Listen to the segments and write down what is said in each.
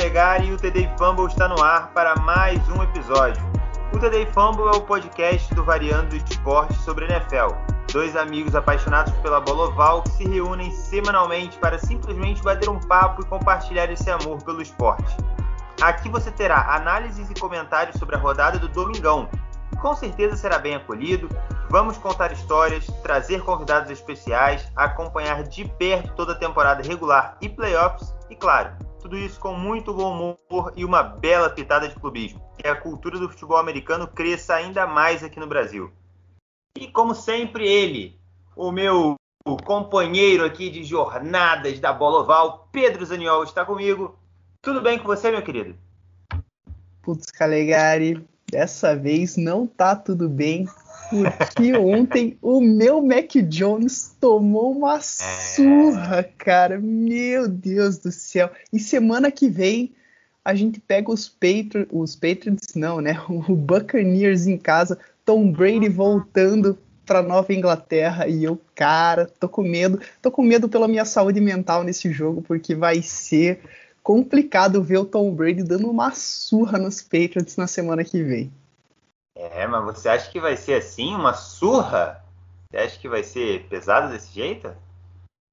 Calegari e o TD Fumble está no ar para mais um episódio. O TD Fumble é o podcast do Variando Esporte sobre NFL. Dois amigos apaixonados pela bola oval que se reúnem semanalmente para simplesmente bater um papo e compartilhar esse amor pelo esporte. Aqui você terá análises e comentários sobre a rodada do Domingão. Com certeza será bem acolhido. Vamos contar histórias, trazer convidados especiais, acompanhar de perto toda a temporada regular e playoffs e, claro, tudo isso com muito bom humor e uma bela pitada de clubismo. Que a cultura do futebol americano cresça ainda mais aqui no Brasil. E como sempre, ele, o meu companheiro aqui de jornadas da bola oval, Pedro Zaniol, está comigo. Tudo bem com você, meu querido? Putz, Calegari, dessa vez não tá tudo bem, porque ontem o meu Mac Jones tomou uma é. surra, cara. Meu Deus do céu. E semana que vem a gente pega os Patriots, os Patriots não, né? O Buccaneers em casa, Tom Brady voltando para Nova Inglaterra e eu, cara, tô com medo, tô com medo pela minha saúde mental nesse jogo porque vai ser complicado ver o Tom Brady dando uma surra nos Patriots na semana que vem. É, mas você acha que vai ser assim, uma surra? Você acha que vai ser pesado desse jeito?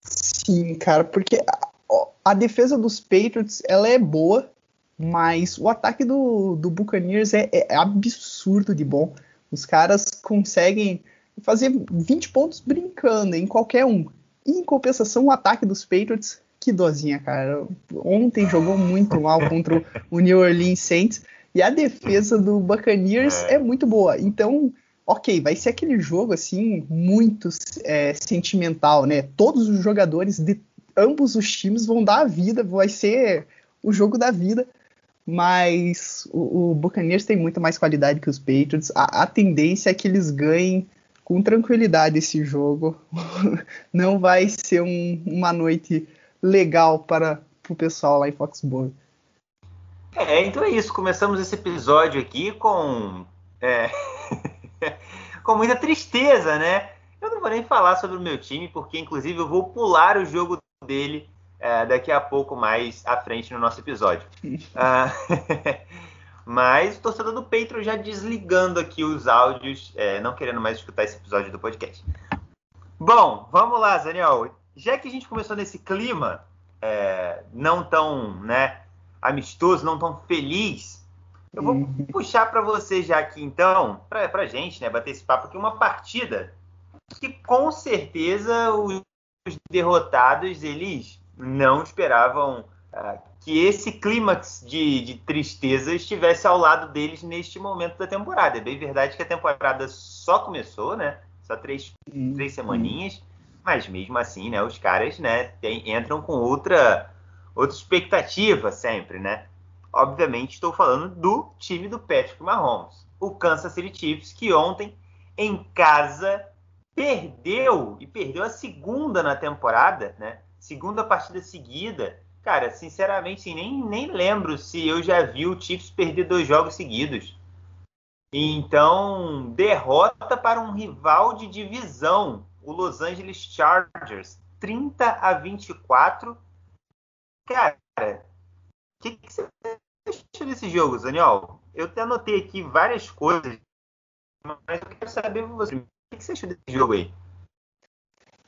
Sim, cara, porque a, a defesa dos Patriots ela é boa, mas o ataque do, do Buccaneers é, é absurdo de bom. Os caras conseguem fazer 20 pontos brincando em qualquer um. E em compensação, o ataque dos Patriots, que dozinha, cara. Ontem jogou muito mal contra o New Orleans Saints. E a defesa do Buccaneers é, é muito boa. Então, ok, vai ser aquele jogo assim muito é, sentimental, né? Todos os jogadores de ambos os times vão dar a vida, vai ser o jogo da vida. Mas o, o Buccaneers tem muito mais qualidade que os Patriots. A, a tendência é que eles ganhem com tranquilidade esse jogo. Não vai ser um, uma noite legal para o pessoal lá em Foxborough. É, então é isso. Começamos esse episódio aqui com. É, com muita tristeza, né? Eu não vou nem falar sobre o meu time, porque inclusive eu vou pular o jogo dele é, daqui a pouco mais à frente no nosso episódio. ah, mas o torcedor do Patreon já desligando aqui os áudios, é, não querendo mais escutar esse episódio do podcast. Bom, vamos lá, Daniel. Já que a gente começou nesse clima é, não tão, né? Amistoso, não tão feliz. Eu vou uhum. puxar para você já aqui então, para a gente, né, bater esse papo aqui, uma partida que com certeza os derrotados eles não esperavam uh, que esse clímax de, de, tristeza estivesse ao lado deles neste momento da temporada. É bem verdade que a temporada só começou, né? Só três, uhum. três semaninhas, mas mesmo assim, né? Os caras, né? Tem, entram com outra outra expectativa sempre, né? Obviamente estou falando do time do Patrick Mahomes, o Kansas City Chiefs, que ontem em casa perdeu e perdeu a segunda na temporada, né? Segunda partida seguida. Cara, sinceramente, sim, nem, nem lembro se eu já vi o Chiefs perder dois jogos seguidos. Então, derrota para um rival de divisão, o Los Angeles Chargers, 30 a 24 Cara, o que, que, você achou desse jogo, Daniel? Eu até anotei aqui várias coisas, mas eu quero saber você. O que, que você achou desse jogo aí?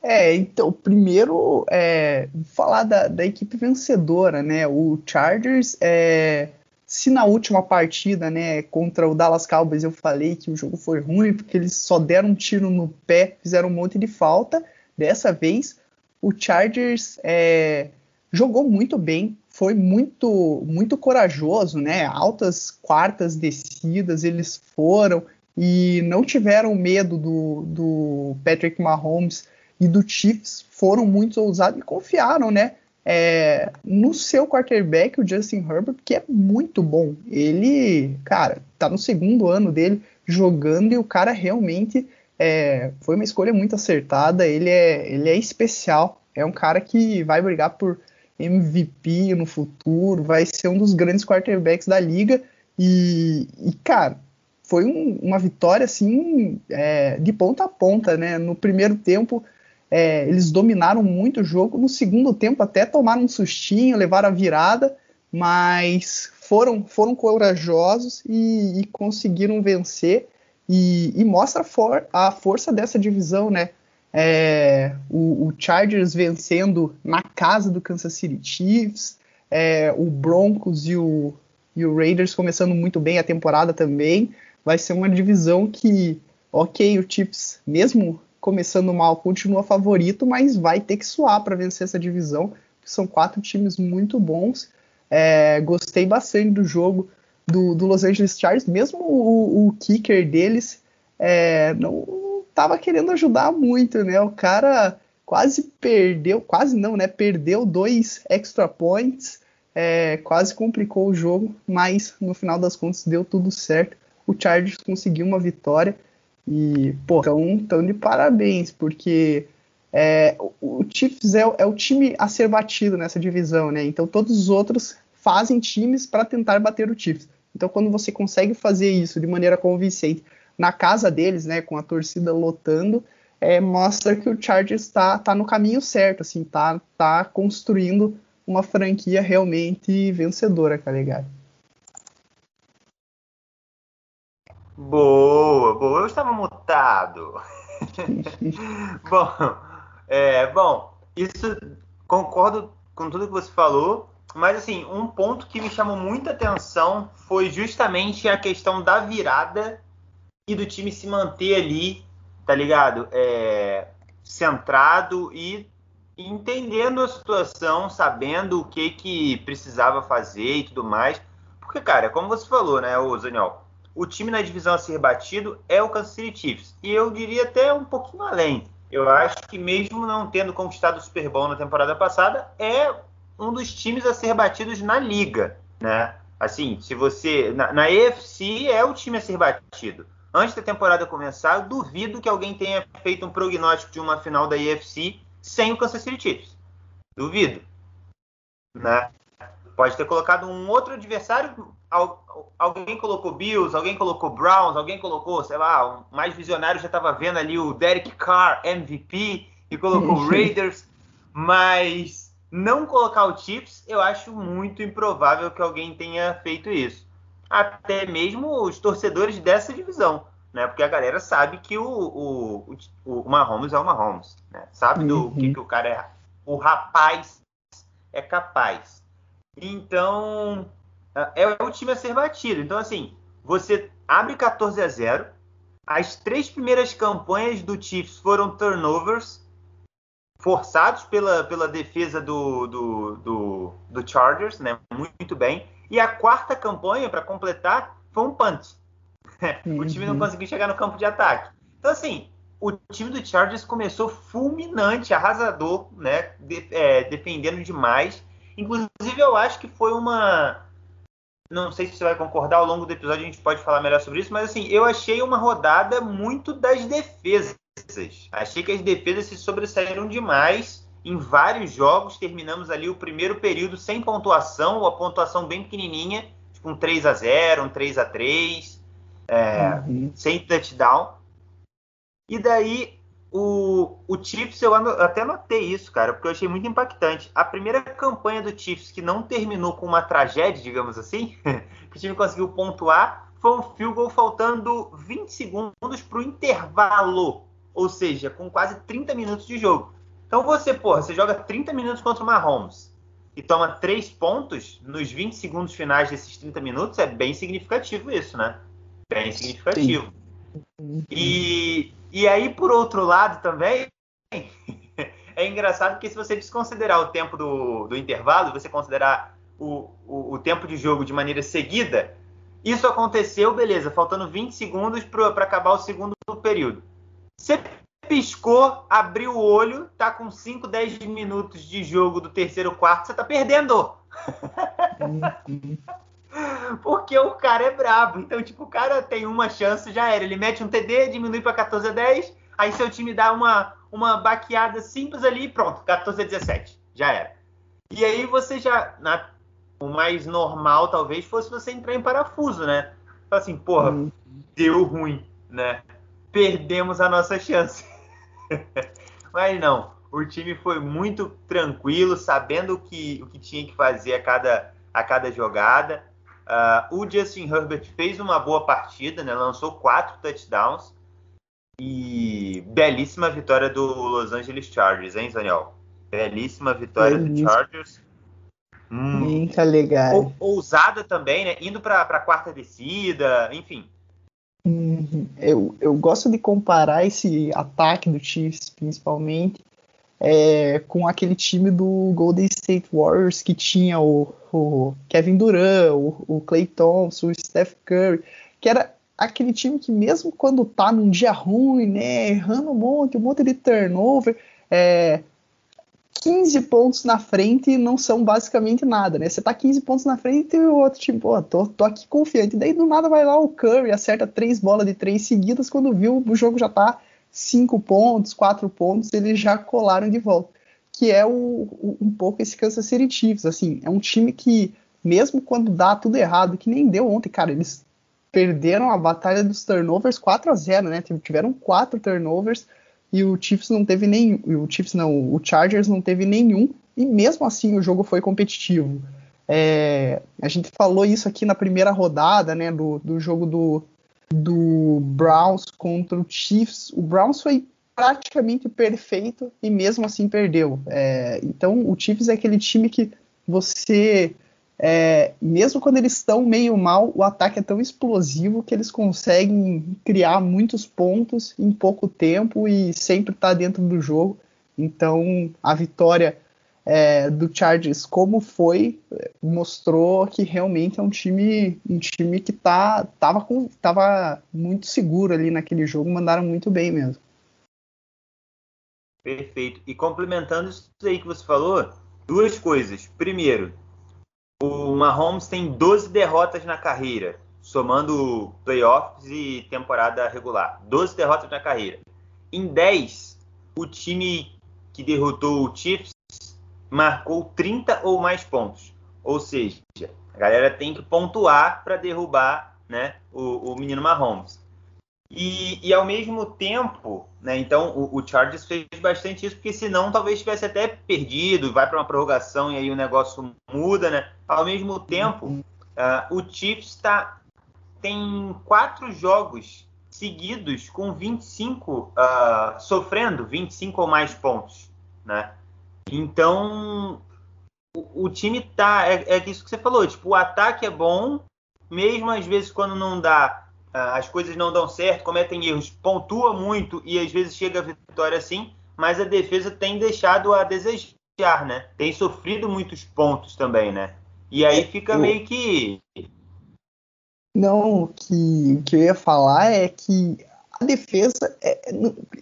É, então, primeiro, é, falar da, da, equipe vencedora, né? O Chargers, é, se na última partida, né, contra o Dallas Cowboys eu falei que o jogo foi ruim porque eles só deram um tiro no pé, fizeram um monte de falta, dessa vez o Chargers é, jogou muito bem, foi muito muito corajoso, né? Altas quartas descidas eles foram e não tiveram medo do, do Patrick Mahomes e do Chiefs, foram muito ousados e confiaram, né? É, no seu quarterback, o Justin Herbert, que é muito bom. Ele, cara, tá no segundo ano dele jogando e o cara realmente é, foi uma escolha muito acertada. Ele é, ele é especial. É um cara que vai brigar por MVP no futuro, vai ser um dos grandes quarterbacks da liga. E, e cara, foi um, uma vitória assim é, de ponta a ponta, né? No primeiro tempo é, eles dominaram muito o jogo, no segundo tempo até tomaram um sustinho, levaram a virada, mas foram, foram corajosos e, e conseguiram vencer e, e mostra for, a força dessa divisão, né? É, o, o, Chargers vencendo na casa do Kansas City Chiefs, é, o Broncos e o, e o Raiders começando muito bem a temporada também. Vai ser uma divisão que, ok, o Chiefs, mesmo começando mal, continua favorito, mas vai ter que suar para vencer essa divisão. São quatro times muito bons. É, gostei bastante do jogo do, do, Los Angeles Chargers, mesmo o, o kicker deles é, não estava querendo ajudar muito, né? O cara quase perdeu, quase não, né? Perdeu dois extra points, é, quase complicou o jogo, mas no final das contas deu tudo certo. O Chargers conseguiu uma vitória e, pô, tão, tão de parabéns, porque é, o Chiefs é, é, o time a ser batido nessa divisão, né? Então todos os outros fazem times para tentar bater o Chiefs. Então quando você consegue fazer isso de maneira convincente na casa deles, né, com a torcida lotando, é, mostra que o Chargers está tá no caminho certo, assim, tá, tá construindo uma franquia realmente vencedora, Calegari. Boa, boa. Eu estava mutado. bom, é, bom, isso concordo com tudo que você falou, mas assim, um ponto que me chamou muita atenção foi justamente a questão da virada e do time se manter ali, tá ligado? É, centrado e entendendo a situação, sabendo o que que precisava fazer e tudo mais. Porque, cara, como você falou, né, o Zaniol, o time na divisão a ser batido é o Kansas City Chiefs. E eu diria até um pouquinho além. Eu acho que mesmo não tendo conquistado o Super Bowl na temporada passada, é um dos times a ser batidos na liga, né? Assim, se você na, na EFC é o time a ser batido. Antes da temporada começar, eu duvido que alguém tenha feito um prognóstico de uma final da EFC sem o Kansas City Chiefs. Duvido, né? Pode ter colocado um outro adversário alguém colocou Bills, alguém colocou Browns, alguém colocou, sei lá, o mais visionário já estava vendo ali o Derek Carr MVP e colocou Raiders, mas não colocar o Chiefs, eu acho muito improvável que alguém tenha feito isso. Até mesmo os torcedores dessa divisão, né? Porque a galera sabe que o, o, o, Mahomes é o Mahomes, né? Sabe do uhum. que, que o cara é. O rapaz é capaz. Então, é o time a ser batido. Então, assim, você abre 14 a 0. As três primeiras campanhas do Chiefs foram turnovers forçados pela, pela defesa do, do, do, do Chargers, né? Muito bem. E a quarta campanha, para completar, foi um punt. o time não uhum. conseguiu chegar no campo de ataque. Então, assim, o time do Chargers começou fulminante, arrasador, né? De, é, defendendo demais. Inclusive, eu acho que foi uma não sei se você vai concordar, ao longo do episódio a gente pode falar melhor sobre isso, mas assim, eu achei uma rodada muito das defesas. Achei que as defesas se sobressaíram demais em vários jogos. Terminamos ali o primeiro período sem pontuação, ou a pontuação bem pequenininha, tipo um 3 a 0 um 3 a 3 é, uhum. sem touchdown. E daí o, o Chiefs, eu até notei isso, cara, porque eu achei muito impactante. A primeira campanha do Chiefs que não terminou com uma tragédia, digamos assim, que o time conseguiu pontuar, foi um field goal faltando 20 segundos para o intervalo, ou seja, com quase 30 minutos de jogo. Então você, porra, você joga 30 minutos contra o Mahomes e toma 3 pontos nos 20 segundos finais desses 30 minutos, é bem significativo isso, né? Bem significativo. Sim. E e aí, por outro lado, também é engraçado que se você desconsiderar o tempo do, do intervalo, você considerar o, o, o, tempo de jogo de maneira seguida, isso aconteceu, beleza, faltando 20 segundos para acabar o segundo período. Você piscou, abriu o olho, tá com 5, 10 minutos de jogo do terceiro quarto, você tá perdendo. Uhum. Porque o cara é brabo. Então, tipo, o cara tem uma chance, já era. Ele mete um TD, diminui para 14 a 10, aí seu time dá uma, uma baqueada simples ali e pronto, 14 a 17. Já era. E aí você já. Na, o mais normal, talvez, fosse você entrar em parafuso, né? Fala assim, porra, uhum. deu ruim, né? Perdemos a nossa chance. Mas não, o time foi muito tranquilo, sabendo o que, o que tinha que fazer a cada a cada jogada. Uh, o Justin Herbert fez uma boa partida, né? lançou quatro touchdowns. E belíssima vitória do Los Angeles Chargers, hein, Daniel? Belíssima vitória Belíssima. do Chargers. Hum. Muito legal. Ousada também, né? Indo para a quarta descida, enfim. Eu, eu gosto de comparar esse ataque do Chiefs, principalmente, é, com aquele time do Golden State Warriors que tinha o, o Kevin Durant, o, o Clay Thompson, o Steph Curry, que era aquele time que mesmo quando tá num dia ruim, né, errando um monte, um monte de turnover, é, 15 pontos na frente não são basicamente nada, né? Você tá 15 pontos na frente e o outro time, pô, tô, tô aqui confiante. Daí do nada vai lá o Curry, acerta três bolas de três seguidas, quando viu o jogo já tá 5 pontos, 4 pontos, eles já colaram de volta. Que é o, o, um pouco esse Kansas City Chiefs, assim, é um time que, mesmo quando dá tudo errado, que nem deu ontem, cara, eles perderam a batalha dos turnovers 4 a 0 né? Tiveram quatro turnovers, e o Chiefs não teve nem o Chiefs não, o Chargers não teve nenhum e mesmo assim o jogo foi competitivo. É, a gente falou isso aqui na primeira rodada, né, do, do jogo do, do Browns contra o Chiefs. O Browns foi praticamente perfeito e mesmo assim perdeu. É, então o Chiefs é aquele time que você é, mesmo quando eles estão meio mal, o ataque é tão explosivo que eles conseguem criar muitos pontos em pouco tempo e sempre tá dentro do jogo. Então, a vitória é, do Chargers, como foi, mostrou que realmente é um time, um time que tá, tava, com, tava muito seguro ali naquele jogo, mandaram muito bem mesmo. Perfeito. E complementando isso aí que você falou, duas coisas. Primeiro, o Mahomes tem 12 derrotas na carreira, somando playoffs e temporada regular. 12 derrotas na carreira. Em 10, o time que derrotou o Chiefs marcou 30 ou mais pontos. Ou seja, a galera tem que pontuar para derrubar né, o, o menino Mahomes. E, e, ao mesmo tempo, né, então o, o, Chargers fez bastante isso, porque senão talvez tivesse até perdido, vai para uma prorrogação e aí o negócio muda, né? Ao mesmo tempo, uh, o Chiefs tá, tem quatro jogos seguidos com 25, uh, ah, sofrendo 25 ou mais pontos, né? Então, o, o time tá, é, é isso que você falou, tipo, o ataque é bom, mesmo às vezes quando não dá as coisas não dão certo, cometem erros, pontua muito e às vezes chega a vitória sim, mas a defesa tem deixado a desejar, né? Tem sofrido muitos pontos também, né? E aí fica meio que. Não, que que eu ia falar é que a defesa, é,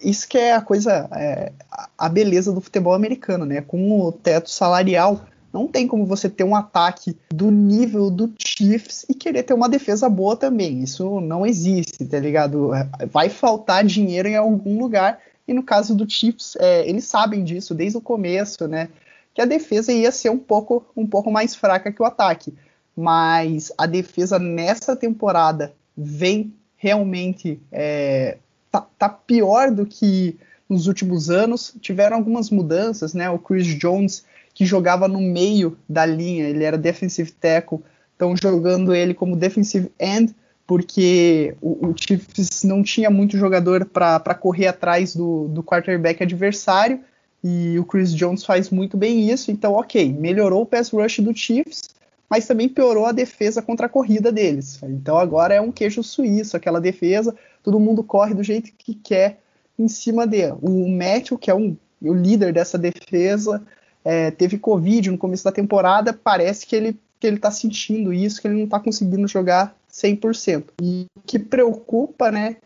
isso que é a coisa, é, a beleza do futebol americano, né? Com o teto salarial não tem como você ter um ataque do nível do Chiefs e querer ter uma defesa boa também. Isso não existe, tá ligado? Vai faltar dinheiro em algum lugar. E no caso do Chiefs, é, eles sabem disso desde o começo, né? Que a defesa ia ser um pouco, um pouco mais fraca que o ataque. Mas a defesa nessa temporada vem realmente. É, tá, tá pior do que nos últimos anos. Tiveram algumas mudanças, né? O Chris Jones que jogava no meio da linha, ele era defensive tackle, estão jogando ele como defensive end, porque o, o Chiefs não tinha muito jogador para correr atrás do, do quarterback adversário, e o Chris Jones faz muito bem isso, então ok, melhorou o pass rush do Chiefs, mas também piorou a defesa contra a corrida deles. Então agora é um queijo suíço, aquela defesa, todo mundo corre do jeito que quer em cima dele. O Matthew, que é um, o líder dessa defesa, é, teve Covid no começo da temporada, parece que ele que ele está sentindo isso, que ele não está conseguindo jogar 100%. E o que preocupa, né,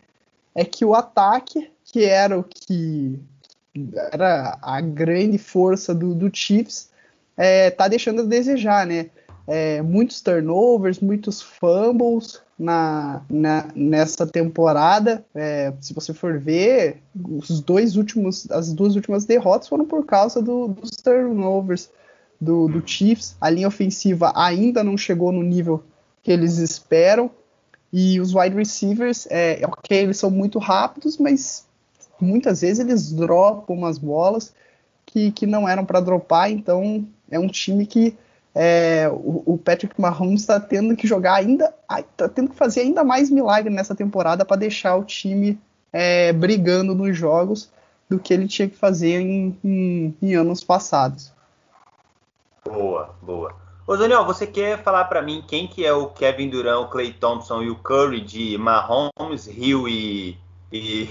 é que o ataque, que era o que era a grande força do, do Chiefs, é, tá deixando a desejar, né? É, muitos turnovers, muitos fumbles, na, na, nessa temporada. É, se você for ver, os dois últimos, as duas últimas derrotas foram por causa do, dos turnovers do, do Chiefs. A linha ofensiva ainda não chegou no nível que eles esperam. E os wide receivers, é, ok, eles são muito rápidos, mas muitas vezes eles dropam umas bolas que, que não eram para dropar. Então é um time que é, o, o, Patrick Mahomes está tendo que jogar ainda, está tendo que fazer ainda mais milagre nessa temporada para deixar o time é, brigando nos jogos do que ele tinha que fazer em, em, em anos passados. Boa, boa. Ô Daniel, você quer falar para mim quem que é o Kevin Durant, o Clay Thompson e o Curry de Mahomes, Hill e, e,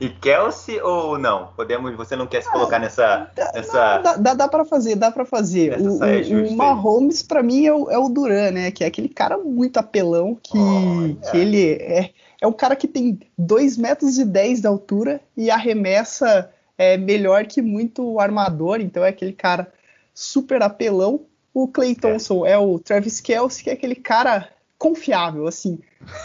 e Kelsey ou não? Podemos, você não quer se colocar nessa. Dá, nessa... dá, dá, dá para fazer, dá para fazer. O, o, o, Mahomes, para mim, é o, é o Duran, né? Que é aquele cara muito apelão que, oh, que ele é, é o cara que tem 2 metros e 10 de altura e arremessa é, melhor que muito armador, então é aquele cara super apelão. O Clay Thompson é. é o Travis Kelsey, que é aquele cara confiável, assim.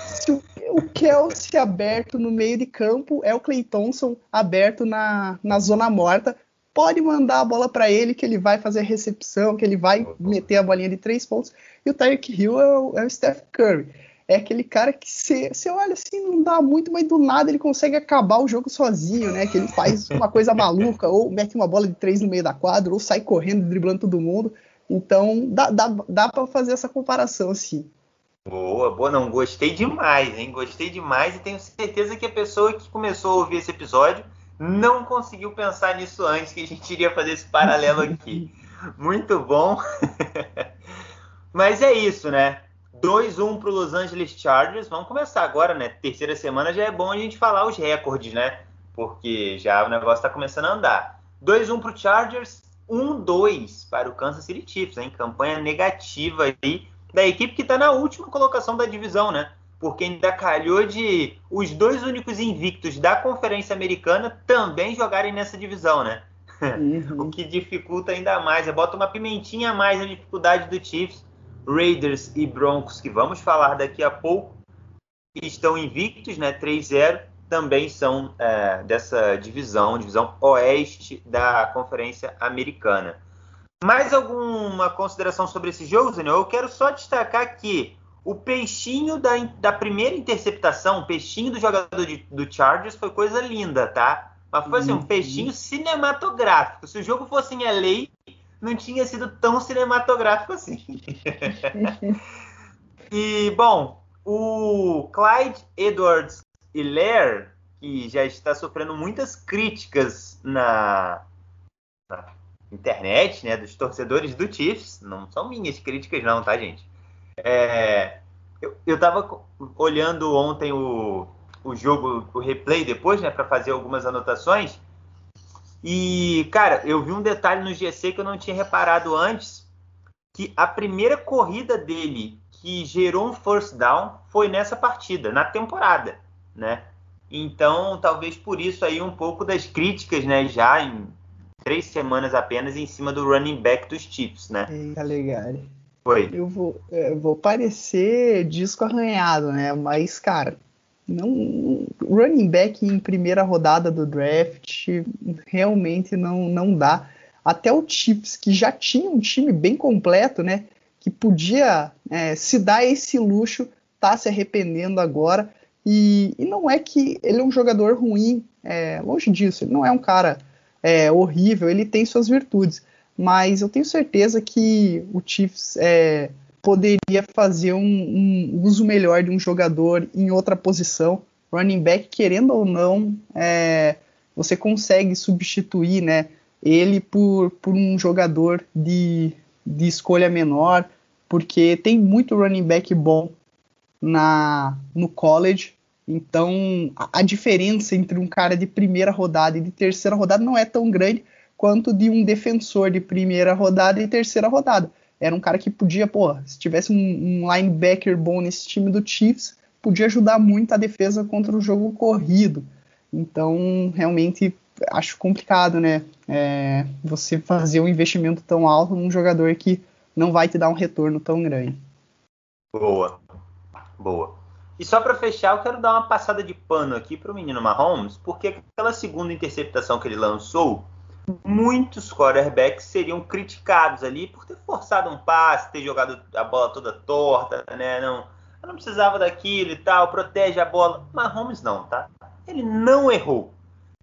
Se o, o Kelsey aberto no meio de campo é o Clay Thompson aberto na, na zona morta. Pode mandar a bola para ele, que ele vai fazer a recepção, que ele vai meter a bolinha de três pontos. E o Tyreek Hill é o, é o Steph Curry. É aquele cara que você olha assim, não dá muito, mas do nada ele consegue acabar o jogo sozinho, né? Que ele faz uma coisa maluca, ou mete uma bola de três no meio da quadra, ou sai correndo, driblando todo mundo. Então dá, dá, dá para fazer essa comparação, assim. Boa, boa, não, gostei demais, hein? Gostei demais e tenho certeza que a pessoa que começou a ouvir esse episódio não conseguiu pensar nisso antes, que a gente iria fazer esse paralelo aqui. Muito bom. Mas é isso, né? 2-1 para o Los Angeles Chargers. Vamos começar agora, né? Terceira semana já é bom a gente falar os recordes, né? Porque já o negócio está começando a andar. 2-1 para o Chargers, 1-2 para o Kansas City Chiefs, hein? Campanha negativa aí da equipe que está na última colocação da divisão, né? Porque ainda calhou de os dois únicos invictos da Conferência Americana também jogarem nessa divisão, né? Uhum. o que dificulta ainda mais. Bota uma pimentinha a mais na dificuldade do Chiefs. Raiders e Broncos, que vamos falar daqui a pouco, estão invictos, né? 3-0, também são é, dessa divisão, divisão oeste da Conferência Americana. Mais alguma consideração sobre esse jogo, Daniel? Eu quero só destacar que o peixinho da, da primeira interceptação, o peixinho do jogador de, do Chargers foi coisa linda, tá? Mas foi assim, um uhum. peixinho cinematográfico. Se o jogo fosse em LA, não tinha sido tão cinematográfico assim. e, bom, o Clyde Edwards Hilaire, que já está sofrendo muitas críticas na internet, né, dos torcedores do Chiefs. Não são minhas críticas, não, tá, gente? É, eu, eu tava olhando ontem o, o jogo, o replay depois, né, para fazer algumas anotações. E, cara, eu vi um detalhe no GC que eu não tinha reparado antes, que a primeira corrida dele que gerou um first down foi nessa partida, na temporada, né? Então, talvez por isso aí um pouco das críticas, né, já em três semanas apenas em cima do running back dos Chiefs, né? Eita, legal. Foi. Eu vou, eu vou parecer disco arranhado, né? Mas, cara, não running back em primeira rodada do draft realmente não, não dá. Até o Chiefs, que já tinha um time bem completo, né? Que podia é, se dar esse luxo, tá se arrependendo agora. E, e, não é que ele é um jogador ruim, é, longe disso, ele não é um cara é, horrível, ele tem suas virtudes. Mas eu tenho certeza que o Chiefs é, poderia fazer um, um, uso melhor de um jogador em outra posição. Running back, querendo ou não, é, você consegue substituir né, ele por, por um jogador de, de escolha menor, porque tem muito running back bom na, no college então, a, diferença entre um cara de primeira rodada e de terceira rodada não é tão grande quanto de um defensor de primeira rodada e terceira rodada. Era um cara que podia, pô, se tivesse um, um linebacker bom nesse time do Chiefs, podia ajudar muito a defesa contra o jogo corrido. Então, realmente acho complicado, né? É, você fazer um investimento tão alto num jogador que não vai te dar um retorno tão grande. Boa, boa. E só para fechar, eu quero dar uma passada de pano aqui para o menino Mahomes, porque aquela segunda interceptação que ele lançou, muitos quarterbacks seriam criticados ali por ter forçado um passe, ter jogado a bola toda torta, né? Não, não precisava daquilo e tal, protege a bola. Mahomes não, tá? Ele não errou.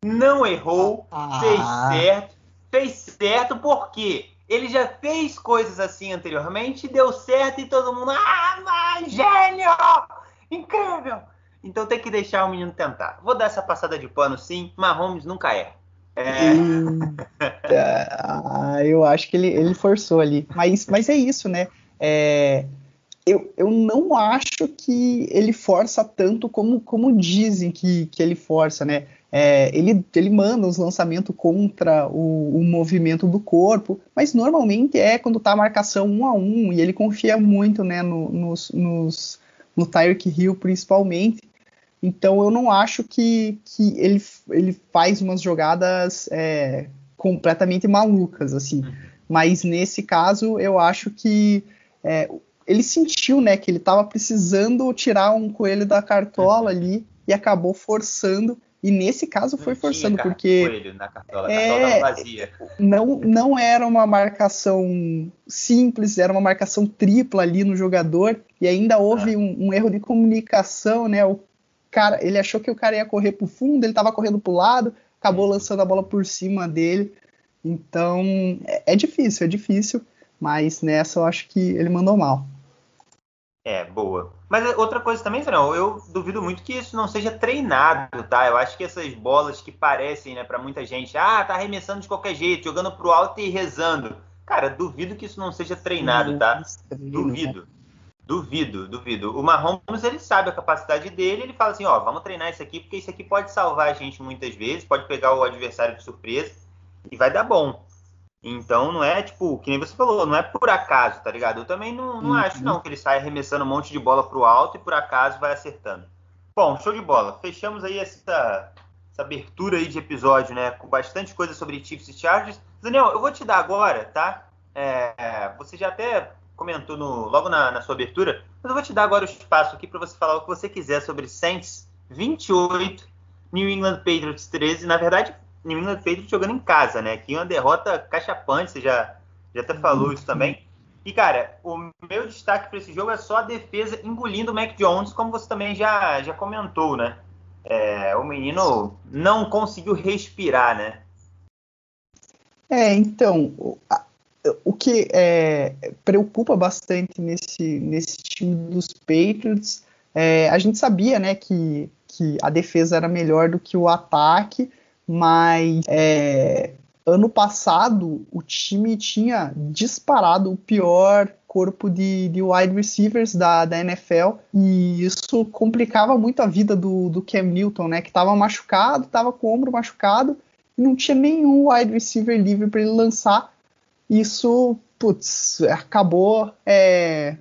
Não errou, ah. fez certo. Fez certo porque Ele já fez coisas assim anteriormente, deu certo e todo mundo, ah, mas gênio! Incrível! Então tem que deixar o menino tentar. Vou dar essa passada de pano sim, Mahomes nunca erra. É... eu acho que ele, ele forçou ali. Mas, mas é isso, né? É, eu, eu não acho que ele força tanto como, como dizem que, que ele força, né? É, ele, ele manda os lançamentos contra o, o, movimento do corpo, mas normalmente é quando tá a marcação um a um, e ele confia muito né, no, nos, nos, no Tyreek Hill principalmente. Então eu não acho que, que ele, ele faz umas jogadas é, completamente malucas, assim. Uhum. Mas nesse caso eu acho que é, ele sentiu né, que ele estava precisando tirar um coelho da cartola uhum. ali e acabou forçando. E nesse caso foi forçando, porque. Na cartola, é, vazia. Não, não era uma marcação simples, era uma marcação tripla ali no jogador, e ainda houve ah. um, um, erro de comunicação, né? O cara, ele achou que o cara ia correr pro fundo, ele estava correndo pro lado, acabou lançando a bola por cima dele. Então, é, é, difícil, é difícil, mas nessa eu acho que ele mandou mal. É, boa. Mas outra coisa também, não, eu duvido muito que isso não seja treinado, tá? Eu acho que essas bolas que parecem, né, para muita gente, ah, tá arremessando de qualquer jeito, jogando pro alto e rezando. Cara, duvido que isso não seja treinado, tá? Duvido. Duvido, duvido. O Mahomes, ele sabe a capacidade dele, ele fala assim, ó, vamos treinar isso aqui, porque isso aqui pode salvar a gente muitas vezes, pode pegar o adversário de surpresa e vai dar bom. Então não é tipo, que nem você falou, não é por acaso, tá ligado? Eu também não, não uhum. acho não que ele sai arremessando um monte de bola pro alto e por acaso vai acertando. Bom, show de bola. Fechamos aí essa, essa abertura aí de episódio, né? Com bastante coisa sobre Chiefs e Chargers. Daniel, eu vou te dar agora, tá? É, você já até comentou no, logo na, na, sua abertura, mas eu vou te dar agora o espaço aqui para você falar o que você quiser sobre Saints 28, New England Patriots 13. Na verdade, New England Patriots jogando em casa, né? Aqui uma derrota cachapante, você já, já até falou isso também. E, cara, o meu destaque para esse jogo é só a defesa engolindo o Mac Jones, como você também já, já comentou, né? É, o menino não conseguiu respirar, né? É, então, o que é, preocupa bastante nesse, nesse time dos Patriots, é, a gente sabia né, que, que a defesa era melhor do que o ataque, mas é, ano passado o time tinha disparado o pior corpo de, de wide receivers da, da NFL e isso complicava muito a vida do, do Cam Newton, né, que estava machucado, estava com o ombro machucado e não tinha nenhum wide receiver livre para ele lançar. Isso, putz, acabou é,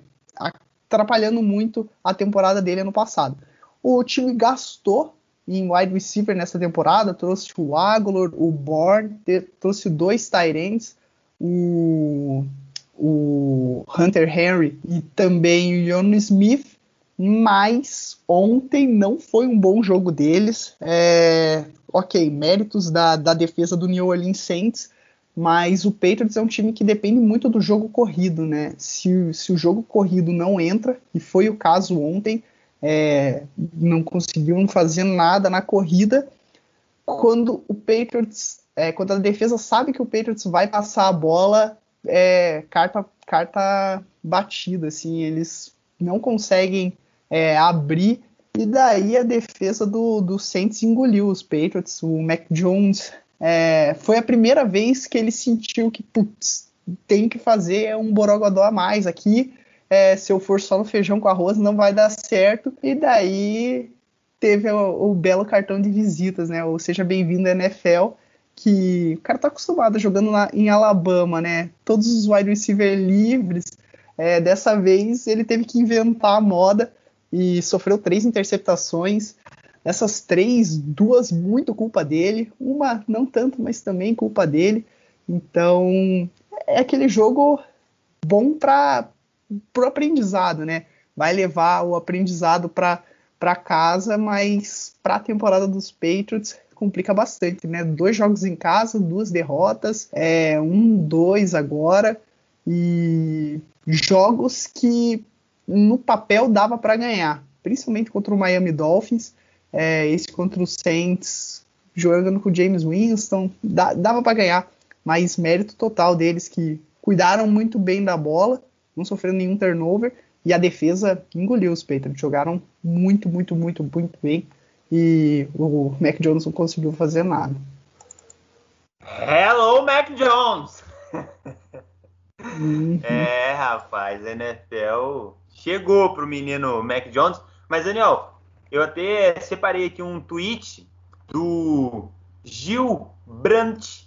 atrapalhando muito a temporada dele ano passado. O time gastou em wide receiver nessa temporada, trouxe o Aguilar, o Bourne, trouxe dois Tyrants, o, o Hunter Henry e também o John Smith, mas ontem não foi um bom jogo deles. É, ok, méritos da, da defesa do New Orleans Saints, mas o Patriots é um time que depende muito do jogo corrido, né? Se, se o jogo corrido não entra, e foi o caso ontem, é, não conseguiram fazer nada na corrida. Quando o Patriots, é, quando a defesa sabe que o Patriots vai passar a bola, é, carta, carta batida, assim, eles não conseguem é, abrir e daí a defesa do, do Saints engoliu os Patriots. O Mac Jones é, foi a primeira vez que ele sentiu que, putz, tem que fazer um borogodó a mais aqui. É, se eu for só no feijão com arroz, não vai dar certo. E daí teve o, o belo cartão de visitas, né? Ou seja, bem-vindo à NFL, que o cara tá acostumado jogando na, em Alabama, né? Todos os wide receivers livres. É, dessa vez ele teve que inventar a moda e sofreu três interceptações. Essas três, duas muito culpa dele, uma não tanto, mas também culpa dele. Então é aquele jogo bom para o aprendizado, né? Vai levar o aprendizado para casa, mas para a temporada dos Patriots complica bastante, né? Dois jogos em casa, duas derrotas, é, um, dois agora, e jogos que no papel dava para ganhar, principalmente contra o Miami Dolphins é, esse contra o Saints, jogando com o James Winston, dá, dava para ganhar, mas mérito total deles que cuidaram muito bem da bola, não sofreram nenhum turnover, e a defesa engoliu os Patriots. Jogaram muito, muito, muito, muito bem. E o Mac Jones não conseguiu fazer nada. Hello, Mac Jones! Uhum. É, rapaz, a NFL chegou pro menino Mac Jones. Mas, Daniel, eu até separei aqui um tweet do Gil Brandt,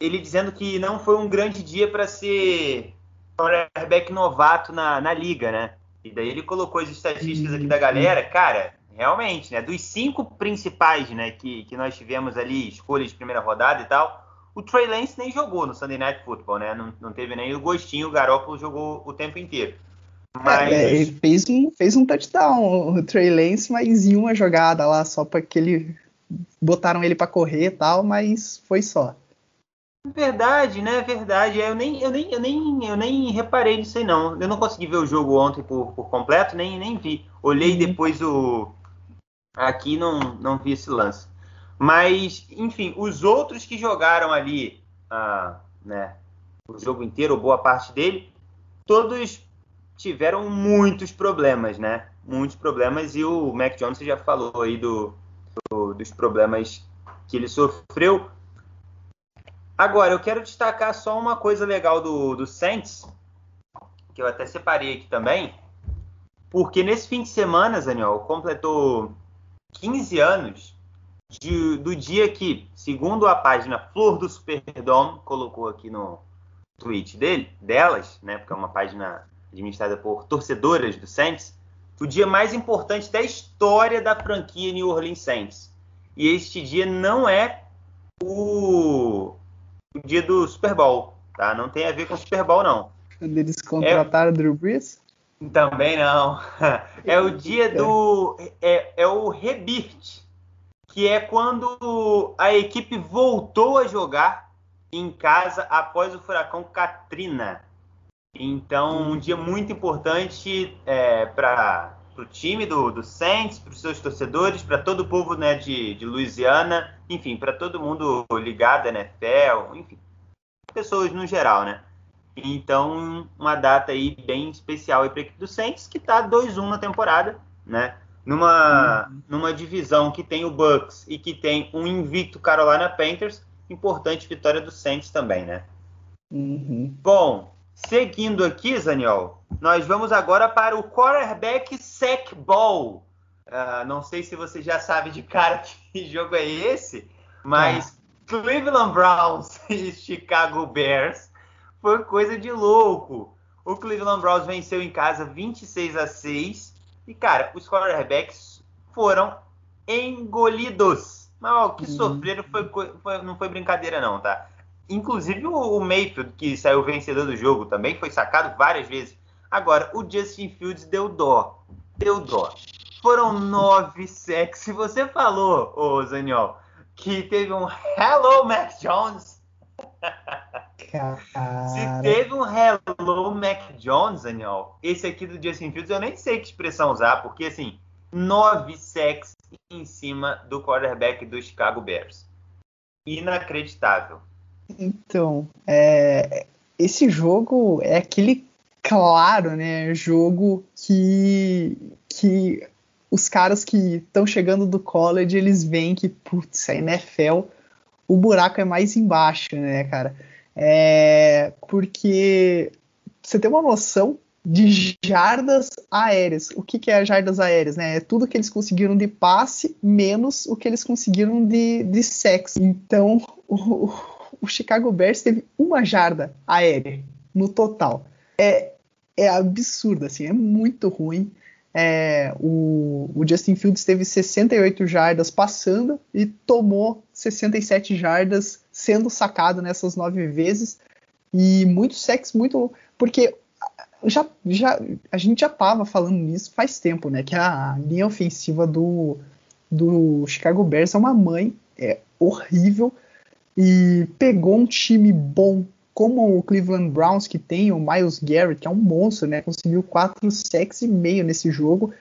ele dizendo que não foi um grande dia para ser quarterback novato na, na liga, né? E daí ele colocou as estatísticas aqui da galera, cara, realmente, né? Dos cinco principais, né, que, que nós tivemos ali, escolhas de primeira rodada e tal, o Trey Lance nem jogou no Sunday Night Football, né? Não, não teve nem o gostinho, o Garoppolo jogou o tempo inteiro. Mas... É, ele fez um, fez um touchdown, o Trey Lance, mas em uma jogada lá, só para que ele botaram ele para correr e tal, mas foi só. Verdade, né? Verdade. Eu nem, eu nem, eu nem, eu nem reparei nisso aí, não. Eu não consegui ver o jogo ontem por, por completo, nem, nem vi. Olhei uhum. depois o. Aqui não, não vi esse lance. Mas, enfim, os outros que jogaram ali, ah, né, o jogo inteiro, boa parte dele, todos tiveram muitos problemas, né? Muitos problemas. E o Mac Jones já falou aí do, do, dos problemas que ele sofreu. Agora, eu quero destacar só uma coisa legal do, do Saints, que eu até separei aqui também, porque nesse fim de semana, Daniel, completou 15 anos de, do dia que, segundo a página Flor do Superdome, colocou aqui no tweet dele, delas, né, porque é uma página administrada por torcedoras do Saints, o dia mais importante da história da franquia New Orleans Saints. E este dia não é o, o dia do Super Bowl, tá? Não tem a ver com o Super Bowl, não. Quando eles contrataram é... Drew Brees? Também não. É o dia do. É, é o Rebirth, que é quando a equipe voltou a jogar em casa após o furacão Katrina. Então, um dia muito importante é, para o time do, do Saints, para os seus torcedores, para todo o povo né, de, de Louisiana, enfim, para todo mundo ligado à NFL, enfim, pessoas no geral, né? Então, uma data aí bem especial para a equipe do Saints, que está 2-1 na temporada, né? Numa, uhum. numa divisão que tem o Bucks e que tem um invicto Carolina Panthers, importante vitória do Saints também, né? Uhum. Bom, Seguindo aqui, Zaniol, nós vamos agora para o quarterback sack ball. Uh, não sei se você já sabe de cara que jogo é esse, mas ah. Cleveland Browns e Chicago Bears foi coisa de louco. O Cleveland Browns venceu em casa 26 a 6 e cara, os quarterbacks foram engolidos. Mas o que uhum. sofreram foi, foi, não foi brincadeira não, tá? Inclusive o, Mayfield, que saiu vencedor do jogo também, foi sacado várias vezes. Agora, o Justin Fields deu dó. Deu dó. Foram nove sacks. Se você falou, ô Zaniol, que teve um Hello Mac Jones. Se teve um Hello Mac Jones, Daniel, esse aqui do Justin Fields, eu nem sei que expressão usar, porque assim, nove sacks em cima do quarterback do Chicago Bears. Inacreditável. Então, é, esse jogo é aquele claro, né, jogo que, que os caras que estão chegando do college, eles veem que, putz, a NFL, o buraco é mais embaixo, né, cara? É, porque você tem uma noção de jardas aéreas. O que, que é jardas aéreas? Né? É tudo que eles conseguiram de passe menos o que eles conseguiram de, de sexo. Então, o, o Chicago Bears teve uma jarda aérea no total. É, é absurdo, assim, é muito ruim. É, o, o, Justin Fields teve 68 jardas passando e tomou 67 jardas sendo sacado nessas nove vezes. E muito sexo, muito. Porque já, já, a gente já estava falando nisso faz tempo, né? Que a linha ofensiva do, do Chicago Bears é uma mãe, é horrível e pegou um time bom como o Cleveland Browns, que tem o Miles Garrett, que é um monstro, né? Conseguiu quatro sacks e meio nesse jogo.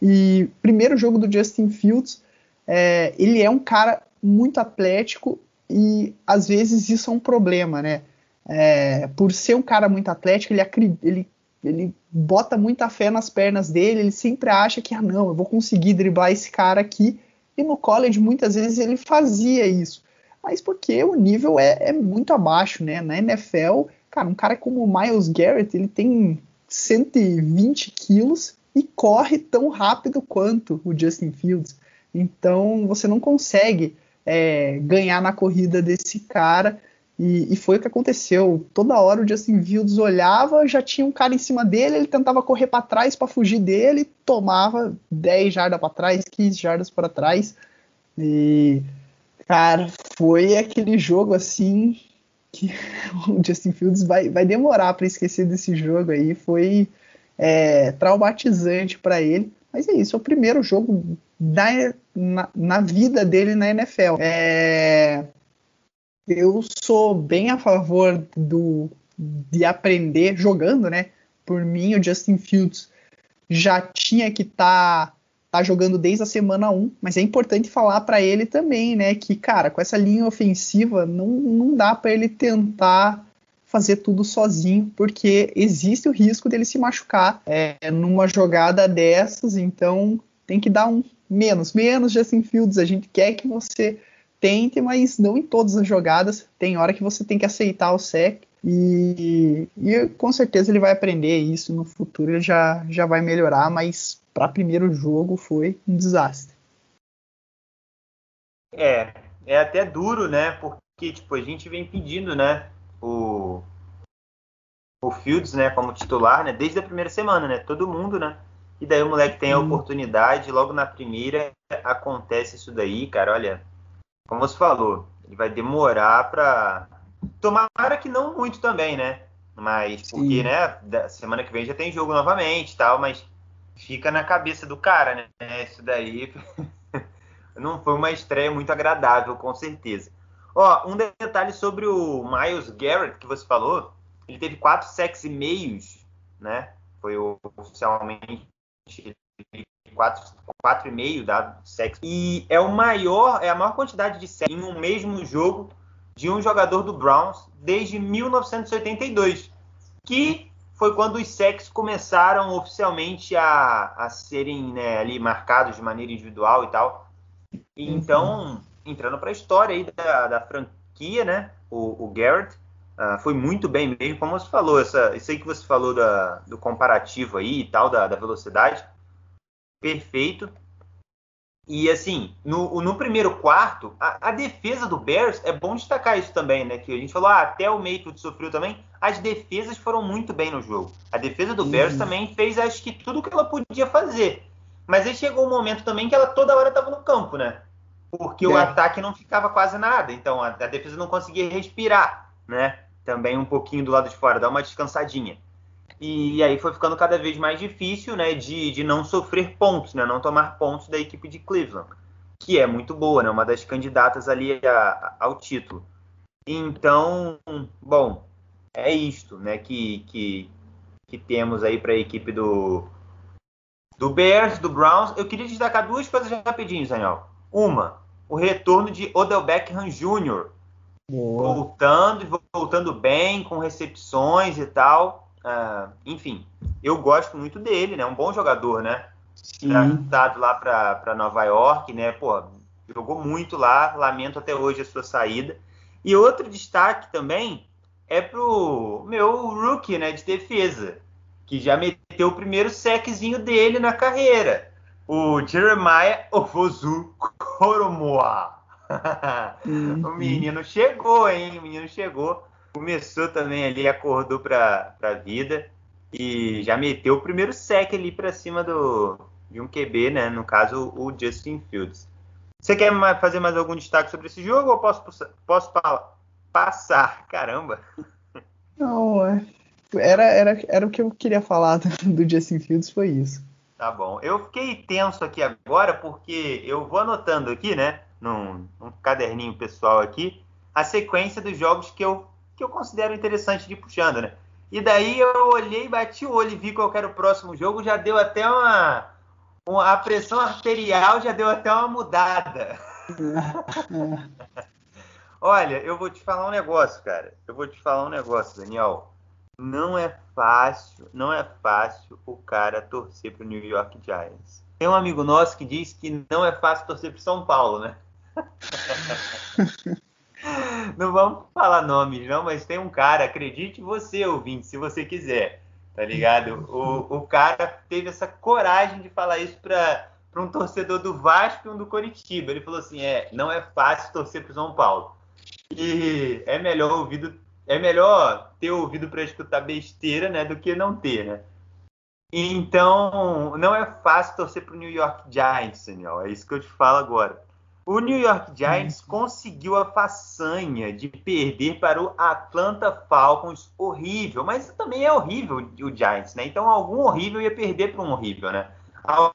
E primeiro jogo do Justin Fields, é, ele é um cara muito atlético e às vezes isso é um problema, né? é, por ser um cara muito atlético, ele, ele, ele bota muita fé nas pernas dele, ele sempre acha que, ah, não, eu vou conseguir driblar esse cara aqui. E no college, muitas vezes, ele fazia isso. Mas porque o nível é, é muito abaixo, né? Na NFL, cara, um cara como o Miles Garrett, ele tem 120 quilos e corre tão rápido quanto o Justin Fields. Então, você não consegue é, ganhar na corrida desse cara. E, e, foi o que aconteceu. Toda hora o Justin Fields olhava, já tinha um cara em cima dele, ele tentava correr para trás para fugir dele, tomava 10 jardas para trás, 15 jardas para trás. E, cara, foi aquele jogo assim que o Justin Fields vai, vai demorar para esquecer desse jogo aí. Foi é, traumatizante para ele. Mas é isso, é o primeiro jogo da, na, na vida dele na NFL. É, eu sou bem a favor do, de aprender jogando, né? Por mim, o Justin Fields já tinha que estar tá, tá jogando desde a semana 1, mas é importante falar para ele também, né? Que, cara, com essa linha ofensiva, não, não dá para ele tentar fazer tudo sozinho, porque existe o risco dele se machucar é, numa jogada dessas, então tem que dar um menos, menos Justin Fields, a gente quer que você tente, mas não em todas as jogadas. Tem hora que você tem que aceitar o sec. E, e com certeza ele vai aprender isso no futuro, ele já, já vai melhorar, mas para primeiro jogo foi um desastre. É, é até duro, né? Porque tipo, a gente vem pedindo, né, o o Fields, né, como titular, né, desde a primeira semana, né? Todo mundo, né? E daí o moleque tem a oportunidade, logo na primeira acontece isso daí, cara, olha, como você falou, ele vai demorar para tomara que não muito também, né? Mas porque, Sim. né, semana que vem já tem jogo novamente, tal, mas fica na cabeça do cara, né? Isso daí não foi uma estreia muito agradável, com certeza. Ó, um detalhe sobre o Miles Garrett que você falou, ele teve quatro sacks e meios, né? Foi oficialmente 4,5 dado sexo. E é o maior, é a maior quantidade de sexo em um mesmo jogo de um jogador do Browns desde 1982, que foi quando os sexos começaram oficialmente a, a serem né, ali marcados de maneira individual e tal. E, então, entrando para a história aí da, da, franquia, né? O, o Garrett uh, foi muito bem mesmo, como você falou, essa, isso aí que você falou da, do comparativo aí e tal, da, da velocidade perfeito. E assim, no, no primeiro quarto, a, a, defesa do Bears, é bom destacar isso também, né? Que a gente falou, ah, até o Mayfield sofreu também. As defesas foram muito bem no jogo. A defesa do uhum. Bears também fez, acho que, tudo que ela podia fazer. Mas aí chegou um momento também que ela toda hora estava no campo, né? Porque é. o ataque não ficava quase nada. Então a, a defesa não conseguia respirar, né? Também um pouquinho do lado de fora, dar uma descansadinha. E aí foi ficando cada vez mais difícil né, de, de não sofrer pontos, né, não tomar pontos da equipe de Cleveland, que é muito boa, né, uma das candidatas ali a, a, ao título. Então, bom, é isto né, que, que, que temos aí para a equipe do, do Bears, do Browns. Eu queria destacar duas coisas rapidinho, Daniel. Uma, o retorno de Odell Beckham Jr., Boa. voltando e voltando bem, com recepções e tal. Uh, enfim, eu gosto muito dele, né? Um bom jogador, né? Tratado lá para Nova York, né? Pô, jogou muito lá, lamento até hoje a sua saída. E outro destaque também é pro meu rookie, né, de defesa, que já meteu o primeiro seczinho dele na carreira. O Jeremiah Ovozu Koromoa. Uhum. o menino chegou, hein? O menino chegou começou também ali, acordou para a vida e já meteu o primeiro sec ali para cima do, de um QB, né? No caso, o Justin Fields. Você quer fazer mais algum destaque sobre esse jogo ou posso, posso passar? Caramba! Não, é. Era, era, era o que eu queria falar do Justin Fields, foi isso. Tá bom. Eu fiquei tenso aqui agora porque eu vou anotando aqui, né? Num, num caderninho pessoal aqui, a sequência dos jogos que eu que eu considero interessante de puxando, né? E daí eu olhei, bati o olho e vi qual era o próximo jogo, já deu até uma, uma a pressão arterial já deu até uma mudada. Olha, eu vou te falar um negócio, cara. Eu vou te falar um negócio, Daniel. Não é fácil, não é fácil o cara torcer pro New York Giants. Tem um amigo nosso que diz que não é fácil torcer pro São Paulo, né? não vamos falar nomes, não, mas tem um cara, acredite você, ouvinte, se você quiser, tá ligado? O, o cara teve essa coragem de falar isso para um torcedor do Vasco e um do Coritiba. Ele falou assim: é, não é fácil torcer pro São Paulo. E é melhor ouvido, é melhor ter ouvido para escutar besteira, né, do que não ter, né? Então, não é fácil torcer pro New York Giants, Daniel. É isso que eu te falo agora. O New York Giants uhum. conseguiu a façanha de perder para o Atlanta Falcons horrível, mas também é horrível o Giants, né? Então algum horrível ia perder para um horrível, né?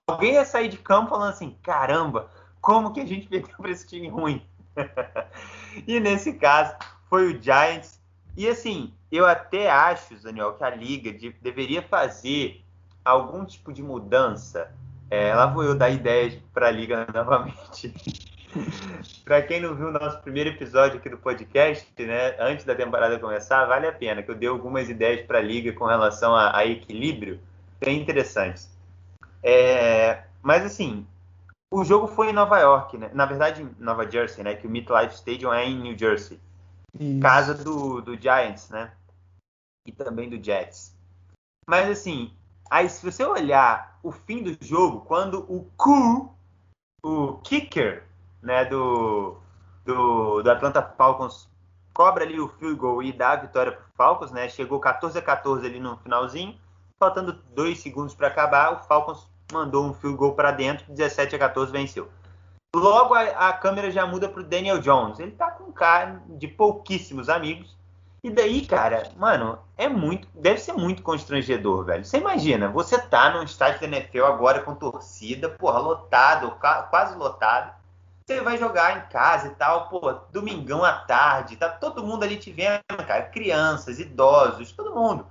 Alguém ia sair de campo falando assim: caramba, como que a gente perdeu para esse time ruim? e nesse caso foi o Giants. E assim, eu até acho, Daniel, que a liga de, deveria fazer algum tipo de mudança. É, lá vou eu dar ideias para a liga novamente. Para quem não viu o nosso primeiro episódio aqui do podcast, né, antes da temporada começar, vale a pena, que eu dei algumas ideias para a liga com relação a, a, equilíbrio, bem interessantes. É, mas assim, o jogo foi em Nova York, né? Na verdade, em Nova Jersey, né? Que o MetLife Stadium é em New Jersey, Isso. casa do, do Giants, né? E também do Jets. Mas assim, aí se você olhar o fim do jogo, quando o Ku, o kicker né, do, do, do Atlanta Falcons cobra ali o field goal e dá a vitória para o Falcons, né? Chegou 14 a 14 ali no finalzinho, faltando dois segundos para acabar, o Falcons mandou um field goal para dentro, 17 a 14 venceu. Logo a, a câmera já muda para o Daniel Jones. Ele tá com cara de pouquíssimos amigos. E daí, cara, mano, é muito, deve ser muito constrangedor, velho. Você imagina, você tá num estádio da NFL agora com torcida, porra, lotado, quase lotado você vai jogar em casa e tal, pô, domingão à tarde, tá todo mundo ali te vendo, cara, crianças, idosos, todo mundo.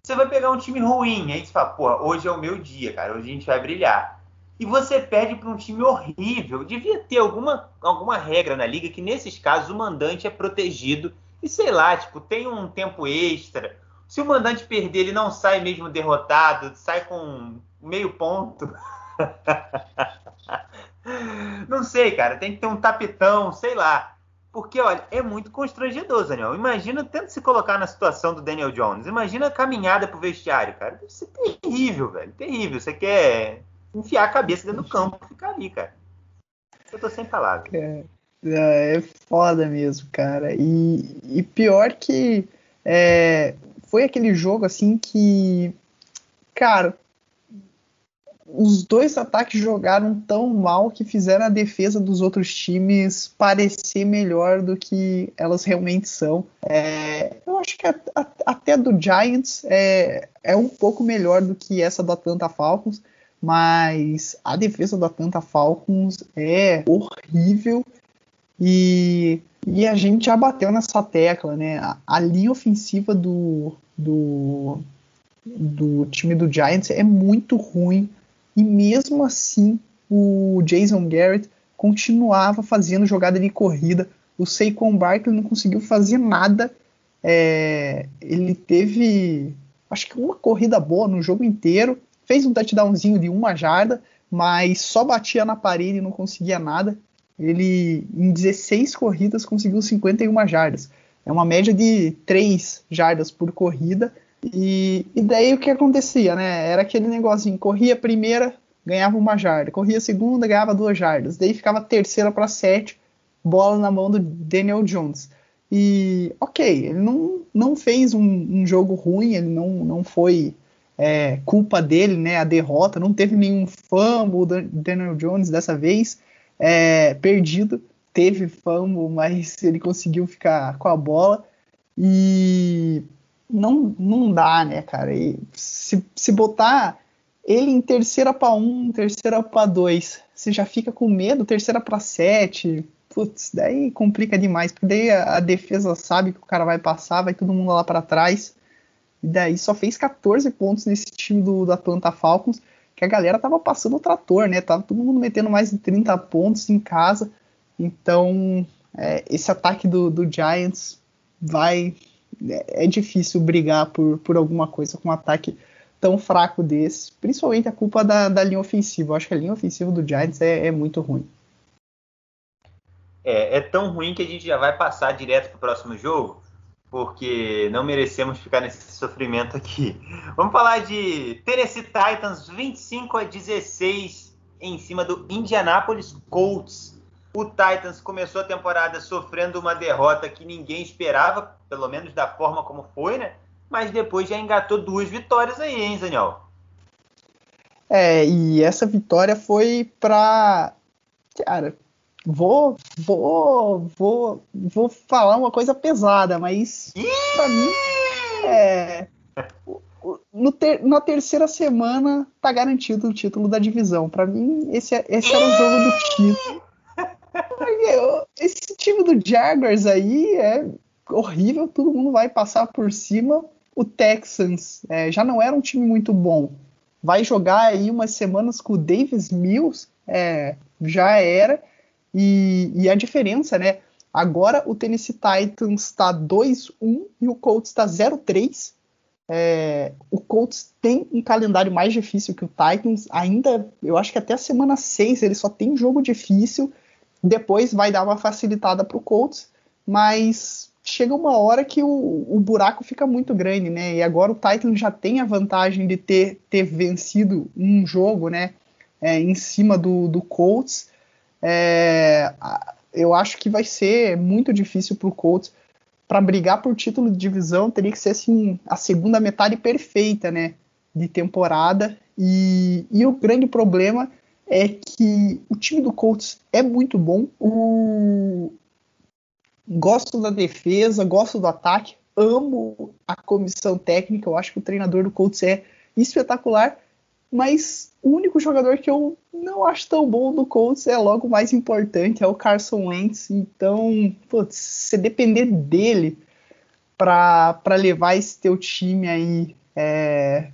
Você vai pegar um time ruim, aí você fala, pô, hoje é o meu dia, cara, hoje a gente vai brilhar. E você perde para um time horrível. Devia ter alguma, alguma regra na liga que nesses casos o mandante é protegido e sei lá, tipo, tem um tempo extra. Se o mandante perder, ele não sai mesmo derrotado, sai com meio ponto. Não sei, cara. Tem que ter um tapetão, sei lá. Porque, olha, é muito constrangedor, Daniel. Imagina, tenta se colocar na situação do Daniel Jones. Imagina a caminhada pro vestiário, cara. Deve ser terrível, velho. Terrível. Você quer enfiar a cabeça dentro do campo e ficar ali, cara. Eu tô sem palavras. É, é, é foda mesmo, cara. E, e pior que é, foi aquele jogo assim que, cara, os dois ataques jogaram tão mal que fizeram a defesa dos outros times parecer melhor do que elas realmente são. É, eu acho que a, a, até do Giants é, é um pouco melhor do que essa do Atlanta Falcons, mas a defesa do Atlanta Falcons é horrível e, e a gente já bateu nessa tecla, né? A, a linha ofensiva do, do, do time do Giants é muito ruim e mesmo assim o Jason Garrett continuava fazendo jogada de corrida. O Saquon Barkley não conseguiu fazer nada. É, ele teve, acho que uma corrida boa no jogo inteiro. Fez um touchdownzinho de uma jarda, mas só batia na parede e não conseguia nada. Ele, em 16 corridas, conseguiu 51 jardas. É uma média de 3 jardas por corrida e, e daí o que acontecia, né? Era aquele negocinho, corria a primeira, ganhava uma jarda, corria a segunda, ganhava duas jardas, daí ficava terceira para sete, bola na mão do Daniel Jones. E ok, ele não, não fez um, um jogo ruim, ele não, não foi é, culpa dele, né? A derrota, não teve nenhum fumble do Daniel Jones dessa vez, é, perdido, teve fumble, mas ele conseguiu ficar com a bola. E não, não dá, né, cara? E se, se botar ele em terceira para um, terceira para dois, você já fica com medo, terceira para sete, putz, daí complica demais, porque daí a, a, defesa sabe que o cara vai passar, vai todo mundo lá para trás, e daí só fez 14 pontos nesse time do, do Atlanta Falcons, que a galera tava passando o trator, né? Tava todo mundo metendo mais de 30 pontos em casa, então é, esse ataque do, do, Giants vai. É, é, difícil brigar por, por alguma coisa com um ataque tão fraco desse. Principalmente a culpa da, da linha ofensiva. Eu acho que a linha ofensiva do Giants é, é muito ruim. É, é, tão ruim que a gente já vai passar direto para o próximo jogo, porque não merecemos ficar nesse sofrimento aqui. Vamos falar de Tennessee Titans 25 a 16 em cima do Indianapolis Colts. O Titans começou a temporada sofrendo uma derrota que ninguém esperava, pelo menos da forma como foi, né? Mas depois já engatou duas vitórias aí, hein, Daniel? É, e essa vitória foi para cara, vou vou vou vou falar uma coisa pesada, mas para mim é no ter, na terceira semana tá garantido o título da divisão. Para mim, esse, é, esse era o jogo do título. Esse time do Jaguars aí é horrível, todo mundo vai passar por cima. O Texans é, já não era um time muito bom. Vai jogar aí umas semanas com o Davis Mills, é, já era. E, e, a diferença, né? Agora o Tennessee Titans está 2-1 e o Colts está 0-3. É, o Colts tem um calendário mais difícil que o Titans. Ainda, eu acho que até a semana 6 ele só tem jogo difícil. Depois vai dar uma facilitada para o Colts, mas chega uma hora que o, o, buraco fica muito grande, né? E agora o Titans já tem a vantagem de ter, ter vencido um jogo, né? É, em cima do, do Colts. É, eu acho que vai ser muito difícil para o Colts para brigar por título de divisão teria que ser assim a segunda metade perfeita, né, de temporada. E, e o grande problema é que o time do Colts é muito bom. O... Gosto da defesa, gosto do ataque, amo a comissão técnica. Eu acho que o treinador do Colts é espetacular, mas o único jogador que eu não acho tão bom do Colts é logo mais importante, é o Carson Wentz. Então, putz, se depender dele para levar esse teu time aí é,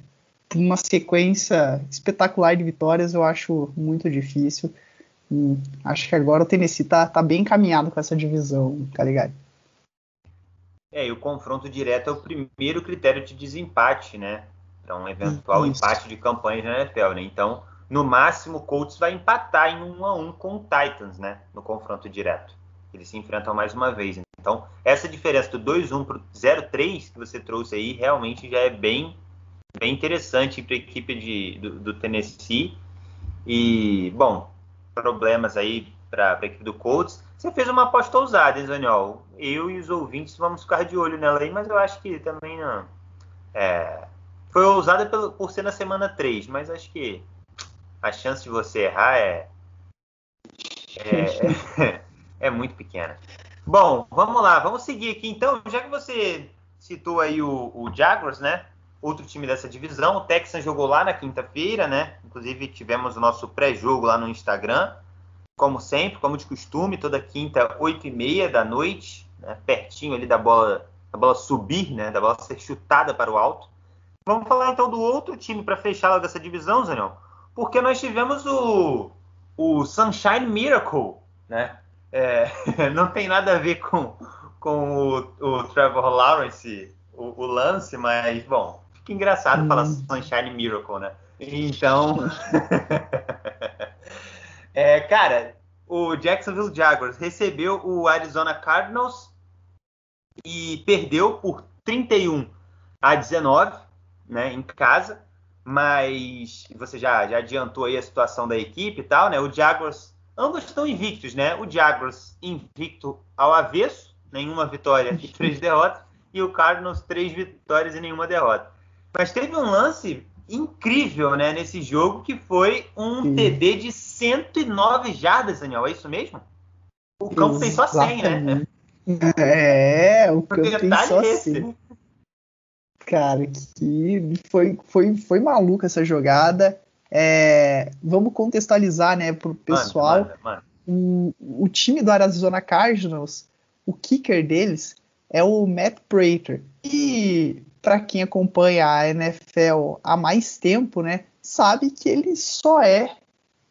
uma sequência espetacular de vitórias, eu acho muito difícil. E acho que agora o Tennessee tá, tá bem encaminhado com essa divisão, tá ligado? É, e o confronto direto é o primeiro critério de desempate, né? para um eventual Isso. empate de campanha na NFL, né? Então, no máximo, o Colts vai empatar em 1 a 1 com o Titans, né? No confronto direto. Eles se enfrentam mais uma vez. Então, essa diferença do 2-1 para o 0-3 que você trouxe aí realmente já é bem, bem interessante para a equipe de, do, do, Tennessee. E, bom, problemas aí para a equipe do Colts. Você fez uma aposta ousada, hein? Eu e os ouvintes vamos ficar de olho nela aí, mas eu acho que também não. É, foi ousada por, por ser na semana 3, mas acho que a chance de você errar é, é, é, muito pequena. Bom, vamos lá, vamos seguir aqui então. Já que você citou aí o, o Jaguars, né? Outro time dessa divisão, o Texans jogou lá na quinta-feira, né? Inclusive tivemos o nosso pré-jogo lá no Instagram, como sempre, como de costume, toda quinta, 8 e meia da noite, né? pertinho ali da bola, da bola subir, né? Da bola ser chutada para o alto. Vamos falar então do outro time para fechar dessa divisão, Zanão, porque nós tivemos o, o Sunshine Miracle, né? É, não tem nada a ver com, com o, o Trevor Lawrence, o, o, lance, mas, bom, fica engraçado hum. falar Sunshine Miracle, né? Então, é, cara, o Jacksonville Jaguars recebeu o Arizona Cardinals e perdeu por 31 a 19 né, em casa, mas você já, já adiantou aí a situação da equipe e tal, né? O Jaguars, ambos estão invictos, né? O Jaguars invicto ao avesso, nenhuma vitória e três derrotas, e o Cardinals três vitórias e nenhuma derrota. Mas teve um lance incrível, né, nesse jogo que foi um Sim. TD de 109 jardas, Daniel, é isso mesmo? O campo tem só 100, né? É, o campo tem só 100 cara, que foi, foi, foi maluca essa jogada. É, vamos contextualizar, né, pro pessoal. Mano, mano, mano. O, o time do Arizona Cardinals, o kicker deles é o Matt Prater. E para quem acompanha a NFL há mais tempo, né, sabe que ele só é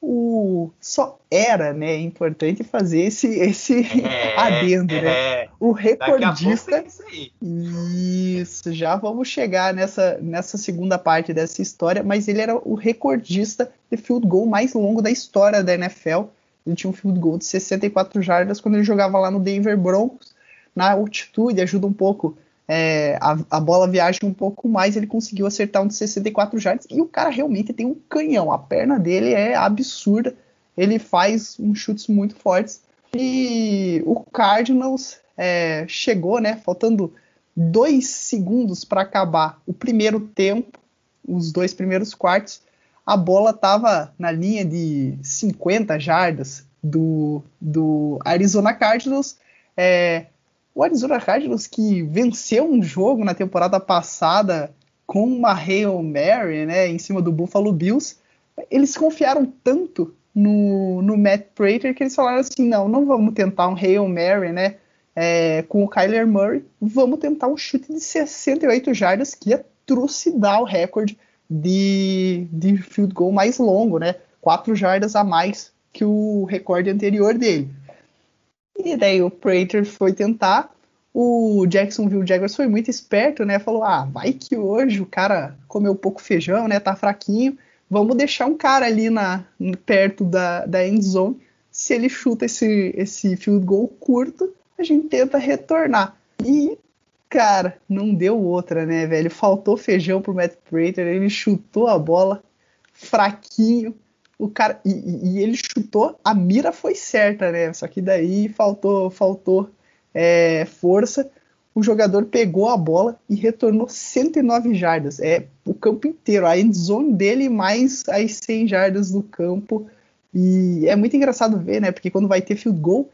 o só era, né, importante fazer esse esse é, adendo, né? é. né? O recordista é isso, isso, já vamos chegar nessa nessa segunda parte dessa história, mas ele era o recordista de field goal mais longo da história da NFL. Ele tinha um field goal de 64 jardas quando ele jogava lá no Denver Broncos. Na altitude ajuda um pouco é, a, a, bola viaja um pouco mais, ele conseguiu acertar um de 64 jardas e o cara realmente tem um canhão, a perna dele é absurda, ele faz uns chutes muito fortes e o Cardinals é, chegou, né, faltando dois segundos para acabar o primeiro tempo, os dois primeiros quartos, a bola estava na linha de 50 jardas do, do Arizona Cardinals, é, o Arizona Cardinals que venceu um jogo na temporada passada com uma Hail Mary, né, em cima do Buffalo Bills, eles confiaram tanto no, no Matt Prater que eles falaram assim, não, não vamos tentar um Hail Mary, né, é, com o Kyler Murray, vamos tentar um chute de 68 jardas que ia trucidar o recorde de, de field goal mais longo, né, 4 jardas a mais que o recorde anterior dele. E daí o Prater foi tentar. O Jacksonville Jaguars foi muito esperto, né? Falou: ah, vai que hoje o cara comeu pouco feijão, né? Tá fraquinho. Vamos deixar um cara ali na, perto da, da end zone. Se ele chuta esse, esse field goal curto, a gente tenta retornar. E, cara, não deu outra, né, velho? Faltou feijão pro Matt Prater, ele chutou a bola fraquinho, o cara e, e, ele chutou, a mira foi certa, né? Só que daí faltou, faltou é, força. O jogador pegou a bola e retornou 109 jardas. É o campo inteiro, a end zone dele mais as 100 jardas do campo. E é muito engraçado ver, né? Porque quando vai ter field goal,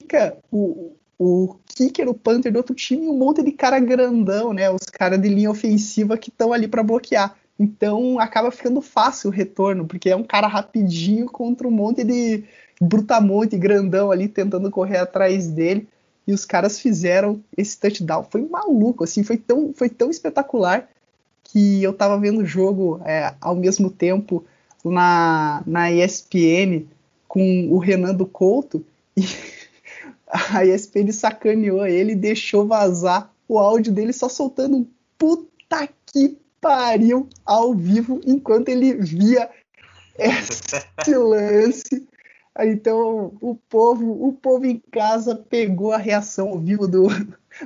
fica o, o kicker, o punter do outro time, um monte de cara grandão, né? Os caras de linha ofensiva que estão ali para bloquear. Então acaba ficando fácil o retorno, porque é um cara rapidinho contra um monte de brutamonte grandão ali tentando correr atrás dele. E os caras fizeram esse touchdown. Foi maluco, assim, foi tão, foi tão espetacular que eu tava vendo o jogo é, ao mesmo tempo na, na ESPN com o Renan do Couto e a ESPN sacaneou ele e deixou vazar o áudio dele só soltando um puta que pariu ao vivo enquanto ele via esse lance. Então o povo, o povo em casa pegou a reação ao vivo do,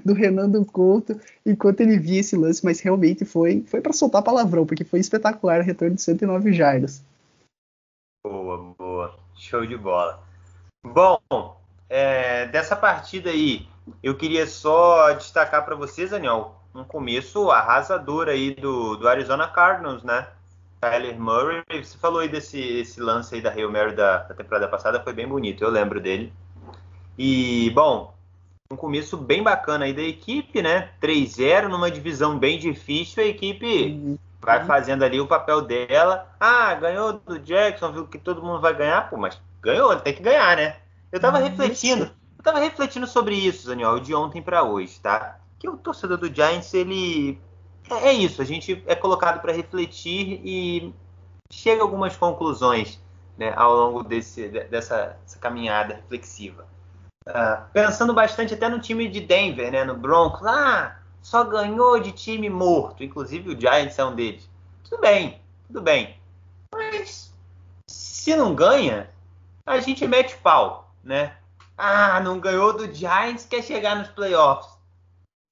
do Renan do Couto enquanto ele via esse lance, mas realmente foi, foi para soltar palavrão, porque foi espetacular o retorno de 109 jardas. Boa, boa. Show de bola. Bom, é, dessa partida aí, eu queria só destacar para vocês, Daniel, um começo arrasador aí do, do Arizona Cardinals, né? Kyler Murray, você falou aí desse esse lance aí da Hail Mary da, da temporada passada, foi bem bonito, eu lembro dele. E, bom, um começo bem bacana aí da equipe, né? 3-0 numa divisão bem difícil, a equipe vai fazendo ali o papel dela. Ah, ganhou do Jackson, viu que todo mundo vai ganhar, pô, mas ganhou, tem que ganhar, né? Eu tava refletindo, eu tava refletindo sobre isso, Daniel, de ontem para hoje, tá? Que o torcedor do Giants ele é, é isso, a gente é colocado para refletir e chega a algumas conclusões né, ao longo desse, dessa, caminhada reflexiva. Uh, pensando bastante até no time de Denver, né, no Broncos, ah, só ganhou de time morto, inclusive o Giants é um deles. Tudo bem, tudo bem. Mas se não ganha, a gente mete pau, né? Ah, não ganhou do Giants, quer chegar nos playoffs.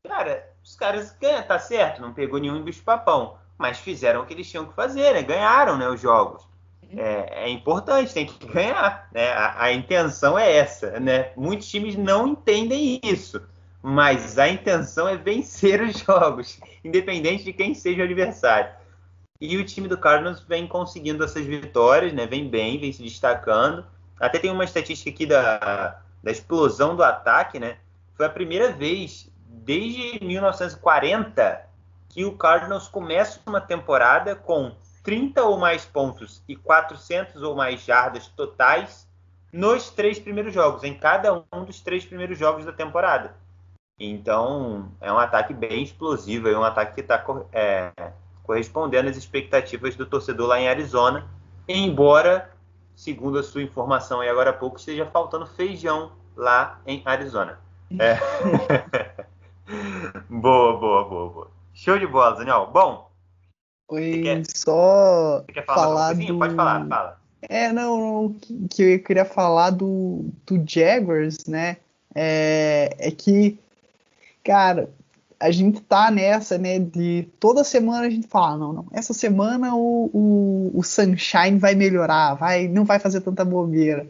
Cara, os caras ganham, tá certo, não pegou nenhum bicho-papão, mas fizeram o que eles tinham que fazer, né? Ganharam, né, os jogos. Uhum. É, é, importante, tem que ganhar, né? A, a, intenção é essa, né? Muitos times não entendem isso, mas a intenção é vencer os jogos, independente de quem seja o adversário. E o time do Cardinals vem conseguindo essas vitórias, né? Vem bem, vem se destacando. Até tem uma estatística aqui da, da explosão do ataque, né? Foi a primeira vez desde 1940 que o Cardinals começa uma temporada com 30 ou mais pontos e 400 ou mais jardas totais nos três primeiros jogos, em cada um dos três primeiros jogos da temporada. Então, é um ataque bem explosivo, é um ataque que está é, correspondendo às expectativas do torcedor lá em Arizona, embora segundo a sua informação aí agora há pouco, esteja faltando feijão lá em Arizona. É. boa, boa, boa, boa. Show de bola, Daniel. Bom. Oi, quer, só falar, falar do... Pode falar, fala. É, não, não, que eu queria falar do, do Jaguars, né? É, é que, cara, a gente tá nessa, né? De toda semana a gente fala, não, não, essa semana o, o, o Sunshine vai melhorar, vai, não vai fazer tanta bobeira.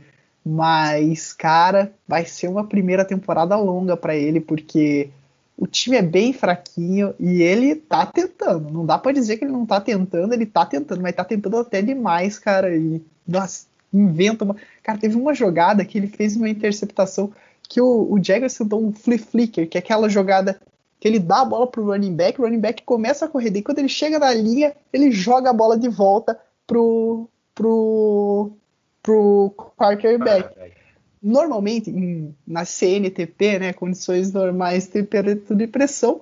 Mas, cara, vai ser uma primeira temporada longa para ele, porque o time é bem fraquinho e ele tá tentando. Não dá para dizer que ele não tá tentando, ele tá tentando, mas tá tentando até demais, cara. E, nossa, inventa uma. Cara, teve uma jogada que ele fez uma interceptação que o, o Jaguars um flip flicker, que é aquela jogada que ele dá a bola pro running back, o running back começa a correr, daí quando ele chega na linha, ele joga a bola de volta pro, pro, pro quarterback. Normalmente, em, na CNTP, né, condições normais, temperatura e pressão,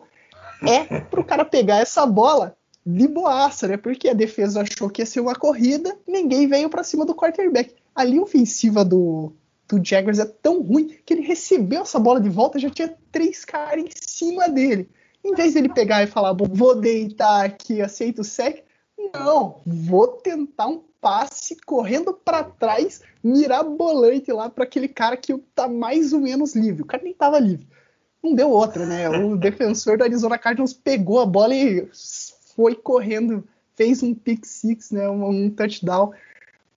é pro cara pegar essa bola de boaça, né? Porque a defesa achou que ia ser uma corrida, ninguém veio para cima do quarterback. A linha ofensiva do, do Jaguars é tão ruim que ele recebeu essa bola de volta já tinha três caras em cima dele. Em vez dele pegar e falar, vou deitar aqui, aceito o sec, não, vou tentar um passe correndo para trás, mirabolante lá para aquele cara que tá mais ou menos livre. O cara nem tava livre. Não deu outra, né? O defensor do Arizona Cardinals pegou a bola e foi correndo, fez um pick six, né? Um, um touchdown.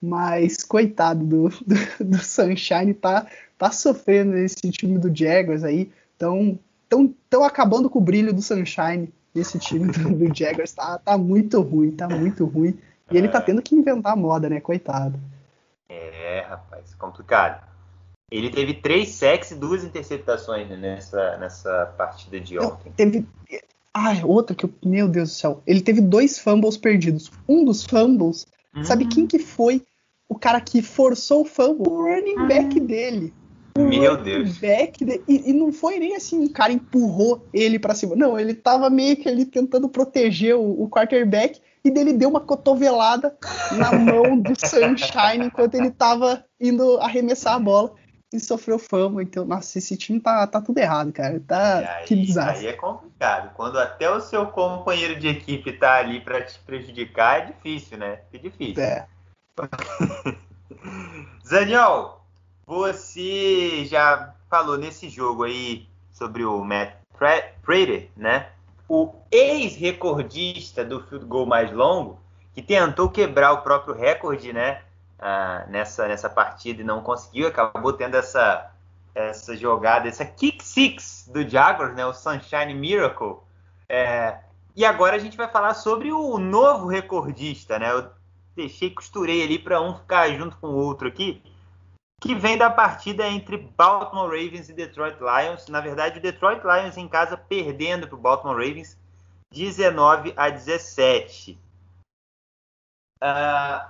Mas coitado do, do, do, Sunshine, tá, tá sofrendo esse time do Jaguars aí. Tão, tão, tão acabando com o brilho do Sunshine. Esse time do, do Jaguars tá, tá muito ruim, tá muito ruim. E ele tá tendo que inventar moda, né? Coitado. É, rapaz, complicado. Ele teve três sacks e duas interceptações né, nessa, nessa partida de ontem. Teve. Ah, outra que eu. Meu Deus do céu. Ele teve dois fumbles perdidos. Um dos fumbles, hum. sabe quem que foi? o cara que forçou o fumble, o running back dele. O Meu Deus. Back de, e, e, não foi nem assim, o cara empurrou ele para cima. Não, ele tava meio que ali tentando proteger o, o quarterback e dele deu uma cotovelada na mão do Sunshine enquanto ele tava indo arremessar a bola e sofreu fama. Então, nossa, esse time tá, tá tudo errado, cara. Tá, aí, que desastre. Aí é complicado. Quando até o seu companheiro de equipe tá ali para te prejudicar, é difícil, né? É difícil. É. Daniel, você já falou nesse jogo aí sobre o Matt Prater, né? O ex-recordista do field goal mais longo, que tentou quebrar o próprio recorde, né? Ah, nessa, nessa partida e não conseguiu, acabou tendo essa, essa jogada, essa kick six do Jaguars, né? O Sunshine Miracle. É, e agora a gente vai falar sobre o novo recordista, né? deixei, costurei ali para um ficar junto com o outro aqui, que vem da partida entre Baltimore Ravens e Detroit Lions. Na verdade, o Detroit Lions em casa perdendo para o Baltimore Ravens 19 a 17. Uh,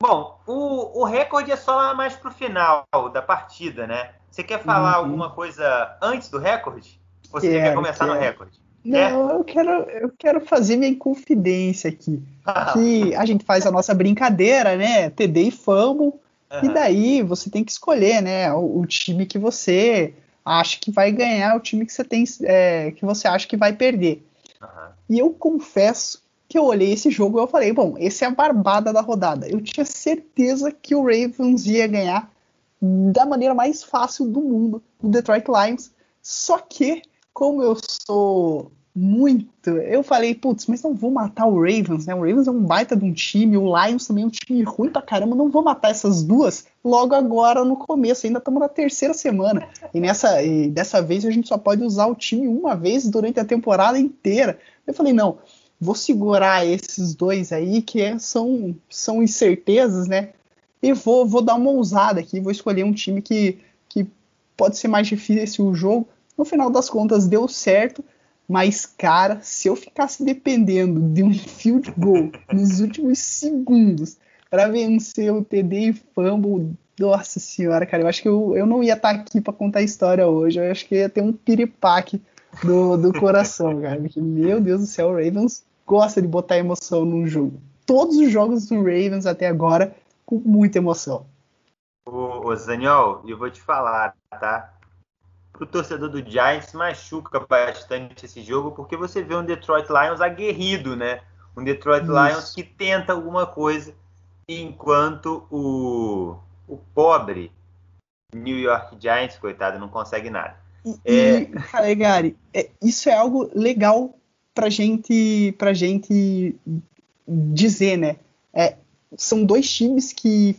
bom, o, o recorde é só lá mais para o final da partida, né? Você quer falar uhum. alguma coisa antes do recorde? Ou você quero, quer começar quero. no recorde? Não, eu quero, eu quero fazer minha confidência aqui. que a gente faz a nossa brincadeira, né? TD e Fumble. Uhum. E daí você tem que escolher, né? O, o, time que você acha que vai ganhar, o time que você tem, é, que você acha que vai perder. Uhum. E eu confesso que eu olhei esse jogo e eu falei, bom, esse é a barbada da rodada. Eu tinha certeza que o Ravens ia ganhar da maneira mais fácil do mundo, o Detroit Lions. Só que, como eu sou muito. Eu falei, putz, mas não vou matar o Ravens, né? O Ravens é um baita de um time, o Lions também é um time ruim pra caramba, não vou matar essas duas logo agora no começo, ainda estamos na terceira semana. E nessa e dessa vez a gente só pode usar o time uma vez durante a temporada inteira. Eu falei, não, vou segurar esses dois aí que é, são, são incertezas, né? E vou, vou dar uma ousada aqui, vou escolher um time que, que pode ser mais difícil o jogo. No final das contas, deu certo mas, cara, se eu ficasse dependendo de um field goal nos últimos segundos para vencer o TD e fumble, nossa senhora, cara, eu acho que eu, eu não ia estar tá aqui para contar a história hoje. Eu acho que ia ter um piripaque do, do coração, cara. Porque, meu Deus do céu, o Ravens gosta de botar emoção num jogo. Todos os jogos do Ravens até agora com muita emoção. Ô, ô Zaniol, eu vou te falar, tá? Pro torcedor do Giants machuca bastante esse jogo, porque você vê um Detroit Lions aguerrido, né? Um Detroit Isso. Lions que tenta alguma coisa, enquanto o, o pobre New York Giants, coitado, não consegue nada. E, é... cara, Gary, é, isso é algo legal pra gente, pra gente dizer, né? É, são dois times que,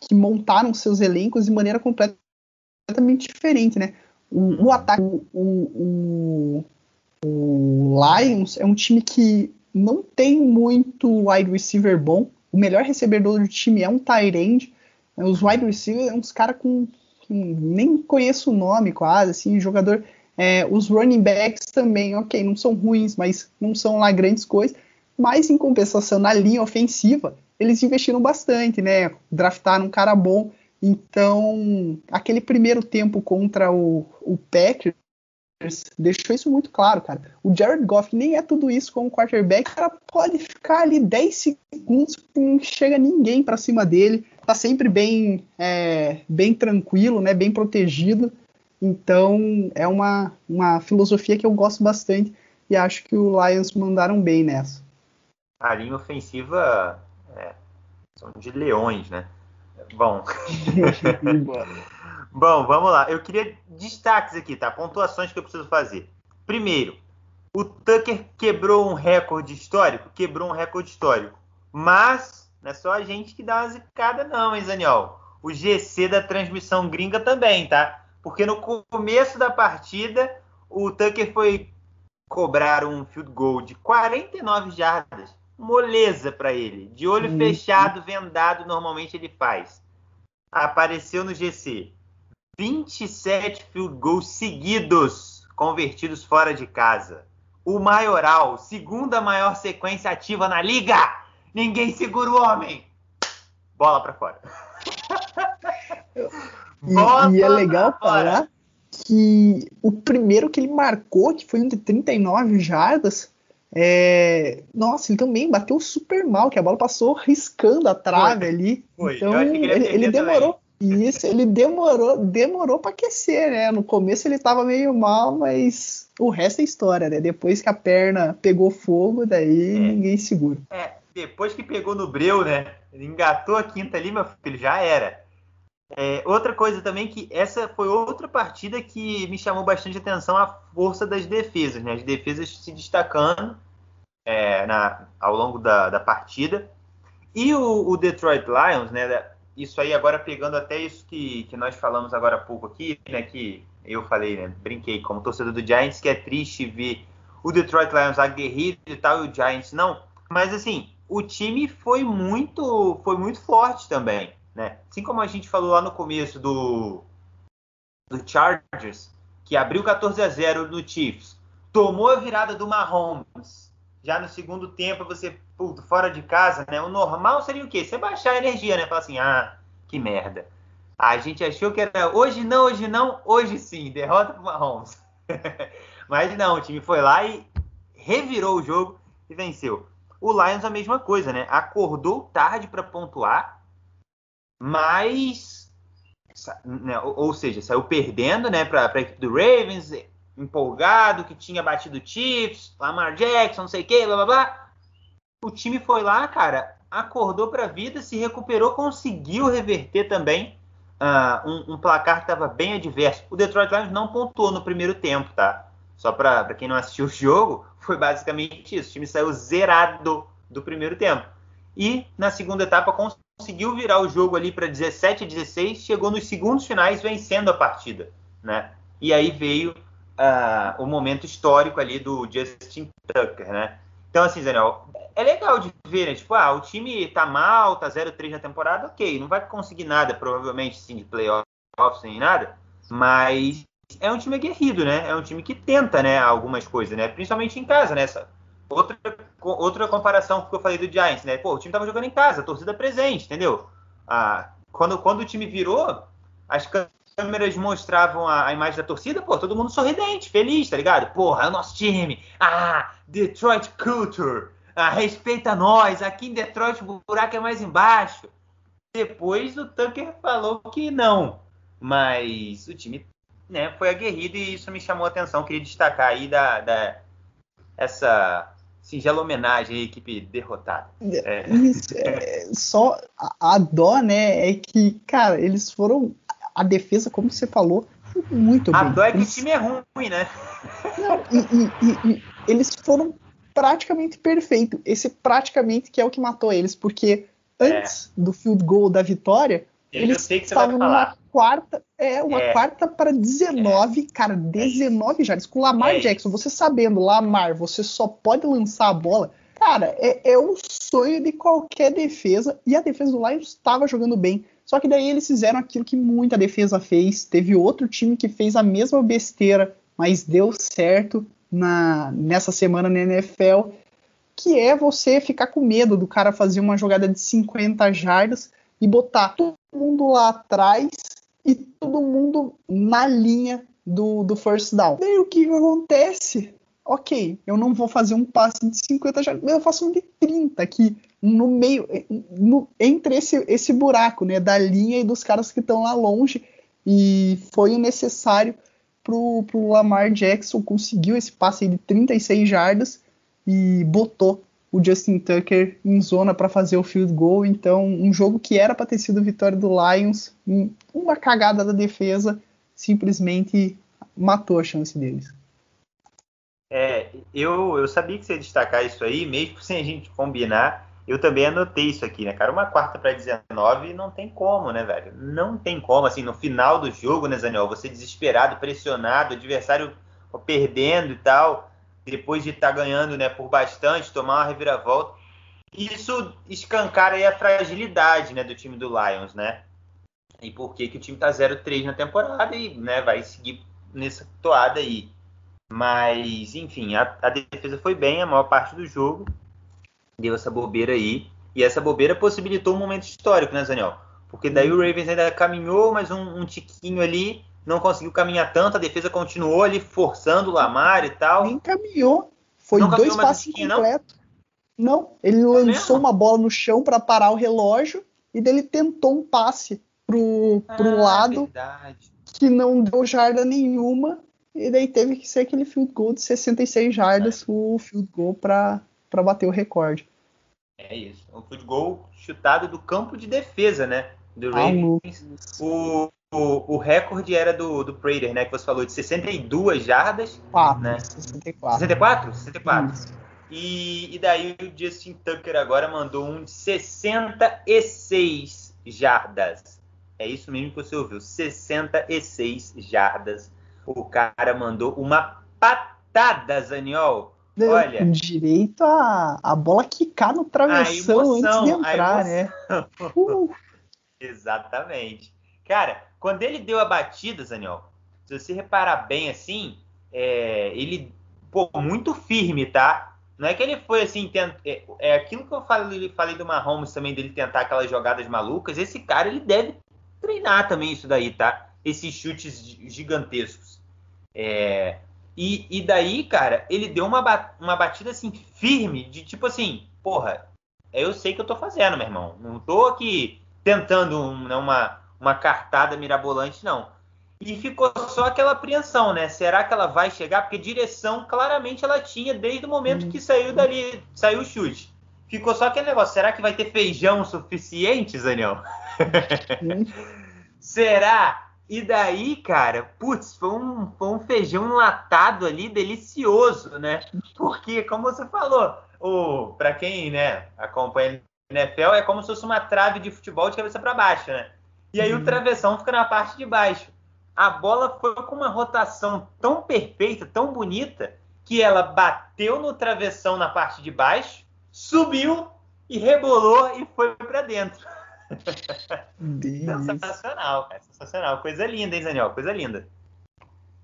que montaram seus elencos de maneira completamente diferente, né? O, o ataque, o, o, o, Lions é um time que não tem muito wide receiver bom. O melhor recebedor do time é um tight end. Os wide receivers é uns caras com, com, nem conheço o nome quase, assim, jogador. É, os running backs também, ok, não são ruins, mas não são lá grandes coisas. Mas em compensação na linha ofensiva, eles investiram bastante, né? Draftaram um cara bom. Então, aquele primeiro tempo contra o, o Packers deixou isso muito claro, cara. O Jared Goff nem é tudo isso como quarterback, o cara pode ficar ali 10 segundos não chega ninguém para cima dele, tá sempre bem, é, bem tranquilo, né, bem protegido. Então, é uma, uma filosofia que eu gosto bastante e acho que o Lions mandaram bem nessa. A linha ofensiva é, são de leões, né? Bom. Bom, vamos lá. Eu queria destaques aqui, tá? Pontuações que eu preciso fazer. Primeiro, o Tucker quebrou um recorde histórico? Quebrou um recorde histórico. Mas não é só a gente que dá uma zicada, não, hein, Zaniol? O GC da transmissão gringa também, tá? Porque no começo da partida, o Tucker foi cobrar um field goal de 49 jardas moleza para ele. De olho uhum. fechado, vendado, normalmente ele faz. Apareceu no GC. 27 field goals seguidos convertidos fora de casa. O maioral, segunda maior sequência ativa na liga. Ninguém segura o homem. Bola para fora. e, e, é legal falar que o primeiro que ele marcou, que foi um de 39 jardas, é... Nossa, ele também bateu super mal, que a bola passou riscando a trave foi. ali. Foi. Então ele, ele demorou. Isso, ele demorou, demorou para aquecer, né? No começo ele tava meio mal, mas o resto é história, né? Depois que a perna pegou fogo, daí é. ninguém segura. É, depois que pegou no breu, né? Ele engatou a quinta ali, meu filho, já era. É, outra coisa também que essa foi outra partida que me chamou bastante atenção a força das defesas, né? As defesas se destacando é, na, ao longo da, da partida. E o, o, Detroit Lions, né? Isso aí agora pegando até isso que, que nós falamos agora há pouco aqui, né? Que eu falei, né? Brinquei como torcedor do Giants, que é triste ver o Detroit Lions aguerrido e tal, e o Giants não. Mas assim, o time foi muito, foi muito forte também. Né? Assim como a gente falou lá no começo do, do Chargers, que abriu 14 a 0 no Chiefs, tomou a virada do Mahomes. Já no segundo tempo, você, puto, fora de casa, né? O normal seria o quê? Você baixar a energia, né? Falar assim, ah, que merda. A gente achou que era hoje não, hoje não, hoje sim, derrota pro Mahomes. Mas não, o time foi lá e revirou o jogo e venceu. O Lions a mesma coisa, né? Acordou tarde para pontuar, mas né, ou, seja, saiu perdendo, né, para a equipe do Ravens, empolgado, que tinha batido Chiefs, Lamar Jackson, não sei o que, blá blá blá. O time foi lá, cara, acordou para a vida, se recuperou, conseguiu reverter também uh, um, um, placar que estava bem adverso. O Detroit Lions não pontuou no primeiro tempo, tá? Só para quem não assistiu o jogo, foi basicamente isso. O time saiu zerado do primeiro tempo. E na segunda etapa conseguiu virar o jogo ali para 17 a 16, chegou nos segundos finais vencendo a partida, né? E aí veio uh, o momento histórico ali do Justin Tucker, né? Então, assim, Daniel, é legal de ver, né? Tipo, ah, o time tá mal, tá 0-3 na temporada, ok, não vai conseguir nada, provavelmente, sim, de playoffs nem nada, mas é um time aguerrido, né? É um time que tenta, né, algumas coisas, né? Principalmente em casa, né? Outra, outra comparação que eu falei do Giants, né? Pô, o time tava jogando em casa, torcida presente, entendeu? Ah, quando, quando o time virou, as câmeras mostravam a, a, imagem da torcida, pô, todo mundo sorridente, feliz, tá ligado? Porra, é o nosso time. Ah, Detroit Culture. Ah, respeita nós. Aqui em Detroit o buraco é mais embaixo. depois o Tucker falou que não. Mas o time né, foi aguerrido e isso me chamou a atenção. Queria destacar aí da, da essa singela homenagem à equipe derrotada. É. Isso, é, só a, a, dó, né, é que, cara, eles foram. A defesa, como você falou, muito a bem. A dó é que eles... o time é ruim, né? Não, e, e, e, eles foram praticamente perfeito. Esse praticamente que é o que matou eles, porque antes é. do field goal da vitória, Eu eles estavam numa quarta, é, uma é. quarta para 19, é. cara, 19 já. Com o Lamar é. Jackson, você sabendo, Lamar, você só pode lançar a bola. Cara, é, é um sonho de qualquer defesa. E a defesa do Lions estava jogando bem. Só que daí eles fizeram aquilo que muita defesa fez. Teve outro time que fez a mesma besteira, mas deu certo na, nessa semana na NFL. Que é você ficar com medo do cara fazer uma jogada de 50 jardas e botar todo mundo lá atrás e todo mundo na linha do, do first down. Daí o que acontece? Ok, eu não vou fazer um passe de 50 jardas, eu faço um de 30 aqui, no meio, no, entre esse, esse buraco, né, da linha e dos caras que estão lá longe, e foi o necessário pro, pro Lamar Jackson, conseguiu esse passe de 36 jardas e botou o Justin Tucker em zona para fazer o field goal. Então, um jogo que era para ter sido vitória do Lions, uma cagada da defesa, simplesmente matou a chance deles. É, eu, eu sabia que você ia destacar isso aí, mesmo sem a gente combinar. Eu também anotei isso aqui, né, cara? Uma quarta para 19 não tem como, né, velho? Não tem como, assim, no final do jogo, né, Zaniel? Você desesperado, pressionado, adversário perdendo e tal depois de estar tá ganhando né, por bastante, tomar uma reviravolta. Isso escancara aí a fragilidade né, do time do Lions, né? E por que, que o time tá 0-3 na temporada e né, vai seguir nessa toada aí. Mas, enfim, a, a, defesa foi bem a maior parte do jogo. Deu essa bobeira aí. E essa bobeira possibilitou um momento histórico, né, Zaniel? Porque daí o Ravens ainda caminhou mais um, um tiquinho ali não conseguiu caminhar tanto, a defesa continuou ali forçando o Lamar e tal. Nem caminhou. Foi não dois passos incompletos. Não? não, ele é lançou mesmo? uma bola no chão para parar o relógio e dele tentou um passe pro, pro ah, lado verdade. que não deu jarda nenhuma e daí teve que ser aquele field goal de 66 jardas, é. o field goal para bater o recorde. É isso, um field goal chutado do campo de defesa, né? Do ah, Ravens. o, o, o recorde era do, do Prater, né? Que você falou de 62 jardas. 4, né? 64. 64? 64. E, e daí o Justin Tucker agora mandou um de 66 jardas. É isso mesmo que você ouviu. 66 jardas. O cara mandou uma patada, Zaniol. Olha. Direito a, a bola quicar no travessão emoção, antes de entrar, né? Uh. Exatamente. Cara, quando ele deu a batida, Zaniol, se você reparar bem assim, é, ele, pô, muito firme, tá? Não é que ele foi assim, tent... é, é, aquilo que eu falei, falei do Mahomes também, dele tentar aquelas jogadas malucas. Esse cara, ele deve treinar também isso daí, tá? Esses chutes gigantescos. É, e, e, daí, cara, ele deu uma, uma batida assim, firme, de tipo assim, porra, eu sei que eu tô fazendo, meu irmão. Não tô aqui tentando né, uma, uma cartada mirabolante, não. E ficou só aquela apreensão, né? Será que ela vai chegar? Porque direção claramente ela tinha desde o momento que saiu dali, saiu o chute. Ficou só aquele negócio. Será que vai ter feijão suficiente, Zaniel? Será? E daí, cara, putz, foi um, foi um feijão enlatado ali, delicioso, né? Porque, como você falou, o, para quem né, acompanha NFL, é como se fosse uma trave de futebol de cabeça para baixo, né? E aí uhum. o travessão fica na parte de baixo. A bola foi com uma rotação tão perfeita, tão bonita, que ela bateu no travessão na parte de baixo, subiu e rebolou e foi para dentro. sensacional, cara. Sensacional. Coisa linda, hein, Daniel? Coisa linda.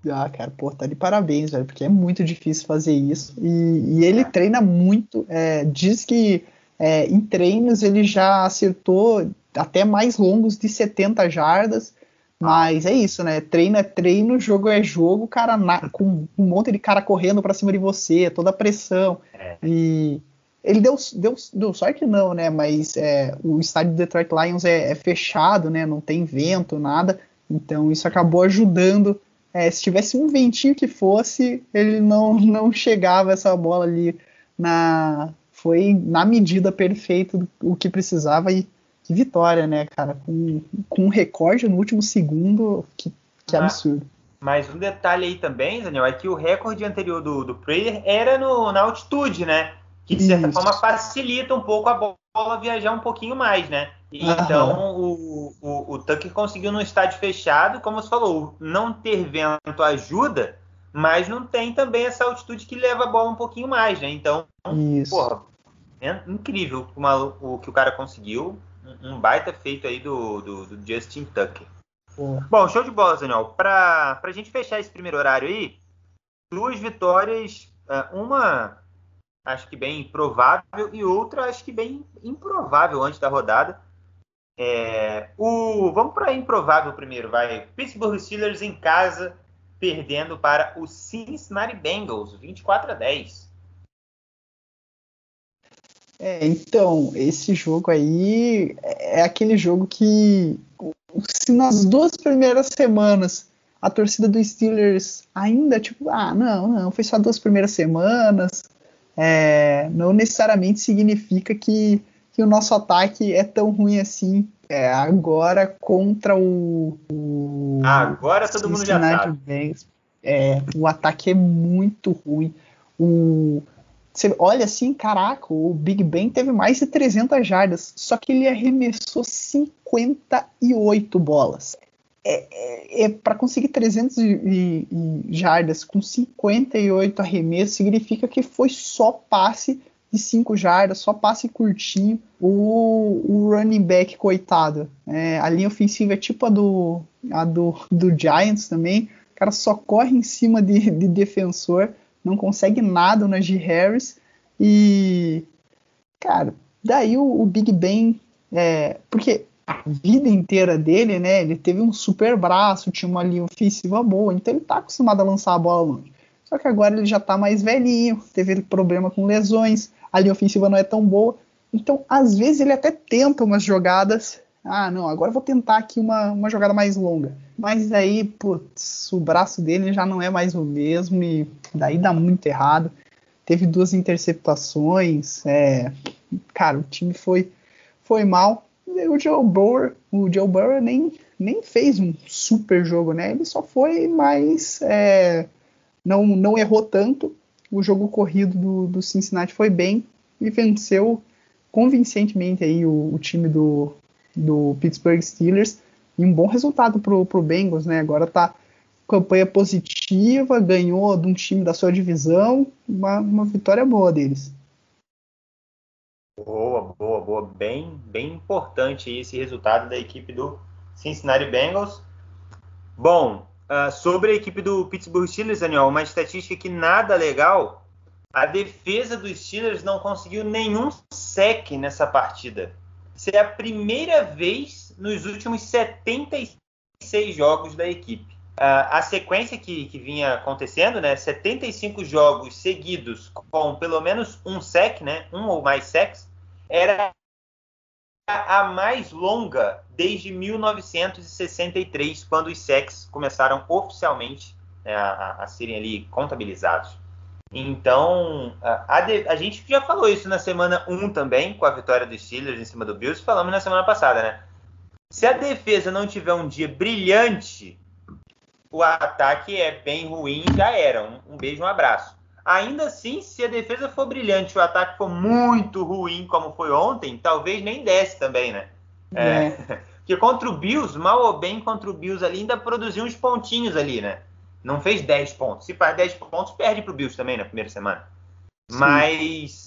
Ah, cara, pô, tá de parabéns, velho, porque é muito difícil fazer isso. E, e ele treina muito. É, diz que é, em treinos ele já acertou até mais longos de 70 jardas. Mas é isso, né? Treino é treino, jogo é jogo, cara, na, com um monte de cara correndo para cima de você, toda a pressão. É. E, ele deu, deu, deu sorte não, né? Mas é, o estádio do Detroit Lions é, é, fechado, né? Não tem vento, nada. Então isso acabou ajudando. É, se tivesse um ventinho que fosse, ele não, não chegava essa bola ali na. Foi na medida perfeita do, o que precisava e que vitória, né, cara? Com, com um recorde no último segundo, que, que ah, absurdo. Mas um detalhe aí também, Daniel, é que o recorde anterior do, do Prayer era no, na altitude, né? Que de certa Isso. forma facilita um pouco a bola viajar um pouquinho mais, né? Então o, o, o Tucker conseguiu num estádio fechado, como você falou, não ter vento ajuda, mas não tem também essa altitude que leva a bola um pouquinho mais, né? Então, Isso. porra, é incrível o, o que o cara conseguiu um baita feito aí do, do, do Justin Tucker. Bom, show de bola, Daniel. Para a gente fechar esse primeiro horário aí, duas vitórias, é, uma acho que bem provável e outra acho que bem improvável antes da rodada. É, o, vamos para improvável primeiro, vai. Pittsburgh Steelers em casa perdendo para o Cincinnati Bengals, 24 a 10. É, então, esse jogo aí é aquele jogo que, se nas duas primeiras semanas a torcida dos Steelers ainda, tipo, ah, não, não, foi só duas primeiras semanas, é, não necessariamente significa que, que o nosso ataque é tão ruim assim. É, agora contra o. o agora todo mundo já sabe. Banks, é, o ataque é muito ruim. O, você olha assim, caraca, o Big Ben teve mais de 300 jardas, só que ele arremessou 58 bolas. É, é, é para conseguir 300 e, e jardas com 58 arremessos significa que foi só passe de 5 jardas, só passe curtinho. O, o running back, coitado, é, a linha ofensiva é tipo a do, a do, do Giants também. O cara só corre em cima de, de defensor não consegue nada no Najee Harris e cara, daí o, o Big Ben, é, porque a vida inteira dele, né, ele teve um super braço, tinha uma linha ofensiva boa, então ele tá acostumado a lançar a bola longe. Só que agora ele já tá mais velhinho, teve problema com lesões, a linha ofensiva não é tão boa. Então, às vezes ele até tenta umas jogadas ah, não, agora vou tentar aqui uma, uma jogada mais longa. Mas aí, putz, o braço dele já não é mais o mesmo e daí dá muito errado. Teve duas interceptações, é, cara, o time foi, foi mal. O Joe Burrow, o Joe Burrow nem, nem fez um super jogo, né? Ele só foi mais. É, não, não errou tanto. O jogo corrido do, do Cincinnati foi bem e venceu convincentemente aí o, o time do, do Pittsburgh Steelers e um bom resultado pro, pro Bengals, né? Agora tá campanha positiva, ganhou de um time da sua divisão, uma, uma vitória boa deles. Boa, boa, boa. Bem, bem importante esse resultado da equipe do Cincinnati Bengals. Bom, uh, sobre a equipe do Pittsburgh Steelers, Daniel, uma estatística que nada legal. A defesa dos Steelers não conseguiu nenhum sec nessa partida ser a primeira vez nos últimos 76 jogos da equipe. Uh, a sequência que, que, vinha acontecendo, né, 75 jogos seguidos com pelo menos um sec, né, um ou mais secs, era a mais longa desde 1963, quando os secs começaram oficialmente né, a, a serem ali contabilizados. Então, a, a, gente já falou isso na semana 1 também, com a vitória dos Steelers em cima do Bills, falamos na semana passada, né? Se a defesa não tiver um dia brilhante, o ataque é bem ruim, já era. Um, um beijo, um abraço. Ainda assim, se a defesa for brilhante e o ataque for muito ruim, como foi ontem, talvez nem desce também, né? É. É. Porque contra o Bills, mal ou bem contra o Bills ali, ainda produziu uns pontinhos ali, né? Não fez 10 pontos. Se faz 10 pontos, perde para o Bills também na primeira semana. Sim. Mas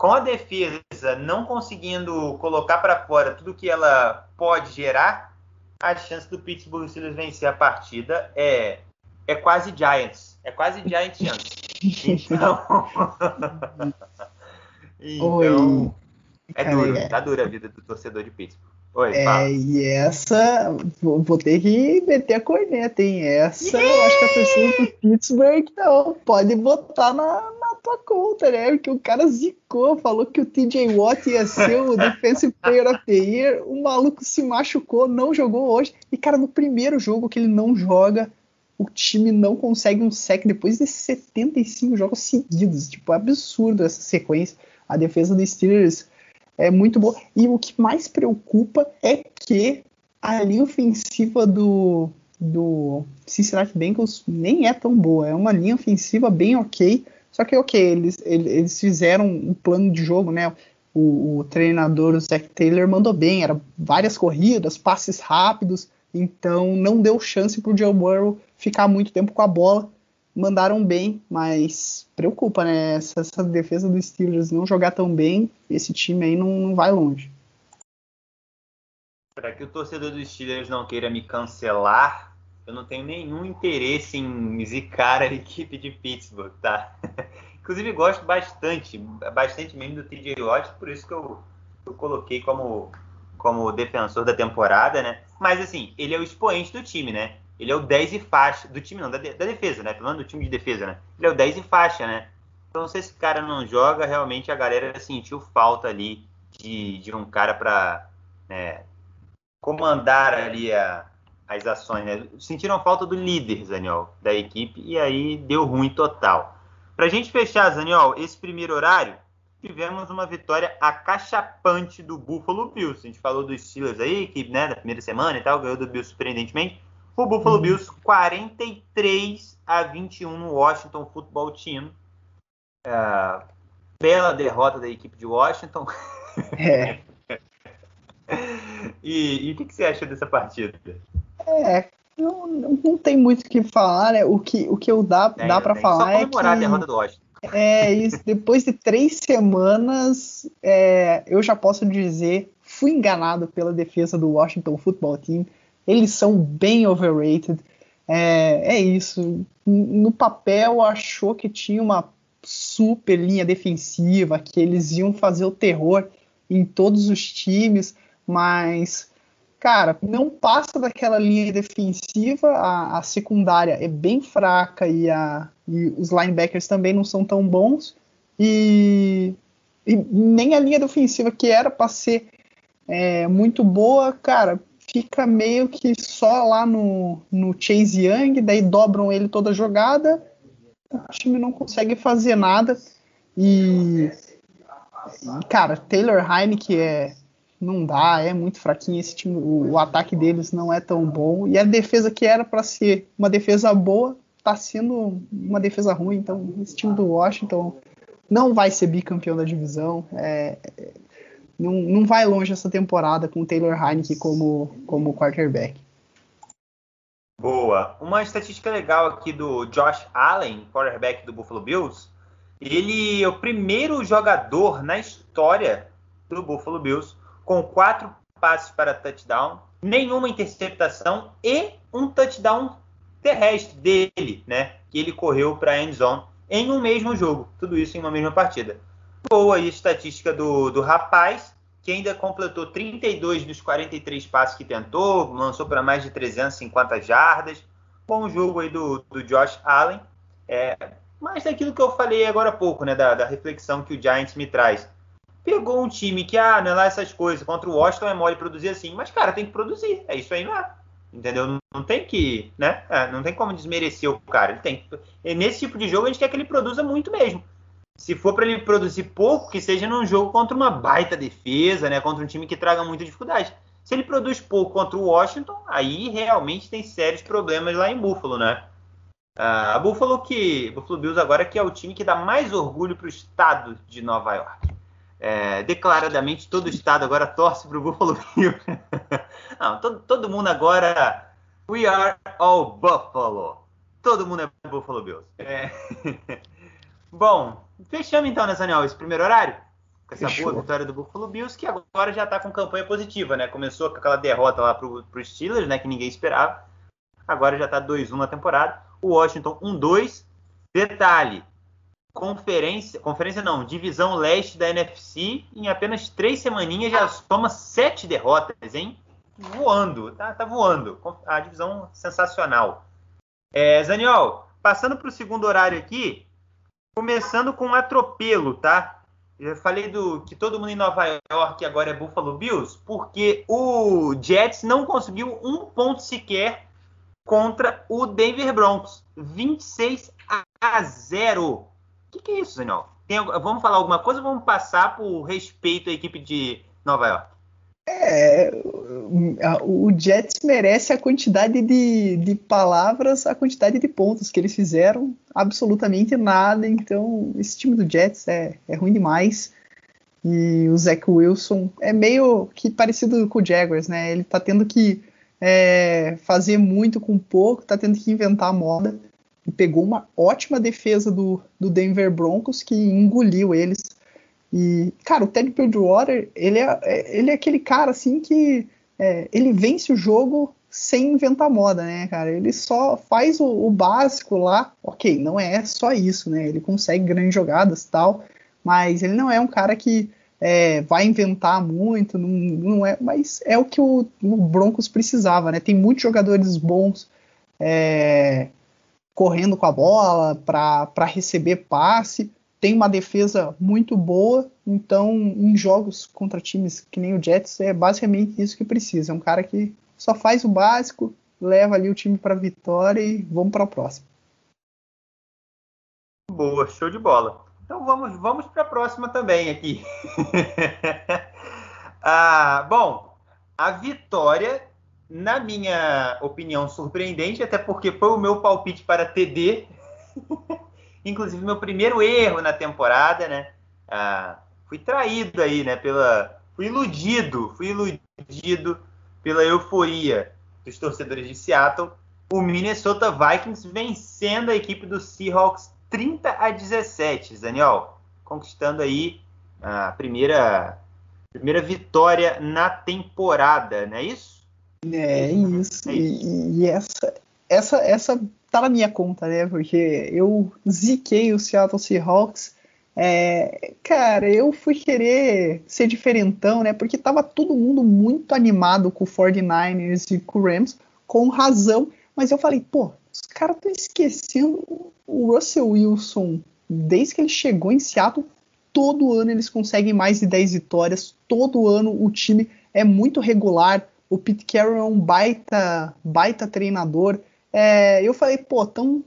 com a defesa não conseguindo colocar para fora tudo que ela pode gerar, a chance do Pittsburgh Steelers vencer a partida é, é quase Giants. É quase Giants chance. Então, então é duro, tá dura a vida do torcedor de Pittsburgh. Oi, é, e essa, vou, vou, ter que meter a corneta, hein? Essa, eu acho que a torcida do Pittsburgh não, pode botar na tua conta, né? Porque o cara zicou, falou que o TJ Watt ia ser o Defensive Player of the Year. O maluco se machucou, não jogou hoje. E, cara, no primeiro jogo que ele não joga, o time não consegue um sec depois de 75 jogos seguidos. Tipo, é absurdo essa sequência. A defesa dos Steelers é muito boa. E o que mais preocupa é que a linha ofensiva do, do Cincinnati Bengals nem é tão boa. É uma linha ofensiva bem ok. Só que, ok, eles, eles fizeram um plano de jogo, né? O, o treinador, o Zach Taylor, mandou bem. Era várias corridas, passes rápidos. Então, não deu chance para o Joe Burrow ficar muito tempo com a bola. Mandaram bem, mas preocupa, né? Essa, essa defesa dos Steelers não jogar tão bem, esse time aí não, não vai longe. Para que o torcedor dos Steelers não queira me cancelar, eu não tenho nenhum interesse em zicar a equipe de Pittsburgh, tá? Inclusive gosto bastante, bastante mesmo do TJ Watt, por isso que eu, eu coloquei como, como defensor da temporada, né? Mas assim, ele é o expoente do time, né? Ele é o 10 e faixa, do time não, da, da defesa, né? Falando do time de defesa, né? Ele é o 10 e faixa, né? Então se esse cara não joga, realmente a galera sentiu falta ali de, de um cara para né, comandar ali a, as ações, né? Sentiram falta do líder, Zaniol, da equipe, e aí deu ruim total. Para a gente fechar, Zaniol, esse primeiro horário, tivemos uma vitória acachapante do Buffalo Bills. A gente falou dos Steelers aí, que né, na primeira semana e tal, ganhou do Bills surpreendentemente. O Buffalo uhum. Bills 43 a 21 no Washington Football Team. Uh, bela derrota da equipe de Washington. É. e, e, o que, que, você acha dessa partida? É, não, não tem muito o que falar, né? O que, o que eu dá, é, dá para falar é que... a derrota do Washington. É isso. Depois de três semanas, é, eu já posso dizer, fui enganado pela defesa do Washington Football Team. Eles são bem overrated. É, é isso. No papel, achou que tinha uma super linha defensiva, que eles iam fazer o terror em todos os times, mas cara, não passa daquela linha defensiva, a, a secundária é bem fraca e, a, e, os linebackers também não são tão bons, e, e nem a linha defensiva que era para ser é, muito boa, cara, fica meio que só lá no, no Chase Young, daí dobram ele toda jogada, o time não consegue fazer nada, e cara, Taylor Heineke é não dá, é muito fraquinho esse time, o, o, ataque deles não é tão bom e a defesa que era para ser uma defesa boa está sendo uma defesa ruim, então esse time do Washington não vai ser bicampeão da divisão, é, não, não vai longe essa temporada com o Taylor Heineke como, como quarterback. Boa. Uma estatística legal aqui do Josh Allen, quarterback do Buffalo Bills. Ele é o primeiro jogador na história do Buffalo Bills com quatro passes para touchdown, nenhuma interceptação e um touchdown terrestre dele, né? Que ele correu para a end zone em um mesmo jogo. Tudo isso em uma mesma partida. Boa aí a estatística do, do rapaz, que ainda completou 32 dos 43 passes que tentou, lançou para mais de 350 jardas. Bom jogo aí do, do Josh Allen. É, mas daquilo que eu falei agora há pouco, né? Da, da reflexão que o Giants me traz pegou um time que, ah, não é lá essas coisas, contra o Washington é mole produzir assim, mas, cara, tem que produzir, é isso aí, não é? Entendeu? Não, tem que, né? É, não tem como desmerecer o cara. Ele tem. E nesse tipo de jogo a gente quer que ele produza muito mesmo. Se for para ele produzir pouco, que seja num jogo contra uma baita defesa, né? Contra um time que traga muita dificuldade. Se ele produz pouco contra o Washington, aí realmente tem sérios problemas lá em Buffalo, né? A Buffalo que Buffalo Bills agora que é o time que dá mais orgulho para o estado de Nova York é, declaradamente todo o estado agora torce para o Buffalo Bills. Não, todo, todo mundo agora. We are all Buffalo. Todo mundo é Buffalo Bills. É. Bom, fechamos então, né, Daniel, esse primeiro horário? Com essa Fechou. boa vitória do Buffalo Bills, que agora já está com campanha positiva, né? Começou com aquela derrota lá para os Steelers, né? Que ninguém esperava. Agora já está 2-1 na temporada. O Washington 1-2. Detalhe, conferência, conferência não, divisão leste da NFC, em apenas três semaninhas já soma sete derrotas, hein? Voando, tá, tá voando. A divisão sensacional. É, Zaniol, passando para o segundo horário aqui, Começando com um atropelo, tá? Eu falei do que todo mundo em Nova York agora é Buffalo Bills, porque o Jets não conseguiu um ponto sequer contra o Denver Broncos. 26 a 0. O que, que é isso? Tem, vamos falar alguma coisa ou vamos passar por respeito à equipe de Nova York? É, o Jets merece a quantidade de, de palavras, a quantidade de pontos que eles fizeram, absolutamente nada. Então, esse time do Jets é, é ruim demais. E o Zach Wilson é meio que parecido com o Jaguars, né? Ele tá tendo que é, fazer muito com pouco, tá tendo que inventar moda. E pegou uma ótima defesa do, do Denver Broncos que engoliu eles e, cara, o Ted Bridgewater, ele é, ele é aquele cara, assim, que é, ele vence o jogo sem inventar moda, né, cara? Ele só faz o, o, básico lá. Ok, não é só isso, né? Ele consegue grandes jogadas tal, mas ele não é um cara que é, vai inventar muito, não, não, é, mas é o que o, o, Broncos precisava, né? Tem muitos jogadores bons é, correndo com a bola para receber passe tem uma defesa muito boa, então em jogos contra times que nem o Jets é basicamente isso que precisa. É um cara que só faz o básico, leva ali o time para vitória e vamos para o próximo. Boa, show de bola. Então vamos, vamos para a próxima também aqui. ah, bom, a vitória, na minha opinião, surpreendente, até porque foi o meu palpite para TD. Inclusive, meu primeiro erro na temporada, né? Ah, fui traído aí, né? Pela, fui iludido, fui iludido pela euforia dos torcedores de Seattle. O Minnesota Vikings vencendo a equipe do Seahawks 30 a 17, Daniel, conquistando aí a primeira primeira vitória na temporada, não é isso? É isso. É isso. E, e, essa essa essa tá na minha conta, né? Porque eu ziquei o Seattle Seahawks. É, cara, eu fui querer ser diferentão, né? Porque tava todo mundo muito animado com o 49ers e com o Rams, com razão. Mas eu falei, pô, os caras estão esquecendo o Russell Wilson. Desde que ele chegou em Seattle, todo ano eles conseguem mais de 10 vitórias. Todo ano o time é muito regular. O Pete Carroll é um baita, baita treinador é, eu falei, pô, estão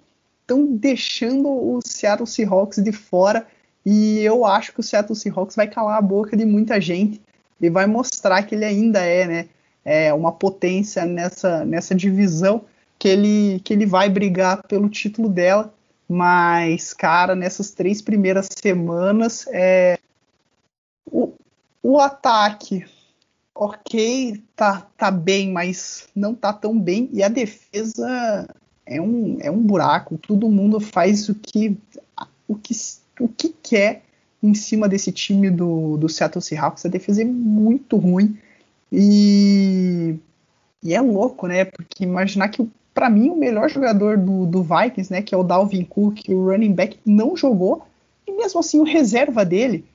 tão deixando o Seattle Seahawks de fora e eu acho que o Seattle Seahawks vai calar a boca de muita gente e vai mostrar que ele ainda é, né, é uma potência nessa, nessa divisão que ele, que ele vai brigar pelo título dela. Mas, cara, nessas três primeiras semanas, é, o, o ataque ok, tá, tá bem, mas não tá tão bem. E a defesa é um, é um buraco. Todo mundo faz o que, o que, o que quer em cima desse time do, do Seattle Seahawks. A defesa é muito ruim. E, e é louco, né? Porque imaginar que, para mim, o melhor jogador do, do Vikings, né, que é o Dalvin Cook, o running back, não jogou. E mesmo assim, o reserva dele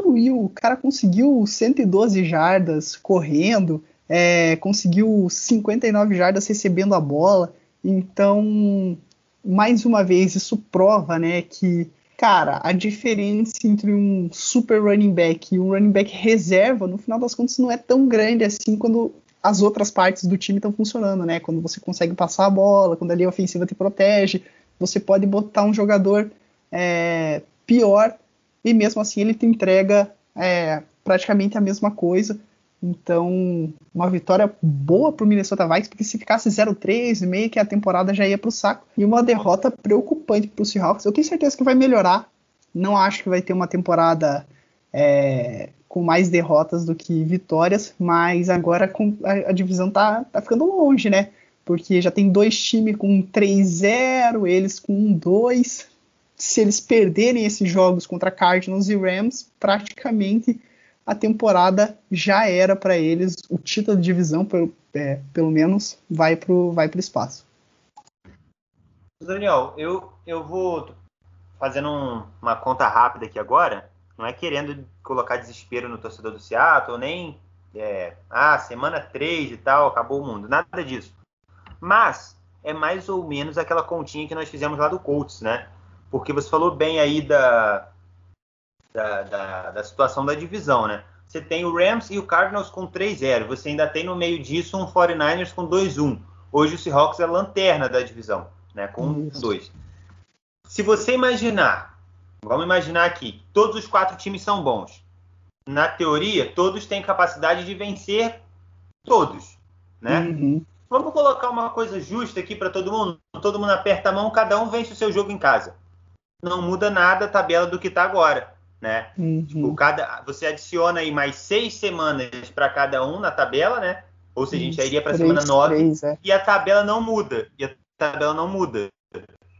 destruiu. O cara conseguiu 112 jardas correndo, é, conseguiu 59 jardas recebendo a bola. Então, mais uma vez, isso prova, né, que, cara, a diferença entre um super running back e um running back reserva, no final das contas, não é tão grande assim quando as outras partes do time estão funcionando, né? Quando você consegue passar a bola, quando a linha ofensiva te protege, você pode botar um jogador é, pior e mesmo assim ele te entrega é, praticamente a mesma coisa. Então, uma vitória boa para o Minnesota Vikings, porque se ficasse 0-3, meio que a temporada já ia para o saco. E uma derrota preocupante para o Seahawks. Eu tenho certeza que vai melhorar. Não acho que vai ter uma temporada é, com mais derrotas do que vitórias, mas agora com, a, a, divisão tá, tá ficando longe, né? Porque já tem dois times com 3-0, eles com 1-2 se eles perderem esses jogos contra Cardinals e Rams, praticamente a temporada já era para eles. O título de divisão, pelo, é, pelo menos, vai para o vai espaço. Daniel, eu, eu vou fazendo um, uma conta rápida aqui agora. Não é querendo colocar desespero no torcedor do Seattle, nem é, ah, semana 3 e tal, acabou o mundo. Nada disso. Mas é mais ou menos aquela continha que nós fizemos lá do Colts, né? Porque você falou bem aí da, da, da, da situação da divisão, né? Você tem o Rams e o Cardinals com 3-0. Você ainda tem no meio disso um 49ers com 2-1. Hoje o Seahawks é a lanterna da divisão, né? Com 2. Se você imaginar, vamos imaginar aqui, todos os quatro times são bons. Na teoria, todos têm capacidade de vencer todos, né? Uhum. Vamos colocar uma coisa justa aqui para todo mundo. Todo mundo aperta a mão, cada um vence o seu jogo em casa. Não muda nada a tabela do que está agora né? Uhum. Tipo, cada, você adiciona aí mais seis semanas para cada um na tabela, né? Ou seja, a gente iria para a semana nove é. e a tabela não muda. E a tabela não muda,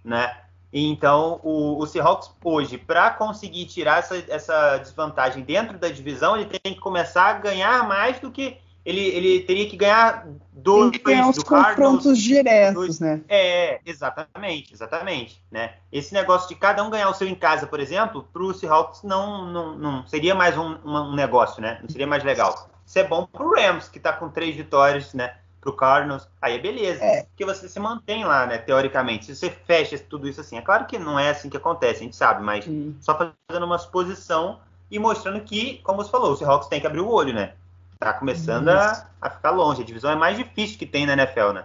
né? Então, o, o Seahawks hoje, para conseguir tirar essa, essa desvantagem dentro da divisão, ele tem que começar a ganhar mais do que ele, ele teria que ganhar dois Tem que ganhar do confrontos Cardinals, diretos, dois, né? É, exatamente, exatamente, né? Esse negócio de cada um ganhar o seu em casa, por exemplo, para o Seahawks não, não, não seria mais um, um, negócio, né? Não seria mais legal. Isso é bom para o Rams, que está com três vitórias, né? Para o Cardinals, aí é beleza, é. porque você se mantém lá, né? Teoricamente, se você fecha tudo isso assim, é claro que não é assim que acontece, a gente sabe, mas Sim. só fazendo uma suposição e mostrando que, como você falou, o Seahawks tem que abrir o olho, né? Tá começando a, a, ficar longe. A divisão é mais difícil que tem na NFL, né?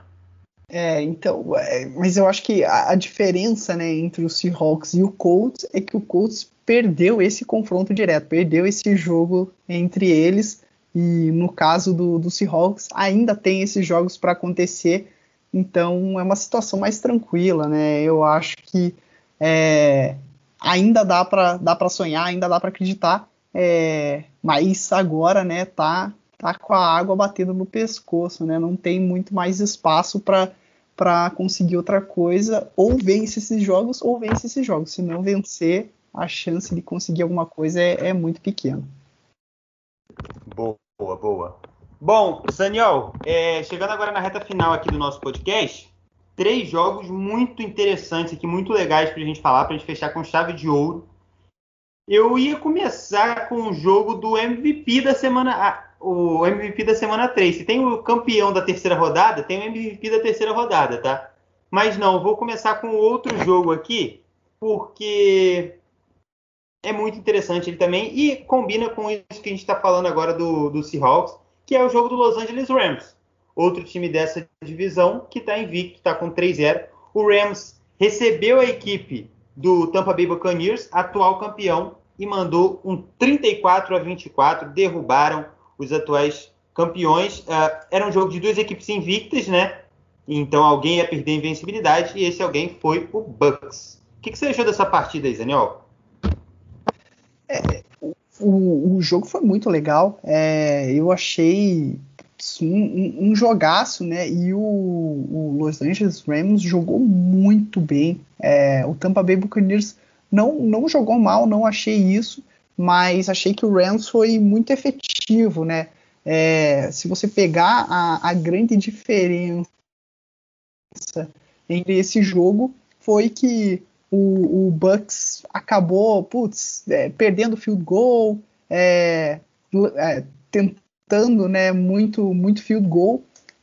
É, então, é, mas eu acho que a, a, diferença, né, entre o Seahawks e o Colts é que o Colts perdeu esse confronto direto, perdeu esse jogo entre eles e no caso do, do Seahawks ainda tem esses jogos para acontecer, então é uma situação mais tranquila, né? Eu acho que é, ainda dá para dá para sonhar, ainda dá para acreditar, é, mas agora, né, tá tá com a água batendo no pescoço, né? Não tem muito mais espaço para para conseguir outra coisa, ou vence esses jogos, ou vence esses jogos. Se não vencer, a chance de conseguir alguma coisa é, é muito pequena. Boa, boa. Bom, Daniel, é, chegando agora na reta final aqui do nosso podcast, três jogos muito interessantes aqui, muito legais para a gente falar, para a gente fechar com chave de ouro. Eu ia começar com o jogo do MVP da semana o MVP da semana 3. Se tem o campeão da terceira rodada, tem o MVP da terceira rodada, tá? Mas não, vou começar com outro jogo aqui, porque é muito interessante ele também e combina com isso que a gente está falando agora do, do Seahawks, que é o jogo do Los Angeles Rams. Outro time dessa divisão que está invicto, está com 3-0. O Rams recebeu a equipe do Tampa Bay Buccaneers, atual campeão, e mandou um 34 a 24, derrubaram os atuais campeões. Uh, era um jogo de duas equipes invictas, né? Então alguém ia perder a invencibilidade e esse alguém foi o Bucks. O que, que você achou dessa partida aí, Daniel? É, o, o, jogo foi muito legal. É, eu achei um, um, jogaço, né? E o, o, Los Angeles Rams jogou muito bem. É, o Tampa Bay Buccaneers não, não jogou mal, não achei isso mas achei que o Rams foi muito efetivo, né? É, se você pegar a, a, grande diferença entre esse jogo foi que o, o Bucks acabou, putz, é, perdendo field goal, é, é, tentando, né, muito, muito field goal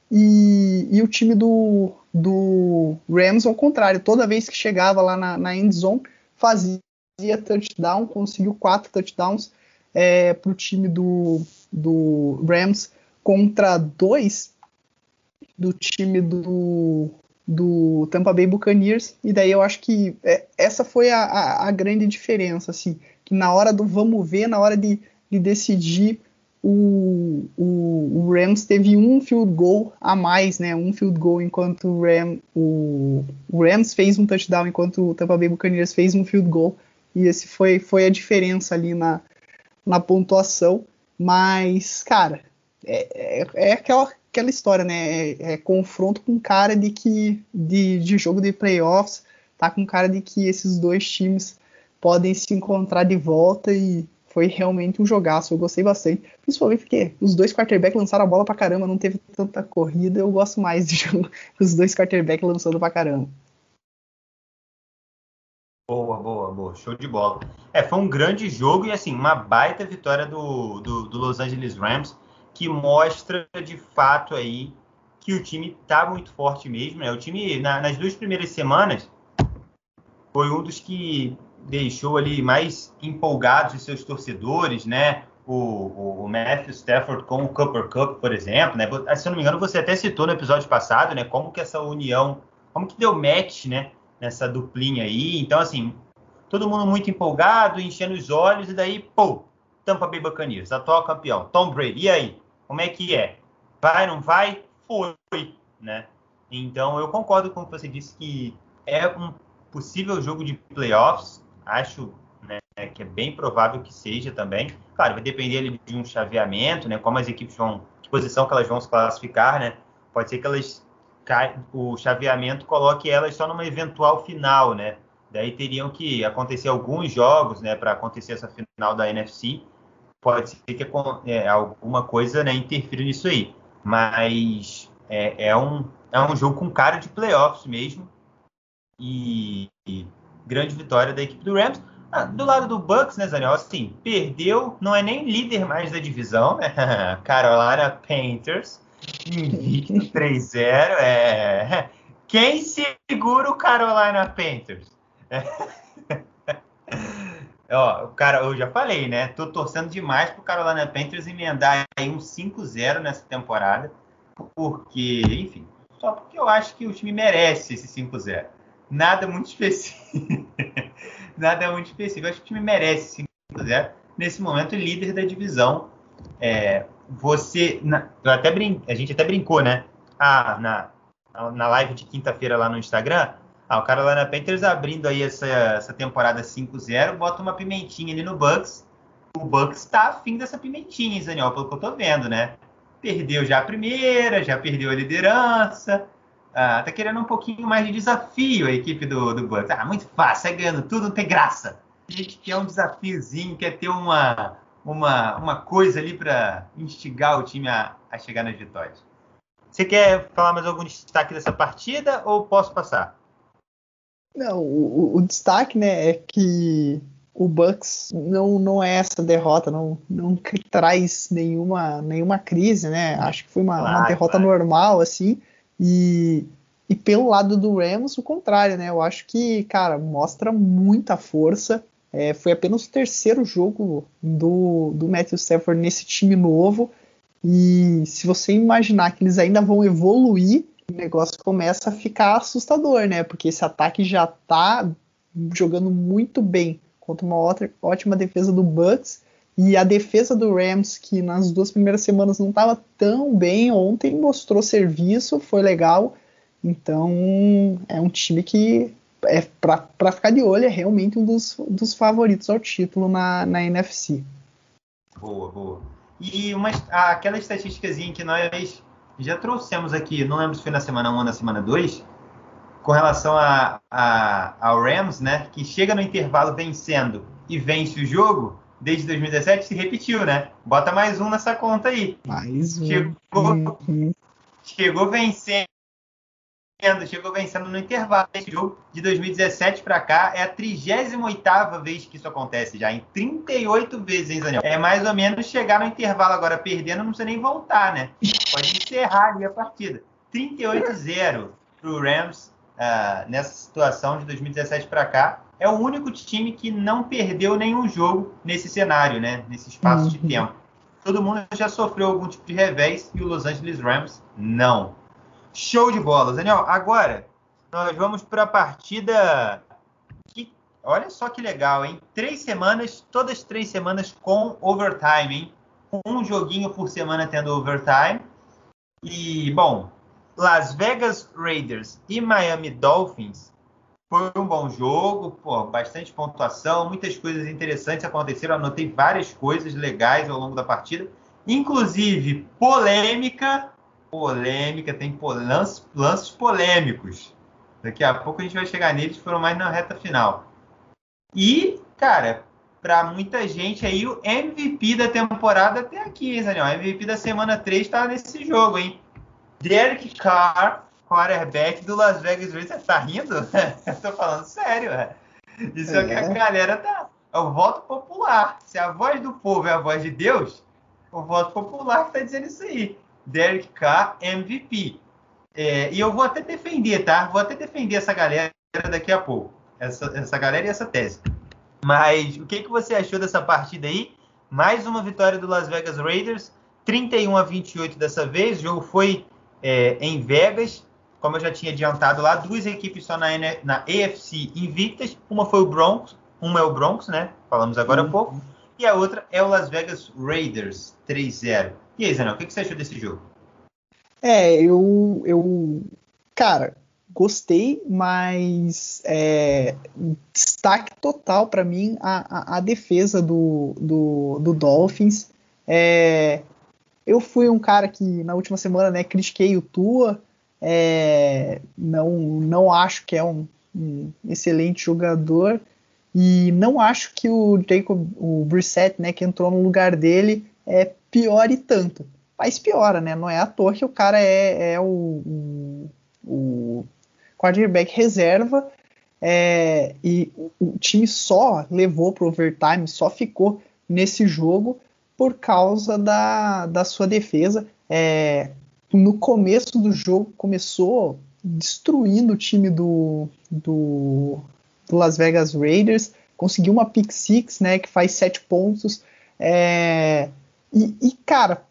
e, e o time do, do Rams ao contrário, toda vez que chegava lá na, na end zone fazia fazia touchdown, conseguiu quatro touchdowns é, para o time do, do Rams contra dois do time do, do Tampa Bay Buccaneers, e daí eu acho que é, essa foi a, a, a, grande diferença, assim, que na hora do vamos ver, na hora de, de decidir, o, o, o, Rams teve um field goal a mais, né, um field goal, enquanto o, Ram, o, o Rams fez um touchdown, enquanto o Tampa Bay Buccaneers fez um field goal, e esse foi, foi a diferença ali na, na pontuação. Mas, cara, é, é, é aquela, aquela história, né? É, é, confronto com cara de que de, de jogo de playoffs, tá com cara de que esses dois times podem se encontrar de volta e foi realmente um jogaço. Eu gostei bastante, principalmente porque os dois quarterbacks lançaram a bola pra caramba, não teve tanta corrida. Eu gosto mais de jogo, os dois quarterbacks lançando pra caramba. Boa, boa, boa. Show de bola. É, foi um grande jogo e, assim, uma baita vitória do, do, do Los Angeles Rams, que mostra, de fato, aí que o time tá muito forte mesmo, né? O time, na, nas duas primeiras semanas, foi um dos que deixou ali mais empolgados os seus torcedores, né? O, o, Matthew Stafford com o Cooper Cup, por exemplo, né? Se eu não me engano, você até citou no episódio passado, né? Como que essa união, como que deu match, né? Nessa duplinha aí. Então, assim, todo mundo muito empolgado, enchendo os olhos, e daí, pô, Tampa Bay Buccaneers, atual campeão, Tom Brady, e aí? Como é que é? Vai, não vai? Foi, né? Então, eu concordo com o que você disse que é um possível jogo de playoffs, acho né, que é bem provável que seja também. Claro, vai depender de um chaveamento, né? Como as equipes vão, que posição que elas vão se classificar, né? Pode ser que elas o chaveamento coloque elas só numa eventual final, né? Daí teriam que acontecer alguns jogos, né, para acontecer essa final da NFC. Pode ser que é, alguma coisa, né, interfira nisso aí. Mas é, é, um, é um jogo com cara de playoffs mesmo. E, e grande vitória da equipe do Rams. Ah, do lado do Bucks, né, Zaniel? Assim, perdeu, não é nem líder mais da divisão, né? Carolina Panthers, invicto 3-0. É... Quem segura o Carolina Panthers? Ó, o cara, eu já falei, né? Tô torcendo demais pro Carolina Panthers emendar aí um 5-0 nessa temporada, porque, enfim, só porque eu acho que o time merece esse 5-0. Nada muito específico. Nada muito específico. Eu acho que o time merece 5-0. Nesse momento, líder da divisão. É, você. Na, até brin, a gente até brincou, né? Ah, na, na live de quinta-feira lá no Instagram ah, o Carolina Panthers abrindo aí essa, essa temporada 5-0, bota uma pimentinha ali no Bucks. O Bucks tá afim dessa pimentinha, hein, Daniel, pelo que eu tô vendo, né? Perdeu já a primeira, já perdeu a liderança. Ah, tá querendo um pouquinho mais de desafio a equipe do, do Bucks. Ah, muito fácil, sai ganhando tudo, não tem graça. A gente quer um desafiozinho, quer ter uma, uma, uma coisa ali para instigar o time a, a chegar nas vitórias. Você quer falar mais algum destaque dessa partida ou posso passar? Não, o, o, destaque, né, é que o Bucks não, não é essa derrota, não, não traz nenhuma, nenhuma crise, né? Acho que foi uma, claro, uma derrota claro. normal, assim. E, e pelo lado do Rams, o contrário, né? Eu acho que, cara, mostra muita força. É, foi apenas o terceiro jogo do, do Matthew Stafford nesse time novo. E se você imaginar que eles ainda vão evoluir o negócio começa a ficar assustador, né? Porque esse ataque já tá jogando muito bem contra uma outra, ótima defesa do Bucks e a defesa do Rams, que nas duas primeiras semanas não estava tão bem, ontem mostrou serviço, foi legal. Então é um time que é para ficar de olho, é realmente um dos, dos favoritos ao título na, na NFC. Boa, boa. E uma, aquela estatísticazinha que nós já trouxemos aqui, não lembro se foi na semana 1 ou na semana 2, com relação a, a, ao Rams, né? Que chega no intervalo vencendo e vence o jogo, desde 2017 se repetiu, né? Bota mais um nessa conta aí. Mais um. Chegou, uhum. chegou vencendo vencendo, chegou vencendo no intervalo. Esse jogo de 2017 para cá é a 38ª vez que isso acontece já, em 38 vezes, hein, Daniel? É mais ou menos chegar no intervalo agora perdendo, não precisa nem voltar, né? Pode encerrar ali a partida. 38-0 pro Rams uh, nessa situação de 2017 para cá. É o único time que não perdeu nenhum jogo nesse cenário, né? Nesse espaço uhum. de tempo. Todo mundo já sofreu algum tipo de revés e o Los Angeles Rams não. Show de bola. Daniel, agora nós vamos para a partida que, olha só que legal, hein? Três semanas, todas três semanas com overtime, hein? Um joguinho por semana tendo overtime. E, bom, Las Vegas Raiders e Miami Dolphins foi um bom jogo, pô, bastante pontuação, muitas coisas interessantes aconteceram. Anotei várias coisas legais ao longo da partida, inclusive polêmica polêmica, tem lances, lances polêmicos. Daqui a pouco a gente vai chegar neles, foram mais na reta final. E, cara, para muita gente aí, o MVP da temporada até aqui, hein, Daniel? O MVP da semana 3 tá nesse jogo, hein? Derek Carr, quarterback do Las Vegas Raiders. Tá rindo? Eu tô falando sério, é. Isso é. é que a é. galera tá. É o voto popular. Se a voz do povo é a voz de Deus, o voto popular que tá dizendo isso aí. Derek Carr MVP. É, e eu vou até defender, tá? Vou até defender essa galera daqui a pouco. essa, essa galera e essa tese. Mas o que, que você achou dessa partida aí? Mais uma vitória do Las Vegas Raiders, 31 a 28 dessa vez. O jogo foi é, em Vegas, como eu já tinha adiantado lá, duas equipes só na, na AFC invictas. Uma foi o Broncos, uma é o Broncos, né? Falamos agora há pouco. E a outra é o Las Vegas Raiders 3-0. E aí, Zanel, o que, você achou desse jogo? É, eu, eu cara, gostei, mas é, destaque total para mim a, a, a, defesa do, do, do Dolphins. É, eu fui um cara que na última semana né, critiquei o Tua, é, não, não acho que é um, um, excelente jogador e não acho que o Jacob, o Brissett, né, que entrou no lugar dele, é piore tanto. Mas piora, né? Não é à toa que o cara é, é o, o, o quarterback reserva é, e o time só levou para o overtime, só ficou nesse jogo por causa da, da sua defesa. É, no começo do jogo começou destruindo o time do, do, do Las Vegas Raiders, conseguiu uma pick six, né, que faz sete pontos. É, e, e, cara,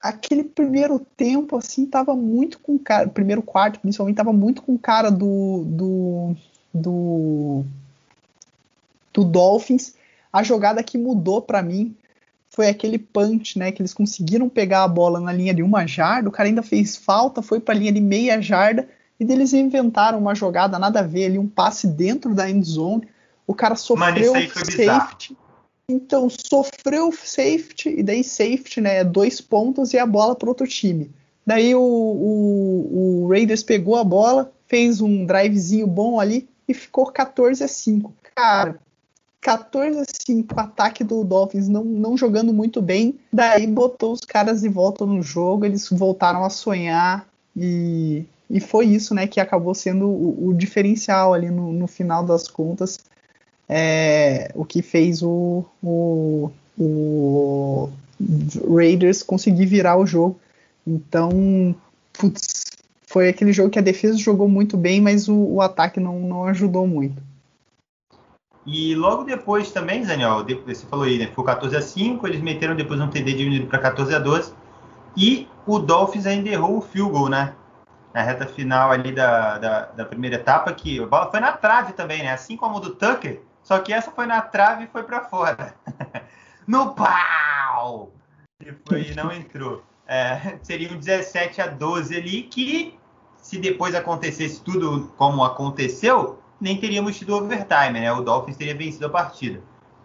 aquele primeiro tempo, assim, tava muito com cara, primeiro quarto, principalmente, tava muito com cara do, do, do, do Dolphins. A jogada que mudou para mim foi aquele punch, né, que eles conseguiram pegar a bola na linha de uma jarda, o cara ainda fez falta, foi para a linha de meia jarda, e eles inventaram uma jogada nada a ver ali, um passe dentro da end zone, o cara sofreu safety, então sofreu safety, e daí safety, né? Dois pontos e a bola para outro time. Daí o, o, o, Raiders pegou a bola, fez um drivezinho bom ali e ficou 14 a 5. Cara, 14 a 5, ataque do Dolphins não, não jogando muito bem. Daí botou os caras de volta no jogo, eles voltaram a sonhar e, e foi isso, né, que acabou sendo o, o diferencial ali no, no final das contas é, o que fez o, o, o, Raiders conseguir virar o jogo. Então, putz, foi aquele jogo que a defesa jogou muito bem, mas o, o ataque não, não ajudou muito. E logo depois também, Daniel, você falou aí, né? Foi 14 a 5, eles meteram depois um TD diminuído para 14 a 12. E o Dolphins ainda errou o field goal, né? Na reta final ali da, da, da primeira etapa, que a bola foi na trave também, né? Assim como o do Tucker, só que essa foi na trave e foi para fora. no pau! E foi, não entrou. É, seria um 17 a 12 ali, que se depois acontecesse tudo como aconteceu, nem teríamos tido overtime, né? O Dolphins teria vencido a partida.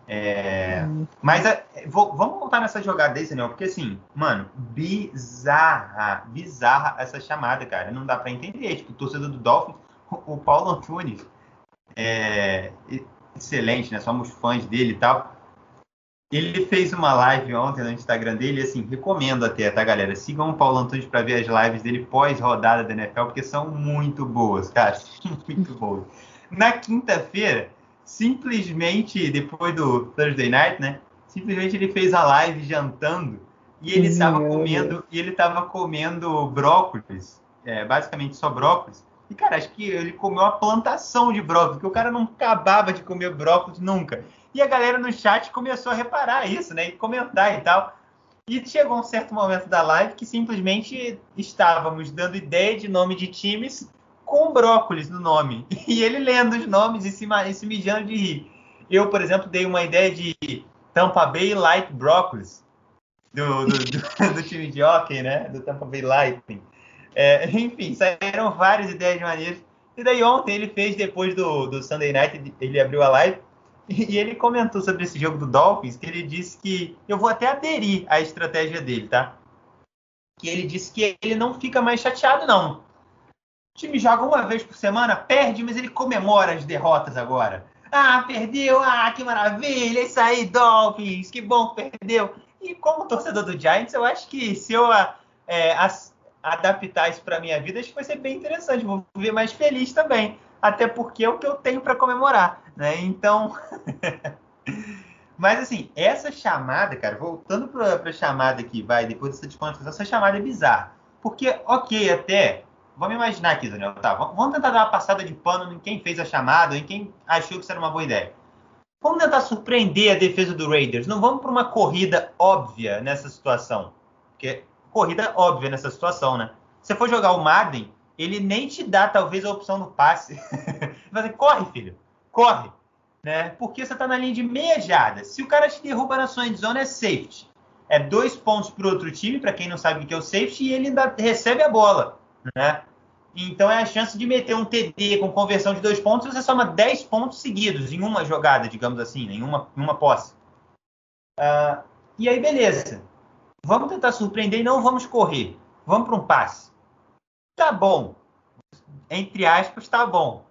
É, hum. Mas a, vou, vamos voltar nessa jogada aí, Senhor, porque assim, mano, bizarra, bizarra essa chamada, cara. Não dá para entender. Tipo, o torcedor do Dolphins, o, o Paulo Antunes, é, excelente, né? Somos fãs dele e tal. Ele fez uma live ontem no Instagram dele, assim, recomendo até, tá, galera? Sigam o Paulo Antunes para ver as lives dele pós-rodada da NFL, porque são muito boas, cara. muito boas. Na quinta-feira, simplesmente, depois do Thursday Night, né? Simplesmente ele fez a live jantando e ele estava comendo, e ele estava comendo brócolis, é, basicamente só brócolis, e, cara, acho que ele comeu uma plantação de brócolis, porque o cara não acabava de comer brócolis nunca. E a galera no chat começou a reparar isso, né? E comentar e tal. E chegou um certo momento da live que simplesmente estávamos dando ideia de nome de times com brócolis no nome. E ele lendo os nomes e se, e se mijando de rir. Eu, por exemplo, dei uma ideia de Tampa Bay Light Brócolis, do, do, do, do time de hockey, né? Do Tampa Bay Lightning. É, enfim, saíram várias ideias maneiras. E daí ontem ele fez, depois do, do Sunday Night, ele abriu a live e ele comentou sobre esse jogo do Dolphins, que ele disse que eu vou até aderir à estratégia dele, tá? Que ele disse que ele não fica mais chateado, não. O time joga uma vez por semana, perde, mas ele comemora as derrotas agora. Ah, perdeu, ah, que maravilha, isso aí, Dolphins, que bom que perdeu. E como torcedor do Giants, eu acho que se eu é, adaptar isso para minha vida, acho que vai ser bem interessante. Vou viver mais feliz também, até porque é o que eu tenho para comemorar, né? Então, mas assim, essa chamada, cara, voltando para a chamada que vai depois dessa descontração, essa chamada é bizarra, porque ok, até vamos imaginar aqui, Daniel. Tá, vamos tentar dar uma passada de pano em quem fez a chamada, em quem achou que isso era uma boa ideia. Vamos tentar surpreender a defesa do Raiders. Não vamos para uma corrida óbvia nessa situação. Porque corrida óbvia nessa situação, né? Se for jogar o Madden, ele nem te dá talvez a opção do passe. Mas corre, filho, corre, né? Porque você está na linha de meia jarda. Se o cara te derruba na sua endzone é safety. É dois pontos para outro time, para quem não sabe o que é o safety, e ele ainda recebe a bola, né? Então é a chance de meter um TD com conversão de dois pontos, você soma 10 pontos seguidos em uma jogada, digamos assim, né? em, uma, em uma posse. Uh, e aí, beleza. Vamos tentar surpreender e não vamos correr. Vamos para um passe. Tá bom. Entre aspas, tá bom.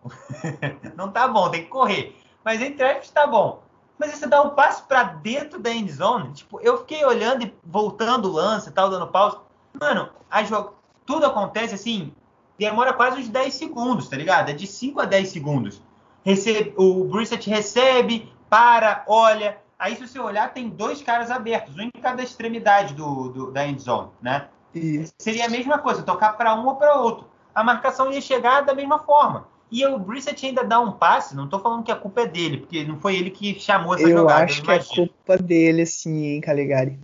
não tá bom, tem que correr. Mas entre aspas, tá bom. Mas você dá um passe para dentro da end zone. Tipo, eu fiquei olhando e voltando o lance e tal, dando pausa. Mano, a jo... tudo acontece assim, demora quase uns 10 segundos, tá ligado? É de 5 a 10 segundos. Recebe, o Brissett recebe, para, olha. Aí, se você olhar, tem dois caras abertos, um em cada extremidade do, do da endzone, né? Isso. Seria a mesma coisa, tocar para um ou para outro. A marcação ia chegar da mesma forma. E o Brissett ainda dá um passe, não estou falando que a culpa é dele, porque não foi ele que chamou essa eu jogada. Eu acho que é culpa dele, sim, hein, Caligari.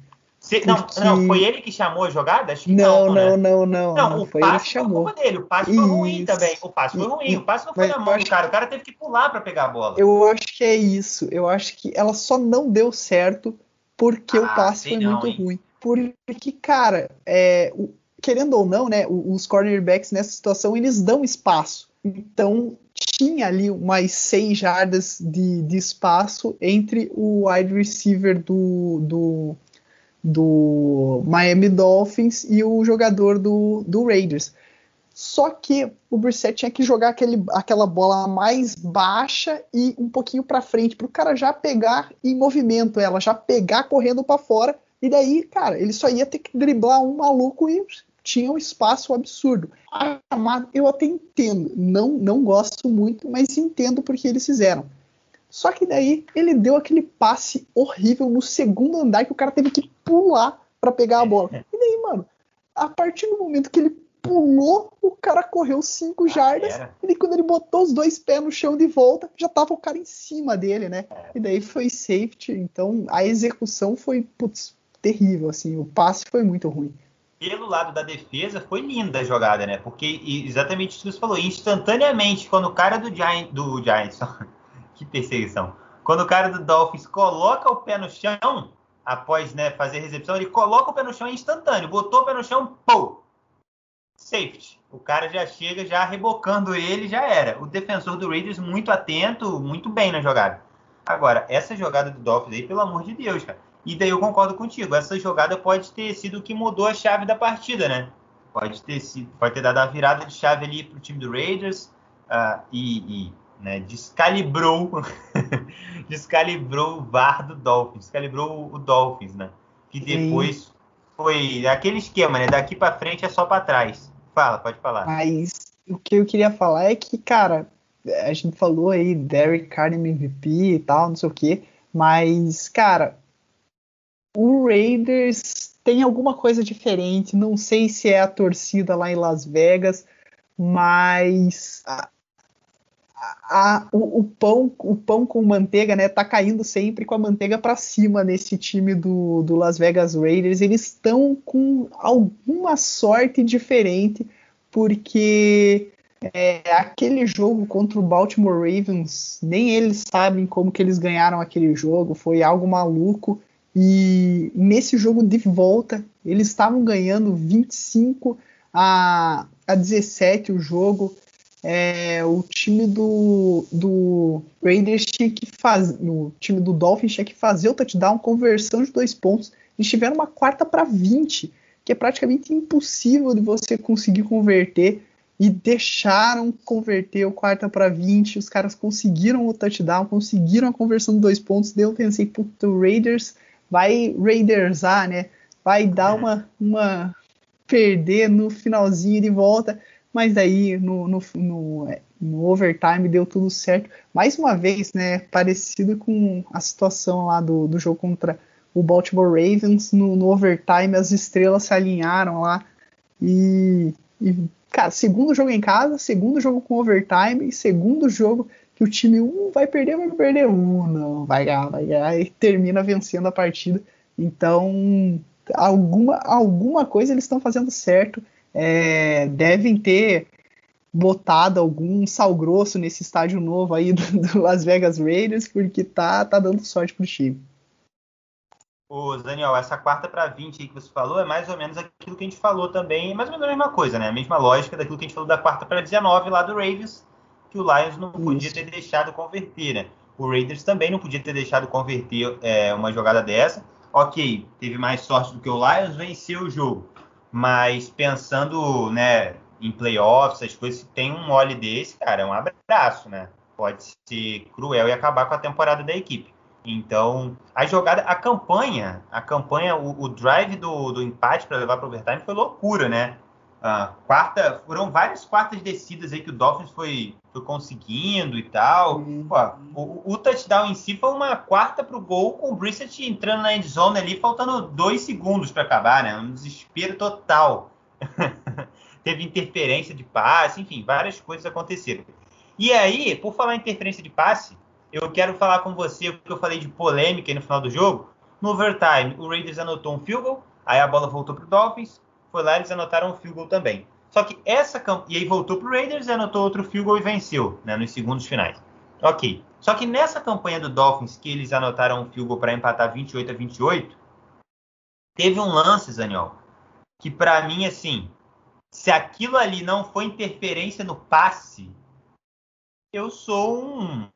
Se, não, porque... não, foi ele que chamou a jogada? Acho que não, não, não, né? não, não, não, não. o foi passe foi culpa dele. O passe foi ruim também. O passe foi ruim. O passe não foi na mão do cara. O cara teve que pular para pegar a bola. Eu acho que é isso. Eu acho que ela só não deu certo porque ah, o passe foi não, muito hein? ruim. Porque, cara, é, o, querendo ou não, né, os cornerbacks nessa situação eles dão espaço. Então tinha ali umas 100 jardas de, de espaço entre o wide receiver do, do do Miami Dolphins e o jogador do, do Raiders. Só que o Brissett tinha que jogar aquele, aquela bola mais baixa e um pouquinho para frente, para o cara já pegar em movimento ela, já pegar correndo para fora. E daí, cara, ele só ia ter que driblar um maluco e tinha um espaço absurdo. eu até entendo, não, não gosto muito, mas entendo porque eles fizeram. Só que daí ele deu aquele passe horrível no segundo andar que o cara teve que pular para pegar a bola. E daí, mano, a partir do momento que ele pulou, o cara correu cinco ah, jardas. Era. E daí, quando ele botou os dois pés no chão de volta, já tava o cara em cima dele, né? É. E daí foi safety. Então a execução foi, putz, terrível, assim. O passe foi muito ruim. Pelo lado da defesa, foi linda a jogada, né? Porque exatamente o que você falou, instantaneamente, quando o cara do, Giant, do Giants que perseguição. Quando o cara do Dolphins coloca o pé no chão, após né, fazer a recepção, ele coloca o pé no chão instantâneo. Botou o pé no chão, pô! Safety. O cara já chega já rebocando ele, já era. O defensor do Raiders muito atento, muito bem na jogada. Agora, essa jogada do Dolphins aí, pelo amor de Deus, cara. E daí eu concordo contigo. Essa jogada pode ter sido o que mudou a chave da partida, né? Pode ter sido, pode ter dado a virada de chave ali para o time do Raiders uh, e, e né, descalibrou, descalibrou o VAR do Dolphins, descalibrou o Dolphins, né? Que depois Sim. foi aquele esquema, né? Daqui para frente é só para trás. Fala, pode falar. Mas o que eu queria falar é que, cara, a gente falou aí Derek Carr MVP e tal, não sei o quê, mas, cara, o Raiders tem alguma coisa diferente. Não sei se é a torcida lá em Las Vegas, mas a, o, o, pão, o pão com manteiga, né, tá caindo sempre com a manteiga para cima nesse time do, do Las Vegas Raiders. Eles estão com alguma sorte diferente, porque é, aquele jogo contra o Baltimore Ravens, nem eles sabem como que eles ganharam aquele jogo, foi algo maluco. E nesse jogo de volta, eles estavam ganhando 25 a, a 17 o jogo é, o time do, do Raiders tinha que fazer, o time do Dolphins tinha que fazer o touchdown, conversão de dois pontos. Eles tiveram uma quarta para 20, que é praticamente impossível de você conseguir converter. E deixaram converter o quarta para 20. Os caras conseguiram o touchdown, conseguiram a conversão de dois pontos. Daí eu pensei, puta, o Raiders vai Raidersar, né? Vai dar uma, uma perder no finalzinho de volta mas daí no, no, no, no, overtime deu tudo certo. Mais uma vez, né, parecido com a situação lá do, do jogo contra o Baltimore Ravens, no, no overtime as estrelas se alinharam lá e, e cara, segundo jogo em casa, segundo jogo com overtime, segundo jogo que o time um vai perder, vai perder um, não, vai ganhar, vai ganhar e termina vencendo a partida. Então, alguma, alguma coisa eles estão fazendo certo. É, devem ter botado algum sal grosso nesse estádio novo aí do, do, Las Vegas Raiders, porque tá, tá dando sorte pro time. Ô, Daniel, essa quarta para 20 aí que você falou é mais ou menos aquilo que a gente falou também, mais ou menos a mesma coisa, né? A mesma lógica daquilo que a gente falou da quarta para 19 lá do Ravens, que o Lions não podia ter deixado converter, né? O Raiders também não podia ter deixado converter é, uma jogada dessa. Ok, teve mais sorte do que o Lions, venceu o jogo. Mas pensando né, em playoffs, as coisas, se tem um mole desse, cara, é um abraço, né? Pode ser cruel e acabar com a temporada da equipe. Então, a jogada, a campanha, a campanha, o, o drive do, do empate para levar para o overtime foi loucura, né? Uh, quarta, foram várias quartas descidas aí que o Dolphins foi, foi conseguindo e tal. Uhum. Pô, o, o, touchdown em si foi uma quarta para o gol com o Brissett entrando na endzone ali, faltando dois segundos para acabar, né? Um desespero total. Teve interferência de passe, enfim, várias coisas aconteceram. E aí, por falar em interferência de passe, eu quero falar com você o que eu falei de polêmica no final do jogo. No overtime, o Raiders anotou um field goal, aí a bola voltou para o Dolphins, foi lá eles anotaram um field goal também. Só que essa e aí voltou para o Raiders e anotou outro field goal e venceu, né, nos segundos finais. Ok. Só que nessa campanha do Dolphins que eles anotaram um field goal para empatar 28 a 28, teve um lance, Daniel, que para mim assim, se aquilo ali não foi interferência no passe, eu sou um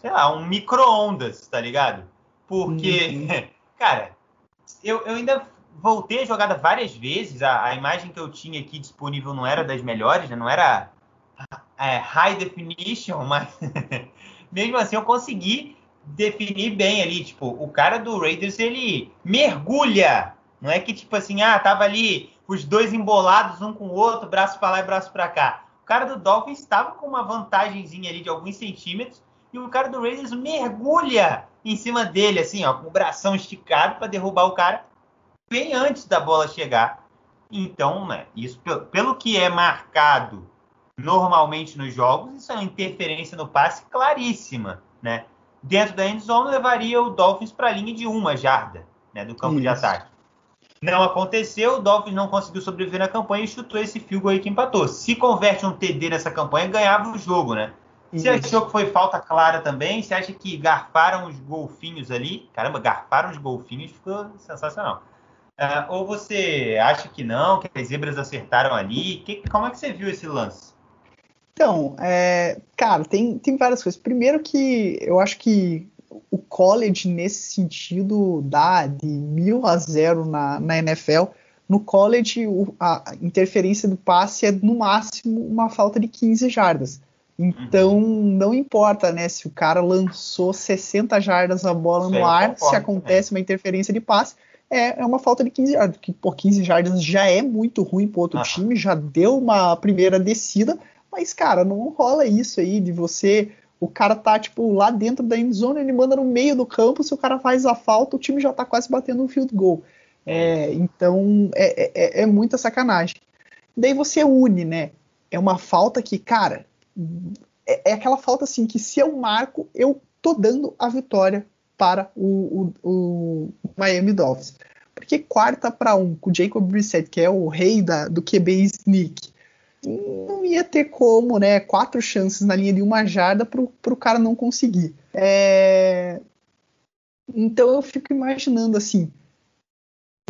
sei lá, um micro-ondas, tá ligado? Porque, uhum. cara, eu, eu ainda voltei a jogada várias vezes. A, a, imagem que eu tinha aqui disponível não era das melhores, né? não era é, high definition, mas mesmo assim eu consegui definir bem ali. Tipo, o cara do Raiders ele mergulha. Não é que tipo assim, ah, tava ali os dois embolados um com o outro, braço para lá e braço para cá. O cara do Dolphins estava com uma vantagemzinha ali de alguns centímetros e o cara do Raiders mergulha em cima dele, assim, ó, com o bração esticado para derrubar o cara bem antes da bola chegar. Então, né, isso pelo, pelo que é marcado normalmente nos jogos, isso é uma interferência no passe claríssima, né? Dentro da endzone levaria o Dolphins para a linha de uma jarda, né, do campo isso. de ataque. Não aconteceu, o Dolphins não conseguiu sobreviver na campanha e chutou esse field aí que empatou. Se converte um TD nessa campanha, ganhava o jogo, né? Você achou que foi falta clara também? Você acha que garfaram os golfinhos ali? Caramba, garfaram os golfinhos, ficou sensacional. Uh, ou você acha que não, que as zebras acertaram ali? Que, como é que você viu esse lance? Então, é, cara, tem, tem várias coisas. Primeiro que eu acho que o college, nesse sentido, dá de mil a zero na, na NFL. No college, o, a interferência do passe é, no máximo, uma falta de 15 jardas. Então, não importa, né, se o cara lançou 60 jardas a bola no ar, se acontece uma interferência de passe, é, é uma falta de 15 jardas, que por 15 jardas já é muito ruim pro outro time, já deu uma primeira descida, mas, cara, não rola isso aí de você. O cara tá, tipo, lá dentro da endzone, ele manda no meio do campo, se o cara faz a falta, o time já tá quase batendo um field goal. É, então, é, é, é muita sacanagem. Daí você une, né? É uma falta que, cara, é, é, aquela falta assim que se eu marco, eu tô dando a vitória para o, o, o Miami Dolphins. Porque quarta para um, com o Jacob Brissett, que é o rei da, do QB sneak, não ia ter como, né? Quatro chances na linha de uma jarda para o cara não conseguir. É... Então eu fico imaginando assim,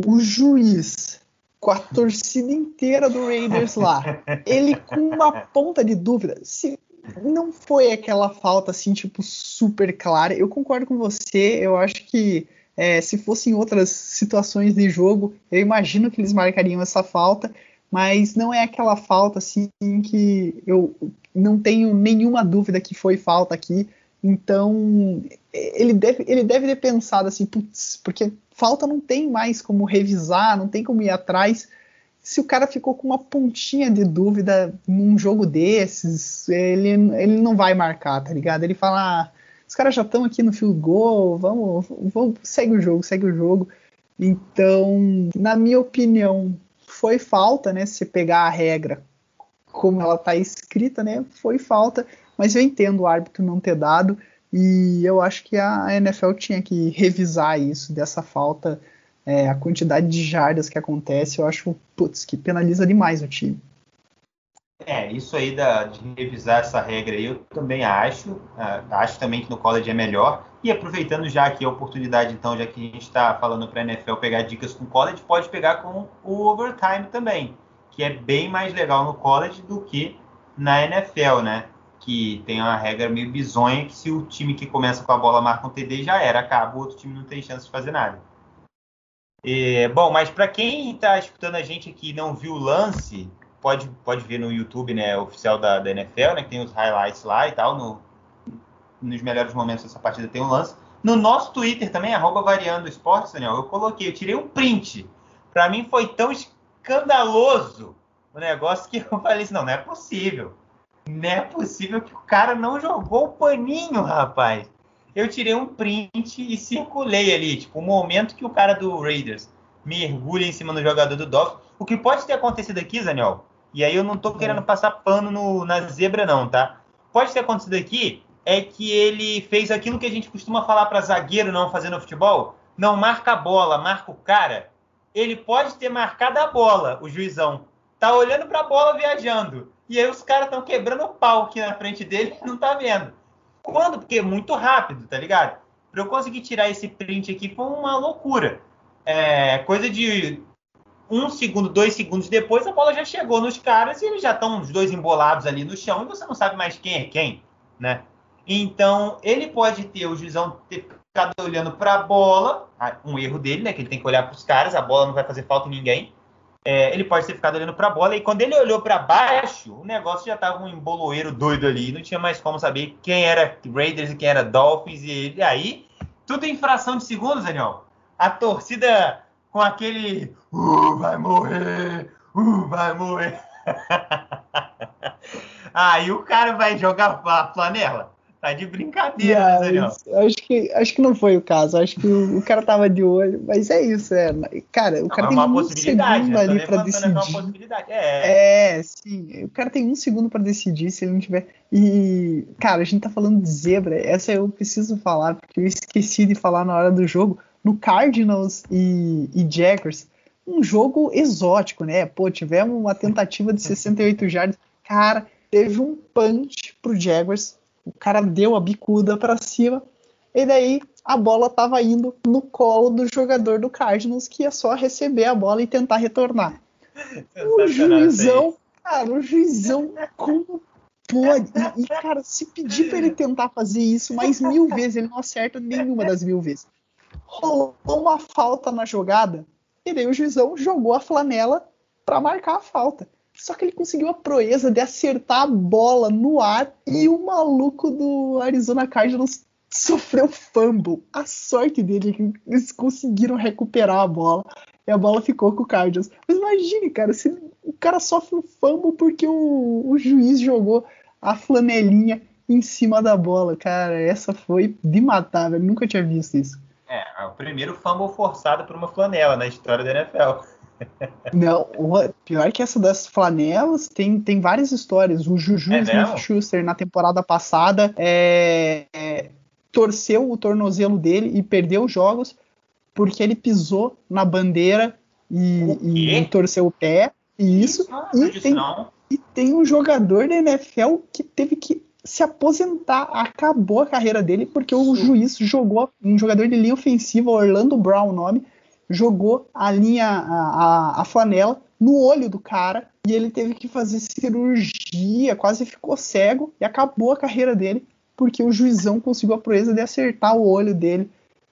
o juiz com a torcida inteira do Raiders lá. Ele com uma ponta de dúvida, se não foi aquela falta assim, tipo, super clara. Eu concordo com você, eu acho que é, se fossem outras situações de jogo, eu imagino que eles marcariam essa falta, mas não é aquela falta assim que eu não tenho nenhuma dúvida que foi falta aqui. Então, ele deve, ele deve ter pensado assim, putz, porque falta não tem mais como revisar, não tem como ir atrás. Se o cara ficou com uma pontinha de dúvida num jogo desses, ele, ele não vai marcar, tá ligado? Ele fala, ah, os caras já estão aqui no field goal, vamos, vamos, segue o jogo, segue o jogo. Então, na minha opinião, foi falta, né? Se pegar a regra como ela está escrita, né? Foi falta, mas eu entendo o árbitro não ter dado e eu acho que a NFL tinha que revisar isso dessa falta, é, a quantidade de jardas que acontece, eu acho putz, que penaliza demais o time. É, isso aí da, de revisar essa regra aí, eu também acho. Uh, acho também que no college é melhor. E aproveitando já aqui a oportunidade, então, já que a gente está falando para a NFL pegar dicas com o college, pode pegar com o overtime também, que é bem mais legal no college do que na NFL, né? Que tem uma regra meio bizonha que se o time que começa com a bola marca um TD já era, acaba, o outro time não tem chance de fazer nada. É, bom, mas para quem está escutando a gente aqui e não viu o lance, pode, pode ver no YouTube, né, oficial da, da NFL, né, que tem os highlights lá e tal, no, nos melhores momentos dessa partida tem um lance. No nosso Twitter também, arroba variando esportes, Daniel, eu coloquei, eu tirei um print. Para mim foi tão escandaloso o negócio que eu falei assim, não, não é possível. Não é possível que o cara não jogou o paninho, rapaz. Eu tirei um print e circulei ali, tipo, o momento que o cara do Raiders mergulha em cima do jogador do Dolphins. O que pode ter acontecido aqui, Daniel, e aí eu não tô querendo passar pano no, na zebra, não, tá? Pode ter acontecido aqui é que ele fez aquilo que a gente costuma falar para zagueiro não fazer no futebol. Não marca a bola, marca o cara. Ele pode ter marcado a bola, o juizão. Tá olhando para a bola viajando. E aí os caras estão quebrando o pau aqui na frente dele e não tá vendo. Quando? Porque é muito rápido, tá ligado? Para eu conseguir tirar esse print aqui foi uma loucura. É, coisa de um segundo, dois segundos depois, a bola já chegou nos caras e eles já estão os dois embolados ali no chão e você não sabe mais quem é quem, né? Então, ele pode ter, o juizão ter ficado olhando para a bola, um erro dele, né? Que ele tem que olhar para os caras, a bola não vai fazer falta em ninguém. É, ele pode ter ficado olhando para a bola e quando ele olhou para baixo, o negócio já estava um emboloeiro doido ali, não tinha mais como saber quem era Raiders e quem era Dolphins. E, e aí, tudo em fração de segundos, Daniel. A torcida com aquele uh, vai morrer, uh, vai morrer. Aí o cara vai jogar a flanela. Tá de brincadeira, yeah, né, Daniel? Acho que, acho que não foi o caso. Acho que o, o, cara tava de olho. Mas é isso, é. Cara, o não, cara é tem um segundo né? ali pra decidir. É. é, sim. O cara tem um segundo pra decidir se ele não tiver. E, cara, a gente tá falando de zebra. Essa eu preciso falar, porque eu esqueci de falar na hora do jogo no Cardinals e, e Jaguars, um jogo exótico, né? Pô, tivemos uma tentativa de 68 jardas. Cara, teve um punch pro Jaguars. O cara deu a bicuda para cima. E daí a bola tava indo no colo do jogador do Cardinals, que ia só receber a bola e tentar retornar. O juizão, cara, o juizão, como pode? E, e, cara, se pedir para ele tentar fazer isso mais mil vezes, ele não acerta nenhuma das mil vezes rolou uma falta na jogada e daí o juizão jogou a flanela para marcar a falta. Só que ele conseguiu a proeza de acertar a bola no ar e o maluco do Arizona Cardinals sofreu fumble. A sorte dele é que eles conseguiram recuperar a bola e a bola ficou com o Cardinals. Mas imagine, cara, se o cara sofre um fumble porque o, o juiz jogou a flanelinha em cima da bola. Cara, essa foi de matar, velho. Nunca tinha visto isso. É, o primeiro fumble forçado por uma flanela na história da NFL. Não, pior que essa das flanelas, tem, tem várias histórias. O Juju é Smith-Schuster, na temporada passada, é, é, torceu o tornozelo dele e perdeu os jogos porque ele pisou na bandeira e, e torceu o pé. E isso. isso e, tem, e tem um jogador da NFL que teve que se aposentar, acabou a carreira dele porque o juiz jogou um jogador de linha ofensiva, Orlando Brown, o nome, jogou a linha, a, a, a flanela no olho do cara e ele teve que fazer cirurgia, quase ficou cego e acabou a carreira dele porque o juizão conseguiu a proeza de acertar o olho dele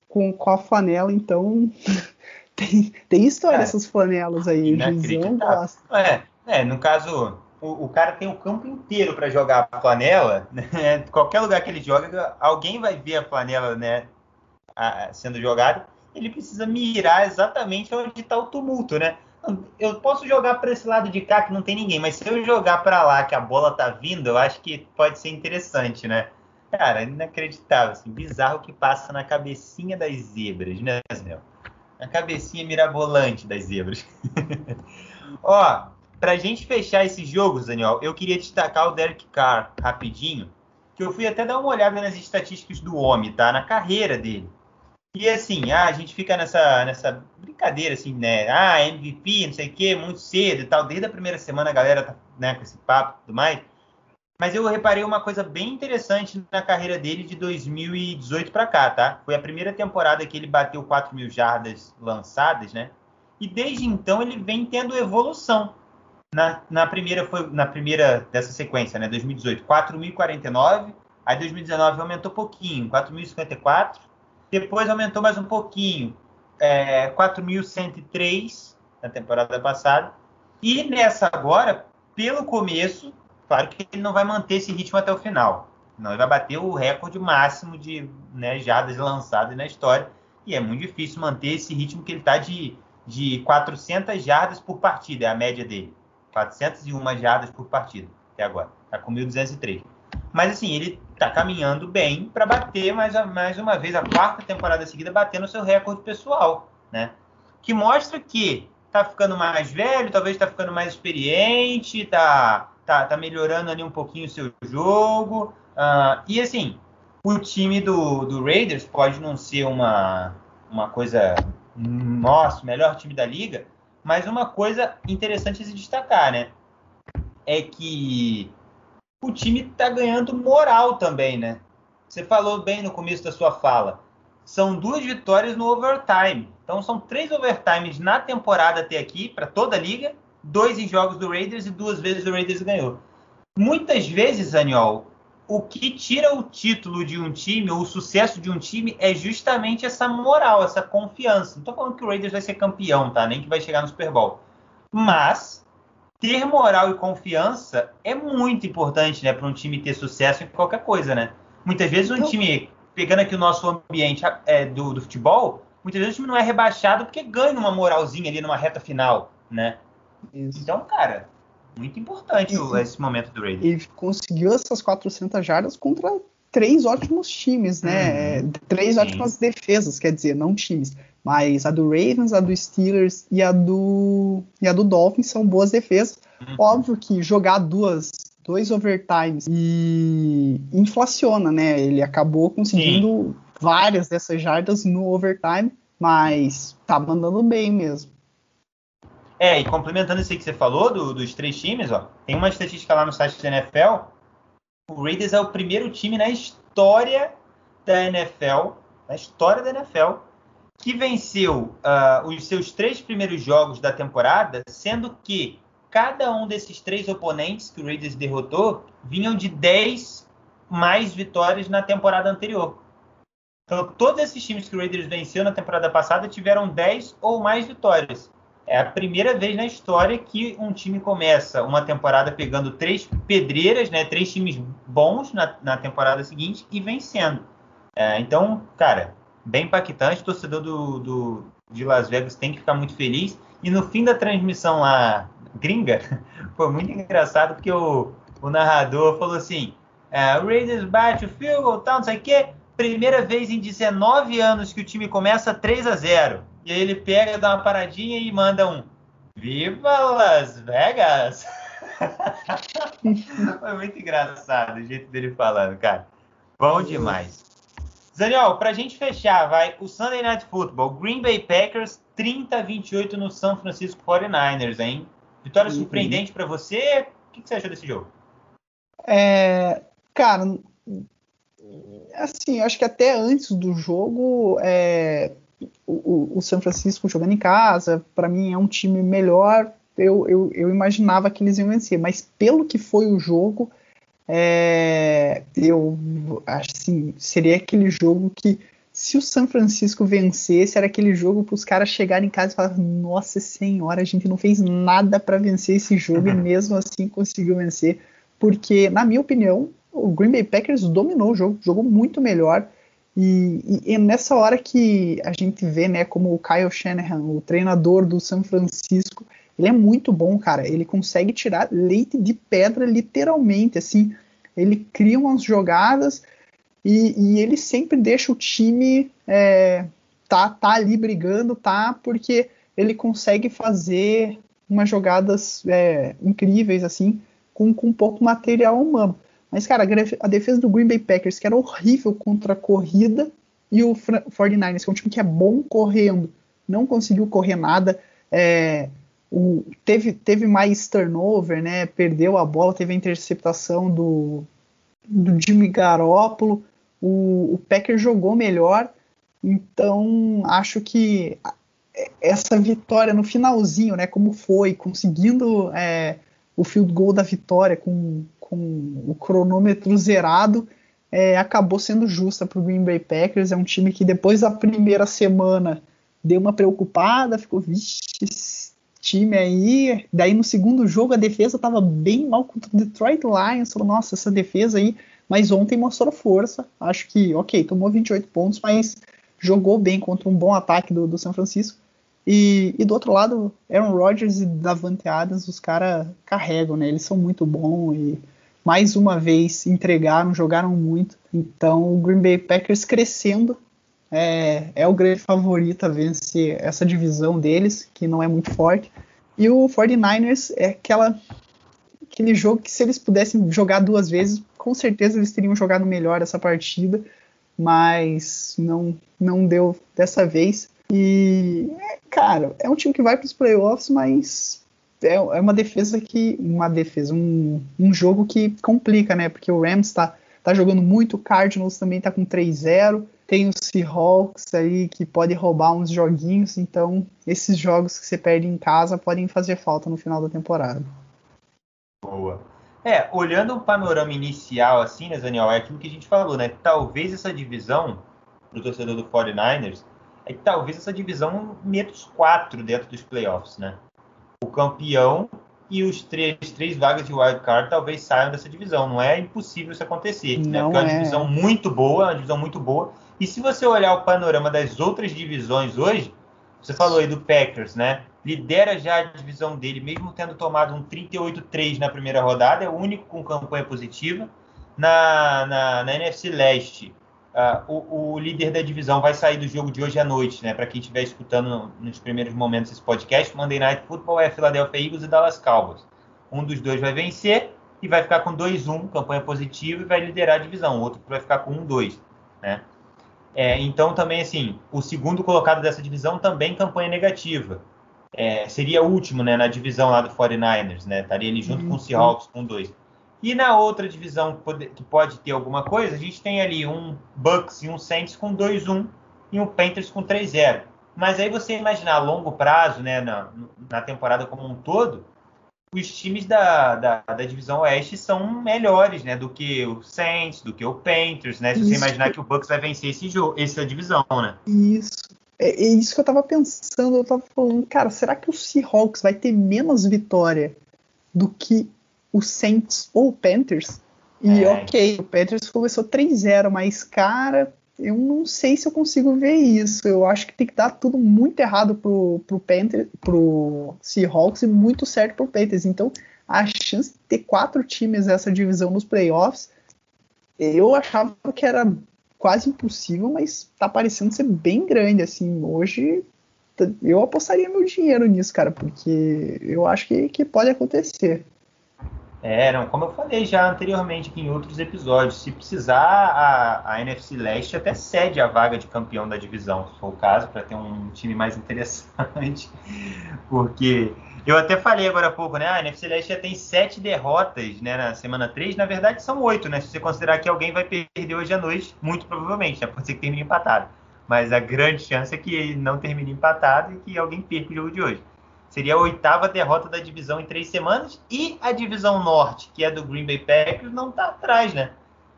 com, com a flanela. Então tem, tem história é, essas flanelas aí. O juizão gosta. É, é, no caso o, o cara tem o campo inteiro para jogar a flanela, né? qualquer lugar que ele joga, alguém vai ver a flanela né, a, sendo jogada, ele precisa mirar exatamente onde está o tumulto, né? Eu posso jogar para esse lado de cá que não tem ninguém, mas se eu jogar para lá que a bola tá vindo, eu acho que pode ser interessante, né? Cara, inacreditável, assim, bizarro que passa na cabecinha das zebras, né, Zé? Na cabecinha mirabolante das zebras. Ó, Pra gente fechar esses jogos, Daniel, eu queria destacar o Derek Carr rapidinho, que eu fui até dar uma olhada nas estatísticas do homem, tá? Na carreira dele. E assim, ah, a gente fica nessa, nessa brincadeira, assim, né? Ah, MVP, não sei o quê, muito cedo e tal. Desde a primeira semana a galera tá né, com esse papo e tudo mais. Mas eu reparei uma coisa bem interessante na carreira dele de 2018 para cá, tá? Foi a primeira temporada que ele bateu 4 mil jardas lançadas, né? E desde então ele vem tendo evolução. Na, na primeira foi na primeira dessa sequência, né? 2018, 4.049. Aí 2019 aumentou um pouquinho, 4.054 depois aumentou mais um pouquinho, é, 4.103 na temporada passada. E nessa agora, pelo começo, claro que ele não vai manter esse ritmo até o final. Não, ele vai bater o recorde máximo de né, jardas lançadas na história. E é muito difícil manter esse ritmo que ele está de, de 400 jardas por partida, é a média dele. 401 jardas por partida até agora. Está com 1.203. Mas assim, ele está caminhando bem para bater mais, mais uma vez a quarta temporada seguida, batendo seu recorde pessoal, né? Que mostra que está ficando mais velho, talvez está ficando mais experiente, está tá, tá melhorando ali um pouquinho o seu jogo. Uh, e assim, o time do, do Raiders pode não ser uma, uma coisa, nossa, melhor time da liga, mas uma coisa interessante a se destacar, né? É que o time está ganhando moral também, né? Você falou bem no começo da sua fala. São duas vitórias no overtime. Então são três overtimes na temporada até aqui, para toda a liga. Dois em jogos do Raiders e duas vezes o Raiders ganhou. Muitas vezes, Aniol, o que tira o título de um time, ou o sucesso de um time, é justamente essa moral, essa confiança. Não estou falando que o Raiders vai ser campeão, tá? Nem que vai chegar no Super Bowl. Mas ter moral e confiança é muito importante, né, para um time ter sucesso em qualquer coisa, né? Muitas vezes um então, time, pegando aqui o nosso ambiente é, do, do, futebol, muitas vezes o time não é rebaixado porque ganha uma moralzinha ali numa reta final, né? Isso. Então, cara, muito importante e, esse momento do Raiders. Ele conseguiu essas 400 jardas contra três ótimos times, né? Uhum. Três Sim. ótimas defesas, quer dizer, não times. Mas a do Ravens, a do Steelers e a do, e a do Dolphins são boas defesas. Uhum. Óbvio que jogar duas, dois overtimes e inflaciona, né? Ele acabou conseguindo Sim. várias dessas jardas no overtime, mas tá mandando bem mesmo. É, e complementando isso aí que você falou do, dos três times, ó, tem uma estatística lá no site da NFL. O Raiders é o primeiro time na história da NFL, na história da NFL, que venceu uh, os seus três primeiros jogos da temporada, sendo que cada um desses três oponentes que o Raiders derrotou vinham de 10 mais vitórias na temporada anterior. Então, todos esses times que o Raiders venceu na temporada passada tiveram 10 ou mais vitórias. É a primeira vez na história que um time começa uma temporada pegando três pedreiras, né, três times bons na, na temporada seguinte e vencendo. É, então, cara, bem impactante. O torcedor do, do, de Las Vegas tem que ficar muito feliz. E no fim da transmissão lá, gringa, foi muito engraçado porque o, o narrador falou assim: é, o Raiders bate o field goal, tal, não sei o quê. Primeira vez em 19 anos que o time começa 3 a 0 E aí ele pega, dá uma paradinha e manda um Viva Las Vegas! foi muito engraçado o jeito dele falando, cara. Bom demais. Daniel, pra gente fechar, vai o Sunday Night Football, Green Bay Packers 30 a 28 no São Francisco 49ers, hein? Vitória uhum. surpreendente para você? O que, que, você achou desse jogo? É, cara, assim, acho que até antes do jogo, é, o, o, São Francisco jogando em casa, para mim é um time melhor. Eu, eu, eu imaginava que eles iam vencer, mas pelo que foi o jogo, é, eu assim, seria aquele jogo que se o São Francisco vencesse, era aquele jogo para os caras chegarem em casa e falar: Nossa Senhora, a gente não fez nada para vencer esse jogo e mesmo assim conseguiu vencer. Porque, na minha opinião, o Green Bay Packers dominou o jogo, jogou muito melhor. E, e, e, nessa hora que a gente vê, né, como o Kyle Shanahan, o treinador do São Francisco, ele é muito bom, cara. Ele consegue tirar leite de pedra, literalmente. Assim, ele cria umas jogadas e, e ele sempre deixa o time é, tá, tá ali brigando, tá? Porque ele consegue fazer umas jogadas é, incríveis, assim, com, com pouco material humano. Mas, cara, a defesa do Green Bay Packers, que era horrível contra a corrida, e o 49ers, que é um time que é bom correndo, não conseguiu correr nada. É, o, teve, teve mais turnover, né? Perdeu a bola, teve a interceptação do, do Jimmy Garoppolo. O, o Packers jogou melhor, então acho que essa vitória no finalzinho, né? Como foi, conseguindo é, o field goal da vitória com, com o cronômetro zerado, é, acabou sendo justa para o Green Bay Packers. É um time que depois da primeira semana deu uma preocupada, ficou, vixe, esse time aí. Daí no segundo jogo a defesa estava bem mal contra o Detroit Lions. Falou, nossa, essa defesa aí. Mas ontem mostrou força. Acho que, ok, tomou 28 pontos, mas jogou bem contra um bom ataque do, do São Francisco. E, e, do outro lado, Aaron Rodgers e Davante Adams, os caras carregam, né? Eles são muito bons e mais uma vez entregaram, jogaram muito. Então o Green Bay Packers crescendo é, é o grande favorito a vencer essa divisão deles, que não é muito forte. E o 49ers é aquela, aquele jogo que se eles pudessem jogar duas vezes, com certeza eles teriam jogado melhor essa partida, mas não, não deu dessa vez. E, cara, é um time que vai para os playoffs, mas é, é, uma defesa que. Uma defesa, um, um jogo que complica, né? Porque o Rams está tá jogando muito, o Cardinals também está com 3-0 tem o Seahawks aí que pode roubar uns joguinhos, então esses jogos que você perde em casa podem fazer falta no final da temporada. Boa. É, olhando o panorama inicial assim, né, Daniel, é aquilo que a gente falou, né? Talvez essa divisão, do torcedor do 49ers, é que talvez essa divisão meta os quatro dentro dos playoffs, né? O campeão e os três, três vagas de wild card talvez saiam dessa divisão. Não é impossível isso acontecer. Né? Não né? Porque é uma é. divisão muito boa, uma divisão muito boa. E se você olhar o panorama das outras divisões hoje, você falou aí do Packers, né? Lidera já a divisão dele, mesmo tendo tomado um 38-3 na primeira rodada, é o único com campanha positiva. Na, na, na NFC Leste, uh, o, o, líder da divisão vai sair do jogo de hoje à noite, né? Para quem estiver escutando nos primeiros momentos desse podcast, Monday Night Football é Philadelphia Eagles e Dallas Cowboys. Um dos dois vai vencer e vai ficar com 2-1, campanha positiva, e vai liderar a divisão. O outro vai ficar com 1-2, né? É, então, também, assim, o segundo colocado dessa divisão também campanha negativa. É, seria o último né, na divisão lá do 49ers, né? Estaria ali junto uhum. com o uhum. Seahawks com dois. E na outra divisão que pode ter alguma coisa, a gente tem ali um Bucks e um Saints com 2-1 e um Panthers com 3-0. Mas aí você imaginar a longo prazo, né, na, na temporada como um todo, os times da, da, da, divisão oeste são melhores, né, do que o Saints, do que o Panthers, né? Se isso. você imaginar que o Bucks vai vencer esse jogo, essa divisão, né? Isso. É, é, isso que eu tava pensando, eu tava falando, cara, será que o Seahawks vai ter menos vitória do que o Saints ou o Panthers? E é. ok, o Panthers começou 3-0, mas, cara, eu não sei se eu consigo ver isso. Eu acho que tem que dar tudo muito errado pro, pro, Panthers, pro Seahawks e muito certo pro Panthers. Então, a chance de ter quatro times nessa divisão nos playoffs, eu achava que era quase impossível, mas tá parecendo ser bem grande. Assim, hoje eu apostaria meu dinheiro nisso, cara, porque eu acho que, que pode acontecer. É, não, como eu falei já anteriormente aqui em outros episódios, se precisar, a, a NFC Leste até cede a vaga de campeão da divisão, se for o caso, para ter um time mais interessante. Porque eu até falei agora há pouco, né? A NFC Leste já tem sete derrotas né, na semana 3, na verdade são oito, né? Se você considerar que alguém vai perder hoje à noite, muito provavelmente, né? Pode ser que termine empatado. Mas a grande chance é que não termine empatado e que alguém perca o jogo de hoje. Seria a oitava derrota da divisão em três semanas. E a divisão norte, que é do Green Bay Packers, não está atrás, né?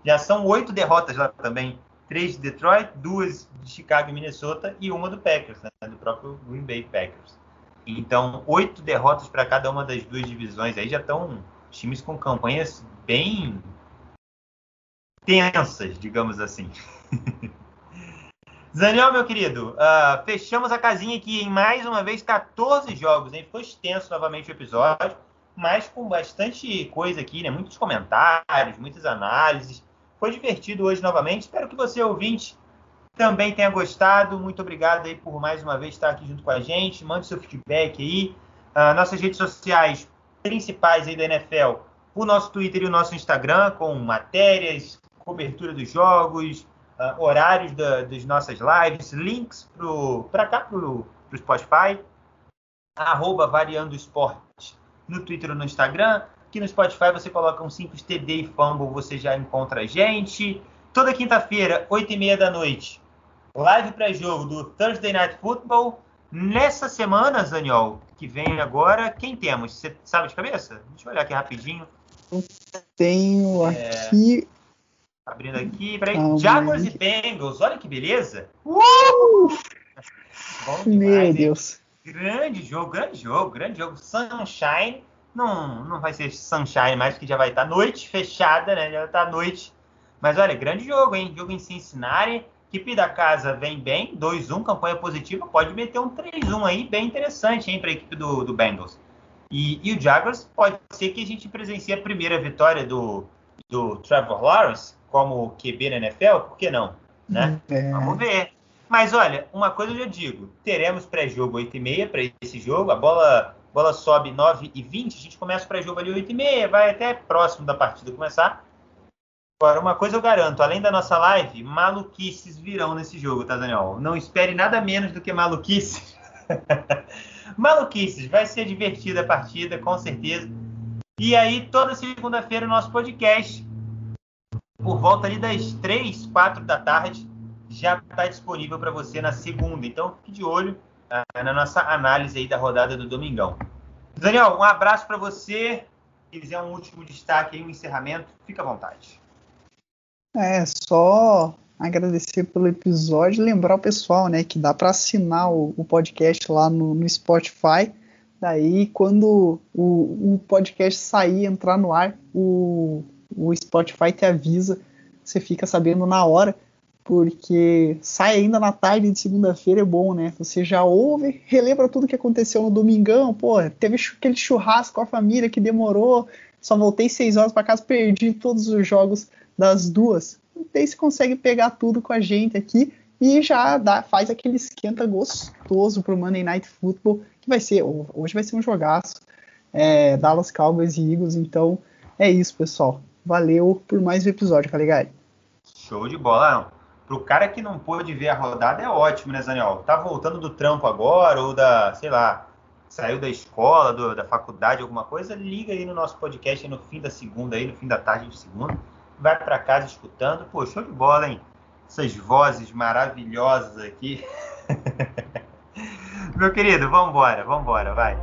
Já são oito derrotas lá também. Três de Detroit, duas de Chicago e Minnesota e uma do Packers, né? Do próprio Green Bay Packers. Então, oito derrotas para cada uma das duas divisões. Aí já estão times com campanhas bem tensas, digamos assim. Daniel, meu querido, uh, fechamos a casinha aqui em mais uma vez 14 jogos, hein? Ficou extenso novamente o episódio, mas com bastante coisa aqui, né? Muitos comentários, muitas análises. Foi divertido hoje novamente. Espero que você, ouvinte, também tenha gostado. Muito obrigado aí por mais uma vez estar aqui junto com a gente. Mande seu feedback aí. Uh, nossas redes sociais principais aí da NFL, o nosso Twitter e o nosso Instagram, com matérias, cobertura dos jogos, uh, horários da, das nossas lives, links para cá, para o Spotify, arroba Variando Esporte no Twitter ou no Instagram. Aqui no Spotify você coloca um simples TD e Fumble, você já enconra a gente. Toda quinta-feira, 8h30 da noite, live pré-jogo do Thursday Night Football. Nessa semana, Zaniol, que vem agora, quem temos? Você sabe de cabeça? Deixa eu olhar aqui rapidinho. Tenho é... aqui. Abrindo aqui, peraí. Ah, Jaguars e Bengals, olha que beleza! Uh! Bom demais, Meu hein? Deus. Grande jogo, grande jogo, grande jogo. Sunshine. Não, não vai ser Sunshine mais, que já vai estar noite fechada, né? Já vai estar noite. Mas olha, grande jogo, hein? Jogo em Cincinnati. Equipe da casa vem bem, 2-1, campanha positiva. Pode meter um 3-1 aí, bem interessante, hein, para a equipe do, do Bengals. E, e, o Jaguars pode ser que a gente presencie a primeira vitória do, do Trevor Lawrence como QB na NFL, por que não? Né? É. Vamos ver. Mas olha, uma coisa eu já digo: teremos pré-jogo 8h30 para esse jogo. A bola, bola sobe 9h20, a gente começa o pré-jogo ali 8h30, vai até próximo da partida começar. Agora, uma coisa eu garanto: além da nossa live, maluquices virão nesse jogo, tá, Daniel? Não espere nada menos do que maluquices. maluquices, vai ser divertida a partida, com certeza. E aí, toda segunda-feira, o nosso podcast, por volta ali das 3, 4 da tarde já está disponível para você na segunda. Então fique de olho uh, na nossa análise aí da rodada do Domingão. Daniel, um abraço para você. Se quiser um último destaque aí, um encerramento, fica à vontade. É, só agradecer pelo episódio, lembrar o pessoal, né, que dá para assinar o, o, podcast lá no, no Spotify. Daí, quando o, o, podcast sair, entrar no ar, o, o Spotify te avisa, você fica sabendo na hora porque sai ainda na tarde de segunda-feira é bom, né? Você já ouve, relembra tudo que aconteceu no domingão, pô, teve aquele churrasco com a família que demorou, só voltei seis horas para casa, perdi todos os jogos das duas. Daí você consegue pegar tudo com a gente aqui e já dá, faz aquele esquenta gostoso pro Monday Night Football, que vai ser, hoje vai ser um jogaço, é, Dallas Cowboys e Eagles, então é isso, pessoal. Valeu por mais um episódio, ligado? Show de bola, não pro cara que não pôde ver a rodada é ótimo, né, Zaniel? Tá voltando do trampo agora, ou da, sei lá, saiu da escola, do, da faculdade, alguma coisa, liga aí no nosso podcast no fim da segunda, aí, no fim da tarde de segunda. Vai para casa escutando. Pô, show de bola, hein? Essas vozes maravilhosas aqui. Meu querido, vambora, vambora, vai.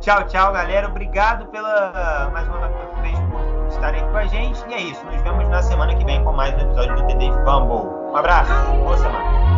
Tchau, tchau, galera. Obrigado pela mais uma vez por estarem com a gente. E é isso. Nos vemos na semana que vem com mais um episódio do TD Fumble. Um abraço, boa semana.